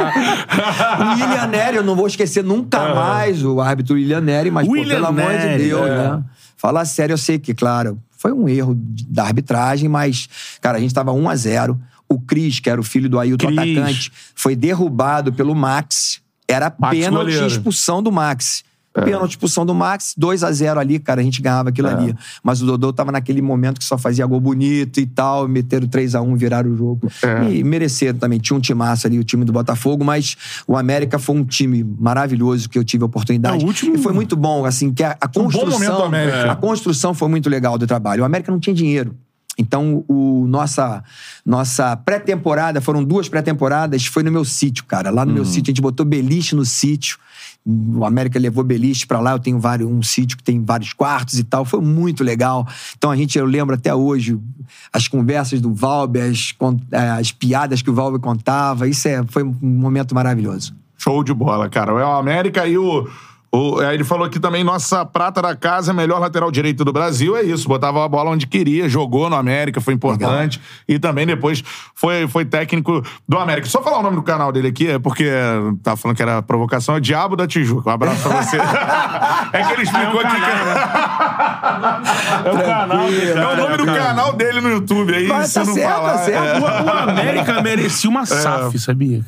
*laughs* o William Nery, eu não vou esquecer nunca mais o árbitro William Nery, mas, pô, William pelo amor de Nery, Deus, é. né? Fala sério, eu sei que, claro, foi um erro da arbitragem, mas, cara, a gente tava 1 a 0 O Cris, que era o filho do Ailton Cris. atacante, foi derrubado pelo Max. Era Max pênalti e expulsão do Max. Pênalti, expulsão do Max, 2 a 0 ali, cara, a gente ganhava aquilo ali. Mas o Dodô tava naquele momento que só fazia gol bonito e tal, meteram 3 a 1 viraram o jogo. E mereceram também, tinha um timaço ali, o time do Botafogo, mas o América foi um time maravilhoso que eu tive a oportunidade. É, o último- E foi muito bom, assim, que a, a bom momento do construção, América. a construção foi muito legal do trabalho. O América não tinha dinheiro. Então, o nossa, nossa pré-temporada, foram duas pré-temporadas, foi no meu sítio, cara. Lá no meu sítio, a gente botou beliche no sítio. O América levou beliche pra lá, eu tenho vários, um sítio que tem vários quartos e tal. Foi muito legal. Então, a gente, eu lembro até hoje, as conversas do Valber, as, eh, as piadas que o Valber contava. Isso é, foi um momento maravilhoso. Show de bola, cara. É o América e o. o- é, ele falou aqui também, nossa prata da casa, é melhor lateral direito do Brasil. É isso, botava a bola onde queria, jogou no América, foi importante. E também depois foi, foi técnico do América. Só falar o nome do canal dele aqui, é porque tá falando que era provocação, é Diabo da Tijuca. Um abraço pra você. *laughs* é que ele explicou aqui *laughs* É o canal que é o nome do canal dele no YouTube. Aí, Mas se tá não certo, falar, tá certo. é. O, o América merecia uma SAF, sabia?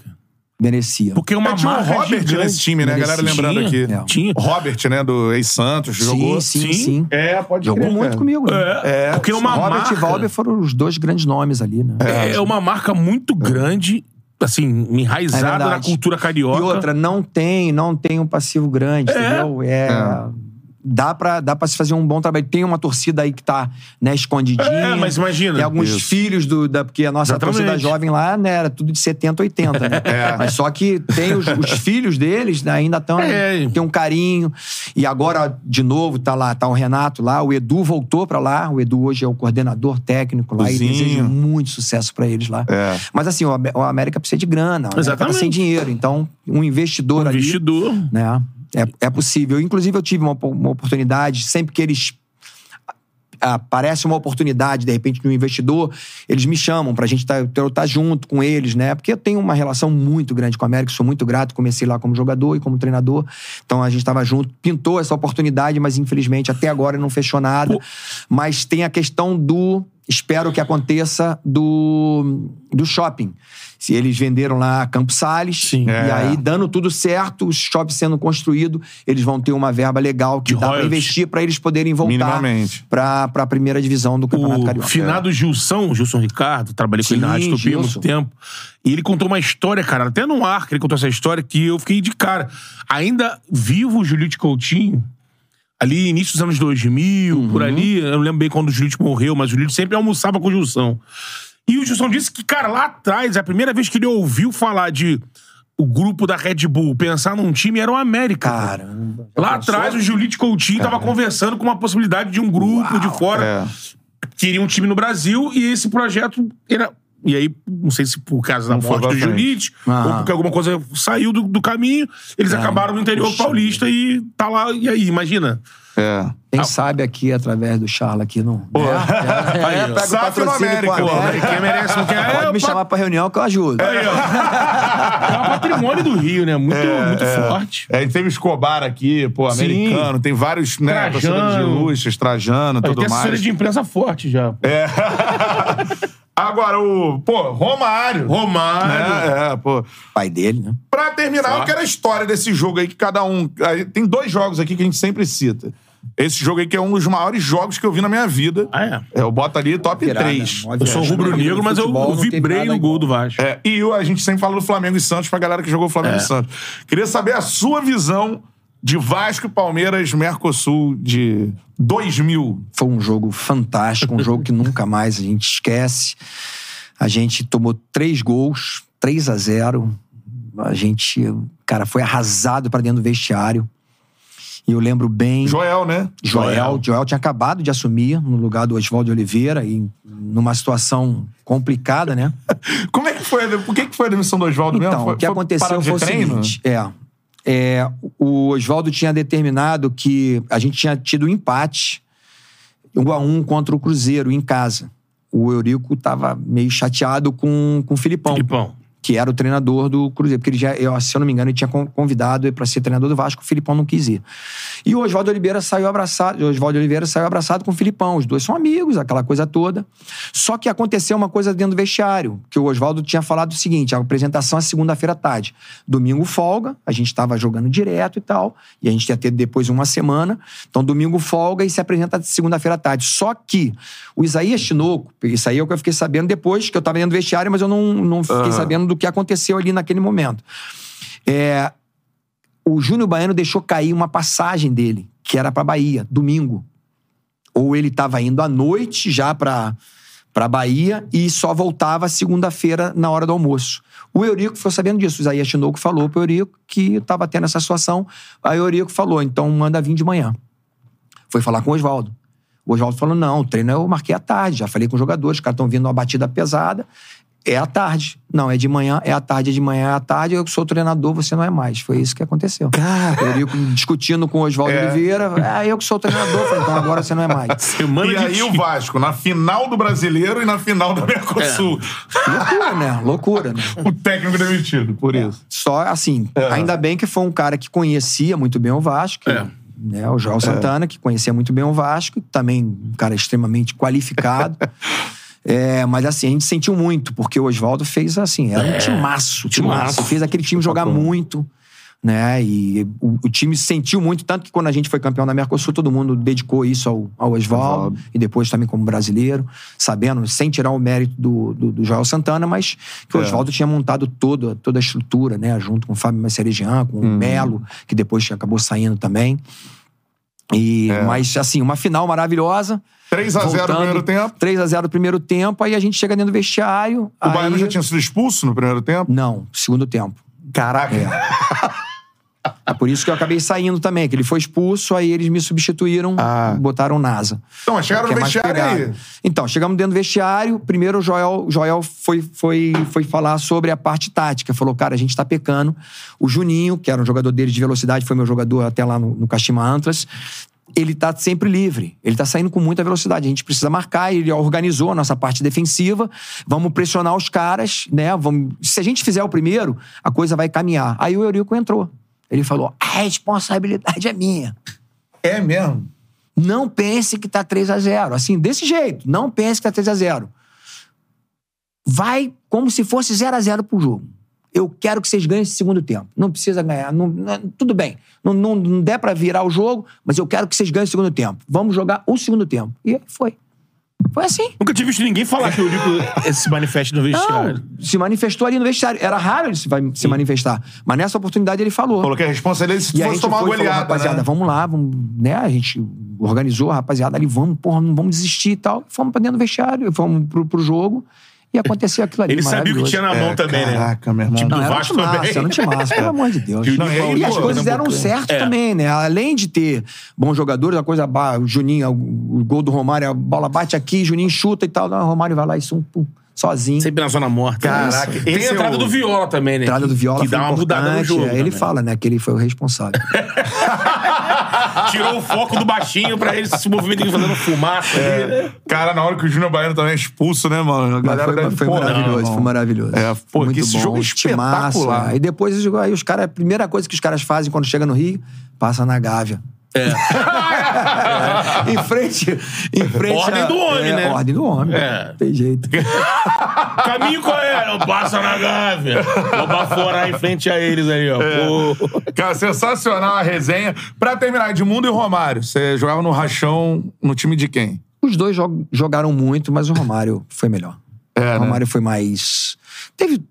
Merecia. Porque é uma É, tinha o marca Robert gigante. nesse time, né? A galera Merecia. lembrando aqui. Tinha, tinha. Robert, né? Do ex-Santos, jogou. sim, sim, sim. É, pode Jogou crer, muito cara. comigo. né? É, porque é uma Robert marca... e Valber foram os dois grandes nomes ali, né? É, uma marca muito grande, assim, É enraizada verdade. na cultura carioca. E outra, não tem, não tem um passivo grande, entendeu? É. Dá pra, dá pra se fazer um bom trabalho. Tem uma torcida aí que tá, né, escondidinha. É, mas imagina. Tem alguns Isso. filhos do. Da, porque a nossa Exatamente. torcida jovem lá, né, era tudo de 70, 80, né? *laughs* Mas só que tem os, os filhos deles, né, ainda estão. É. Tem um carinho. E agora, de novo, tá lá, tá o Renato lá, o Edu voltou pra lá. O Edu hoje é o coordenador técnico lá e Cozinho. desejo muito sucesso pra eles lá. É. Mas assim, o Am- o América precisa de grana, o América tá Exatamente. sem dinheiro. Então, um investidor ali Investidor. né? É, é possível. Inclusive, eu tive uma, uma oportunidade, sempre que eles. Aparece uma oportunidade, de repente, de um investidor, eles me chamam pra gente estar tá, tá junto com eles, né? Porque eu tenho uma relação muito grande com a América, sou muito grato. Comecei lá como jogador e como treinador. Então a gente estava junto, pintou essa oportunidade, mas infelizmente até agora não fechou nada. Pô. Mas tem a questão do. Espero que aconteça do, do shopping. Se eles venderam lá Campos Sales, Sim. e É. aí dando tudo certo, o shopping sendo construído, eles vão ter uma verba legal que De dá pra royalties. investir pra eles poderem voltar pra, pra primeira divisão do Campeonato O Carioca. finado Gilson, Gilson Ricardo, trabalhei com ele na Rádio Tupi há muito tempo. E ele contou uma história, cara, até no ar que ele contou essa história, que eu fiquei de cara. Ainda vivo o Julite Coutinho, ali início dos anos 2000, por Uhum. ali, eu não lembro bem quando o Julite morreu, mas o Julite sempre almoçava com o Gilson. E o Gilson disse que, cara, lá atrás, a primeira vez que ele ouviu falar de o grupo da Red Bull pensar num time era o América. cara. Caramba. Lá atrás, o Julite Coutinho tava conversando com uma possibilidade de um grupo de fora É. queria um time no Brasil e esse projeto era. E aí, não sei se por causa da Não morte do. Julite, Aham. ou porque alguma coisa saiu do, do caminho, eles acabaram no interior puxa paulista e tá lá. E aí, imagina. É. Quem sabe aqui, através do Charla aqui, não. Pô. É, é, *laughs* pega o SAF no patrocínio América, pô. América. Quem merece, não quer. Pode é, me pa- chamar pra reunião que eu ajudo. Aí, ó. É um patrimônio do Rio, né? Muito, muito forte. É, teve Escobar aqui, pô, Sim. americano. Tem vários, né, Trajano. de Lúcius, Trajano, tudo tem mais. de imprensa forte já. É. *laughs* Agora, o, pô, Romário. Romário. Né? É, pô. Pai dele, né? Pra terminar, eu Forte. quero a história desse jogo aí que cada um. Tem dois jogos aqui que a gente sempre cita. Esse jogo aí que é um dos maiores jogos que eu vi na minha vida. Ah, é? Eu boto ali top Virada, 3. mó Eu sou rubro-negro, mas eu, eu vibrei no gol do Vasco. É, e eu- a gente sempre fala do Flamengo e Santos pra galera que jogou Flamengo É. e Santos. Queria saber a sua visão de Vasco Palmeiras Mercosul de 2000. Foi um jogo fantástico, um jogo que *laughs* nunca mais a gente esquece. A gente tomou três gols, 3 a 0 A gente, cara, foi arrasado pra dentro do vestiário. E eu lembro bem. Joel, né? Joel, Joel tinha acabado de assumir no lugar do Oswaldo Oliveira e numa situação complicada, né? *laughs* Como é que foi? Por que, que foi a demissão do Oswaldo mesmo? Então, Foi- o que foi aconteceu foi o seguinte: é, é, o Oswaldo tinha determinado que a gente tinha tido um empate, um a um contra o Cruzeiro em casa. O Eurico estava meio chateado com, com o Filipão, Filipão. Que era o treinador do Cruzeiro, porque ele já, eu, se eu não me engano, ele tinha con- convidado para ser treinador do Vasco, o Filipão não quis ir. E o Oswaldo Oliveira saiu abraçado, o Oswaldo Oliveira saiu abraçado com o Filipão. Os dois são amigos, aquela coisa toda. Só que aconteceu uma coisa dentro do vestiário, que o Oswaldo tinha falado o seguinte: a apresentação é segunda-feira à tarde. Domingo folga, a gente estava jogando direto e tal, e a gente ia ter depois uma semana. Então, domingo folga e se apresenta segunda-feira à tarde. Só que o Isaías Tinoco, isso aí é o que eu fiquei sabendo depois, que eu estava dentro do vestiário, mas eu não, não fiquei sabendo do que aconteceu ali naquele momento. É, o Júnior Baiano deixou cair uma passagem dele, que era para Bahia, domingo. Ou ele estava indo à noite já para para Bahia e só voltava segunda-feira na hora do almoço. O Eurico ficou sabendo disso. O Isaías Tinoco falou pro Eurico que estava tendo essa situação. Aí o Eurico falou, então manda vir de manhã. Foi falar com o Oswaldo. O Oswaldo falou, não, o treino eu marquei à tarde. Já falei com os jogadores, os caras estão vindo uma batida pesada. É à tarde. Não, é de manhã, é à tarde, é de manhã, é à tarde. Eu sou treinador, você não é mais. Foi isso que aconteceu. Cara. Eurico discutindo com o Oswaldo É. Oliveira. Ah, eu que sou treinador. Falei, então agora você não é mais. *laughs* Semana E de aí o. Vasco, na final do Brasileiro e na final do Mercosul. Loucura, né? Loucura, né? O técnico demitido, por isso. Só assim, ainda bem que foi um cara que conhecia muito bem o Vasco. É. Né, o Joel Santana, que conhecia muito bem o Vasco, também um cara extremamente qualificado. *laughs* É, mas assim, a gente sentiu muito, porque o Oswaldo fez assim, era um timaço, timaço. timaço. Fez aquele time jogar muito, né? E o, o time sentiu muito, tanto que quando a gente foi campeão da Mercosul, todo mundo dedicou isso ao, ao Oswaldo, e depois também como brasileiro, sabendo, sem tirar o mérito do, do, do Joel Santana, mas que o É. Oswaldo tinha montado toda, toda a estrutura, né? Junto com o Fábio Macerigian, com Uhum. o Melo, que depois acabou saindo também. E, É. Mas, assim, uma final maravilhosa. 3 a 0 no primeiro tempo. 3 a 0 no primeiro tempo, aí a gente chega dentro do vestiário. O aí... Baiano já tinha sido expulso no primeiro tempo. Não, segundo tempo. Caraca. É por isso que eu acabei saindo também, que ele foi expulso, aí eles me substituíram, Ah. botaram NASA. Então, mas chegaram no é vestiário aí. Então, chegamos dentro do vestiário. Primeiro, o Joel, Joel foi, foi, foi falar sobre a parte tática. Falou, cara, a gente tá pecando. O Juninho, que era um jogador dele de velocidade, foi meu jogador até lá no, no Kashima Antras. Ele tá sempre livre. Ele tá saindo com muita velocidade. A gente precisa marcar. Ele organizou a nossa parte defensiva. Vamos pressionar os caras, né? Vamos... Se a gente fizer o primeiro, a coisa vai caminhar. Aí o Eurico entrou. Ele falou: a responsabilidade é minha. É mesmo. Não pense que tá 3 a 0 Assim, desse jeito. Não pense que tá 3 a 0 Vai como se fosse 0 a 0 pro jogo. Eu quero que vocês ganhem esse segundo tempo. Não precisa ganhar. não- não- tudo bem. Não, não, não der pra virar o jogo, mas eu quero que vocês ganhem o segundo tempo. Vamos jogar o segundo tempo. E aí foi. Foi assim. Nunca tinha visto ninguém falar que o Eurico *laughs* se manifeste no vestiário. Não, se manifestou ali no vestiário. Era raro ele se, vai- se manifestar. Mas nessa oportunidade ele falou. Falou que a responsabilidade se E a fosse gente tomar uma foi falou, goleada, rapaziada, né? vamos lá, vamos, né? A gente organizou a rapaziada ali, vamos, porra, não vamos desistir e tal. Fomos pra dentro do vestiário, fomos pro, pro jogo e aconteceu aquilo ali. Ele sabia o que tinha na mão É, também, né? caraca, meu irmão. Tipo, Não, do era Vasco também. era um timaço, *laughs* pelo amor de Deus. Não, e E as pô, coisas deram Pernambucano. certo É. também, né? Além de ter bons jogadores, a coisa, o Juninho, o, o gol do Romário, a bola bate aqui, Juninho chuta e tal. Não, o Romário vai lá e sum, pum, sozinho. Sempre na zona morta. Caraca, Isso. Tem esse a é entrada o- do Viola também, né? A entrada do Viola Que dá uma mudada no jogo. é, Ele também. fala, né, que ele foi o responsável. *laughs* Tirou o foco do baixinho pra ele se movimentar fazendo fumaça. ali. Cara, na hora que o Júnior Baiano também é expulso, né, mano? A Mas galera foi, deve... foi Pô, maravilhoso, não, foi maravilhoso. É, pô, Muito que esse bom, jogo é espetacular. é. E depois aí os caras, a primeira coisa que os caras fazem quando chega no Rio, passa na Gávea. *laughs* em frente. Em frente Ordem a- do homem, é, né? Ordem do homem. É. Não Tem jeito. *laughs* Caminho qual é? Não passa na gávea. Vou baforar em frente a eles aí, ó. Pô. Cara, sensacional a resenha. Pra terminar, Edmundo e Romário, você jogava no rachão no time de quem? Os dois jog- jogaram muito, mas o Romário foi melhor. É, o né? Romário foi mais. Teve,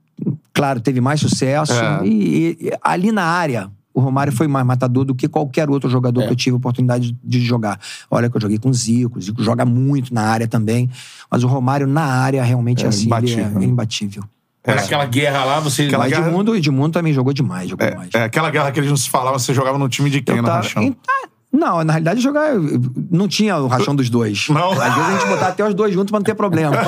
claro, teve mais sucesso. É. E, e ali na área, o Romário foi mais matador do que qualquer outro jogador É. que eu tive a oportunidade de jogar. Olha que eu joguei com o Zico, o Zico joga muito na área também. Mas o Romário na área realmente É, assim, imbatível, ele é né? imbatível. Naquela guerra lá, você. Aquela guerra- Edmundo, o Edmundo também jogou demais, jogou demais. É, aquela guerra que eles não se falavam, você jogava no time de quem Eu no tava- Não, na realidade, jogar. Não tinha o rachão dos dois. Não? Às vezes a gente botava até os dois juntos pra não ter problema. *laughs*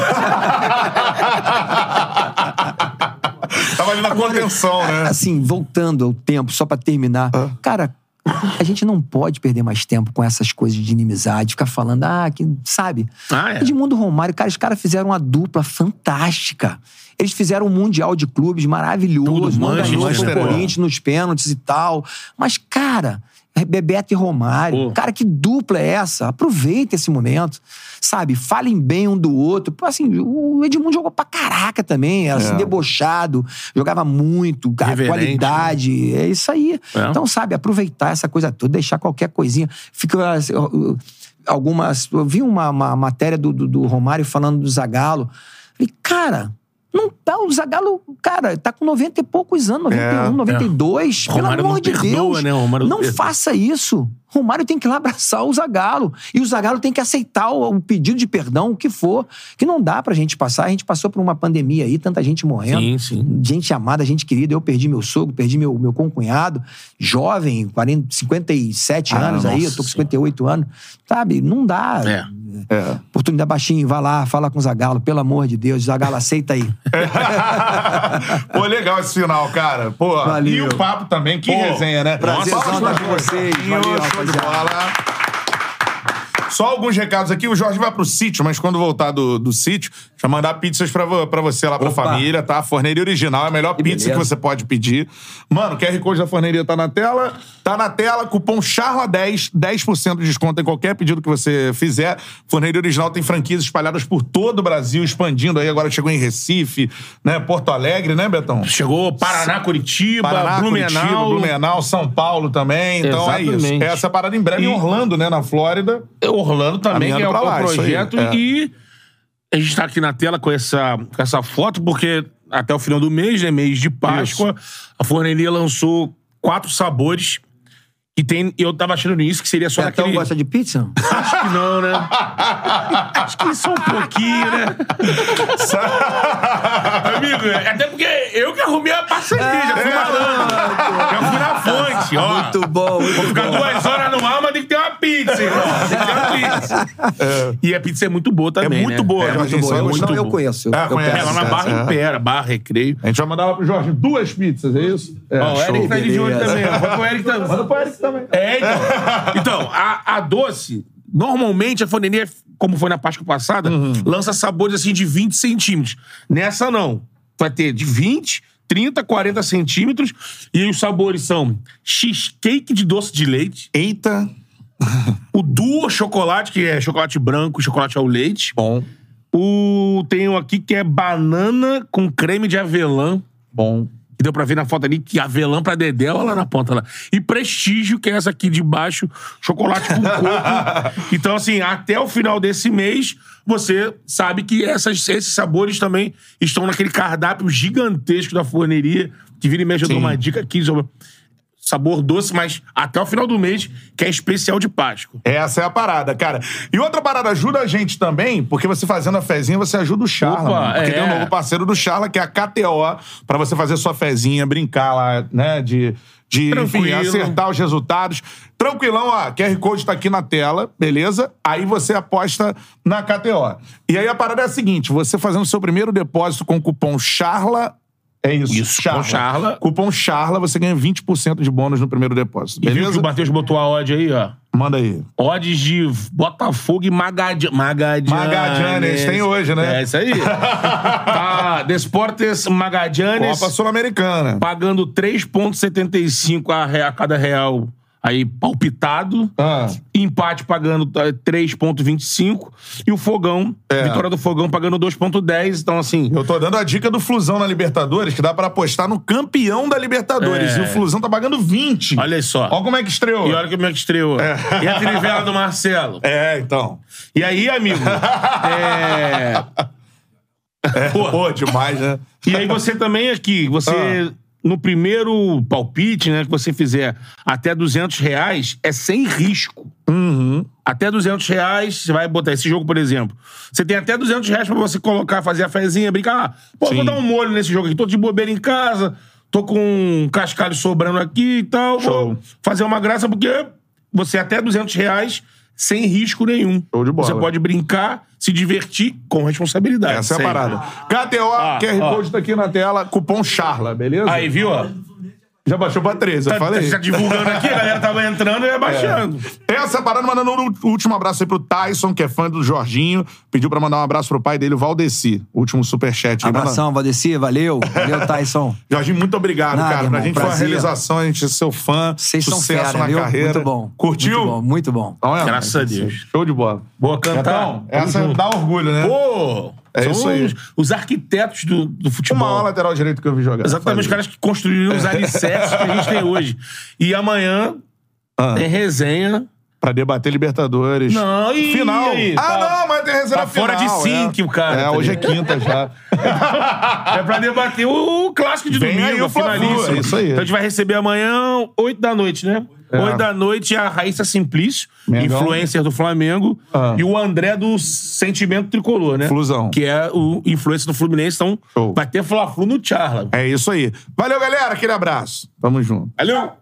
Tava ali na contenção, né? Assim, voltando ao tempo, só pra terminar. Cara, a gente não pode perder mais tempo com essas coisas de inimizade, ficar falando, ah, que, sabe? Ah, é. Edmundo Romário, cara, os caras fizeram uma dupla fantástica. Eles fizeram um Mundial de Clubes maravilhoso, Tudo, não ganhou o? Corinthians nos pênaltis e tal. Mas, cara, Bebeto e Romário, cara, que dupla é essa? Aproveita esse momento, sabe? Falem bem um do outro. Pô, Assim, o Edmundo jogou pra caraca também, era assim, É. debochado, jogava muito, cara, Reverente, qualidade. É isso aí. É. Então, sabe, aproveitar essa coisa toda, deixar qualquer coisinha. Fica. assim, Algumas. Eu vi uma, uma matéria do, do, do Romário falando do Zagalo. Falei, cara. Não tá, o Zagallo, cara, tá com 90 e poucos anos, 91, É, 92. Pelo Romário amor não de perdoa, Deus. né? Romário não faça isso. Romário tem que ir lá abraçar o Zagallo. E o Zagallo tem que aceitar o, o pedido de perdão, o que for. Que não dá pra gente passar. A gente passou por uma pandemia aí, tanta gente morrendo Sim, sim. gente amada, gente querida. Eu perdi meu sogro, perdi meu, meu concunhado, jovem, 40, 57 Ah, anos aí, eu tô com 58 anos. Sabe? Não dá. É. É. Oportunidade baixinho, vai lá, fala com o Zagalo, pelo amor de Deus, Zagalo, aceita aí. *laughs* Pô, legal esse final, cara. Pô, Valeu. e o papo também, que Pô, resenha, né? Nossa, estar com vocês. Valeu, show de bola. Só alguns recados aqui. O Jorge vai pro sítio, mas quando voltar do, do sítio, já mandar pizzas pra, vo- pra você lá pra Opa. família, tá? Forneria original, é a melhor pizza que beleza. você pode pedir. Mano, QR Code da forneria tá na tela. Tá na tela, cupom CHARLA10, 10% de desconto em qualquer pedido que você fizer. Forneria original tem franquias espalhadas por todo o Brasil, expandindo aí. Agora chegou em Recife, né? Porto Alegre, né, Betão? Chegou Paraná, Curitiba, Paraná, Blumenau. Curitiba, Blumenau, São Paulo também. Então é isso. Exatamente. Essa parada em breve em Orlando, né? Na Flórida. Orlando também, que é o, pra lá, o isso aí, projeto. é. E a gente tá aqui na tela com essa, com essa foto, porque até o final do mês, né? Mês de Páscoa, a forneria lançou quatro sabores. Que tem. Eu tava achando início que seria só Betão naquele. gosta de pizza? Acho que não, né? *laughs* Acho que só um pouquinho, né? *laughs* Amigo, é até porque eu que arrumei a parceria, já fui malandro. Já fui na fonte, ó. Muito bom, muito Vou ficar bom. duas horas no mar, mas tem que ter uma pizza, irmão. Tem que ter uma pizza. E a pizza é muito boa também. É muito né? boa, É muito boa. é muito Não, eu boa. conheço. Ah, eu conhece. É, lá na Barra É. Impera, Barra Recreio. A gente vai mandar lá pro Jorge duas pizzas, é isso? É, Ó, o Eric tá ali de olho também. Foi pro Eric também. Também. É, então. *laughs* Então, a, a doce, normalmente a forneria, como foi na Páscoa passada, lança sabores assim de 20 centímetros. Nessa não. Vai ter de 20, 30, 40 centímetros. E os sabores são cheesecake de doce de leite, Eita. o duo chocolate, que é chocolate branco e chocolate ao leite. Bom. O tem um aqui que é banana com creme de avelã. Bom. Que deu pra ver na foto ali que avelã pra Dedé, olha lá na ponta lá. E prestígio, que é essa aqui de baixo, chocolate com coco. *laughs* então, assim, até o final desse mês, você sabe que essas- esses sabores também estão naquele cardápio gigantesco da forneria, que vira e mexe eu dou uma dica aqui sobre sabor doce, mas até o final do mês, que é especial de Páscoa. Essa é a parada, cara. E outra parada ajuda a gente também, porque você fazendo a fezinha, você ajuda o Charla. Opa, mano. porque é. tem um novo parceiro do Charla, que é a KTO, pra você fazer sua fezinha, brincar lá, né? De, de enfim, acertar os resultados. Tranquilão, ó, QR Code tá aqui na tela, beleza? Aí você aposta na KTO. E aí a parada é a seguinte: você fazendo o seu primeiro depósito com o cupom CHARLA. É isso, Isso, com Charla. Cupom CHARLA, você ganha 20% de bônus no primeiro depósito. E viu que Beleza? o Matheus botou a odd aí, ó. Manda aí. Odds de Botafogo e Magadi- Magadianes. Magadianes, tem hoje, né? É isso aí. *laughs* tá, Desportes Magadianes Copa Sul-Americana. pagando 3,75 a, a cada real aí palpitado. Ah. Empate pagando eh, 3,25. E o Fogão, É. vitória do Fogão pagando 2,10. Então, assim. Eu tô dando a dica do Flusão na Libertadores, que dá pra apostar no campeão da Libertadores. É. E o Flusão tá pagando 20. Olha só. Olha como é que estreou. E olha como é que estreou. E a trivela do Marcelo. É, então. E aí, amigo? *laughs* é. Pô, Pô, demais, né? E aí você também aqui, você... No primeiro palpite, né, que você fizer até 200 reais, é sem risco. Uhum. Até 200 reais, você vai botar esse jogo, por exemplo. Você tem até 200 reais pra você colocar, fazer a fezinha, brincar. Ah, pô, Sim. vou dar um molho nesse jogo aqui. Tô de bobeira em casa, tô com um cascalho sobrando aqui e tal. Show. Vou fazer uma graça, porque você até 200 reais sem risco nenhum. Show de bola. Você pode brincar, se divertir com responsabilidade. Essa é a parada. KTO, Ah, QR. Code tá aqui na tela, cupom CHARLA, beleza? Aí, viu? ó? Já baixou pra 13, eu Tá, falei. tá divulgando aqui, a galera tava entrando e ia baixando. Essa parada, mandando um último abraço aí pro Tyson, que é fã do Jorginho. Pediu pra mandar um abraço pro pai dele, o Valdeci. Último superchat. aí. Manda- Abração, Valdeci, valeu. Valeu, Tyson. *laughs* Jorginho, muito obrigado, Nada, cara. Pra irmão, gente foi uma prazer. realização, a gente é seu fã. Vocês são sucesso fera, na viu? carreira. Muito bom. Curtiu? Muito bom, muito bom. Então, é, Graças mano, a Deus. Show de bola. Boa cantar. Então, essa junto. dá orgulho, né? Pô! É são isso aí. Os, os arquitetos do, do O futebol. maior lateral direito que eu vi jogar. Exatamente, os caras que construíram os *laughs* alicerces que a gente tem hoje. E amanhã Ah. tem resenha. Pra debater Libertadores. Não, e Final. aí? ah, Tá- não, mas tem reserva tá fora de final, sync é. o cara, É, tá hoje é ligado? quinta já. *laughs* É pra debater o clássico de Vem domingo, aí o a Fla-Flu, finalíssima. é isso aí. Então a gente vai receber amanhã, 8 da noite, né? É. 8 da noite, a Raíssa Simplício, Mengão. influencer do Flamengo, Ah. e o André do Sentimento Tricolor, né? Flusão. Que é o influencer do Fluminense. Então Show. vai ter Fla-Flu no Charla. É isso aí. Valeu, galera. Aquele abraço. Tamo junto. Valeu!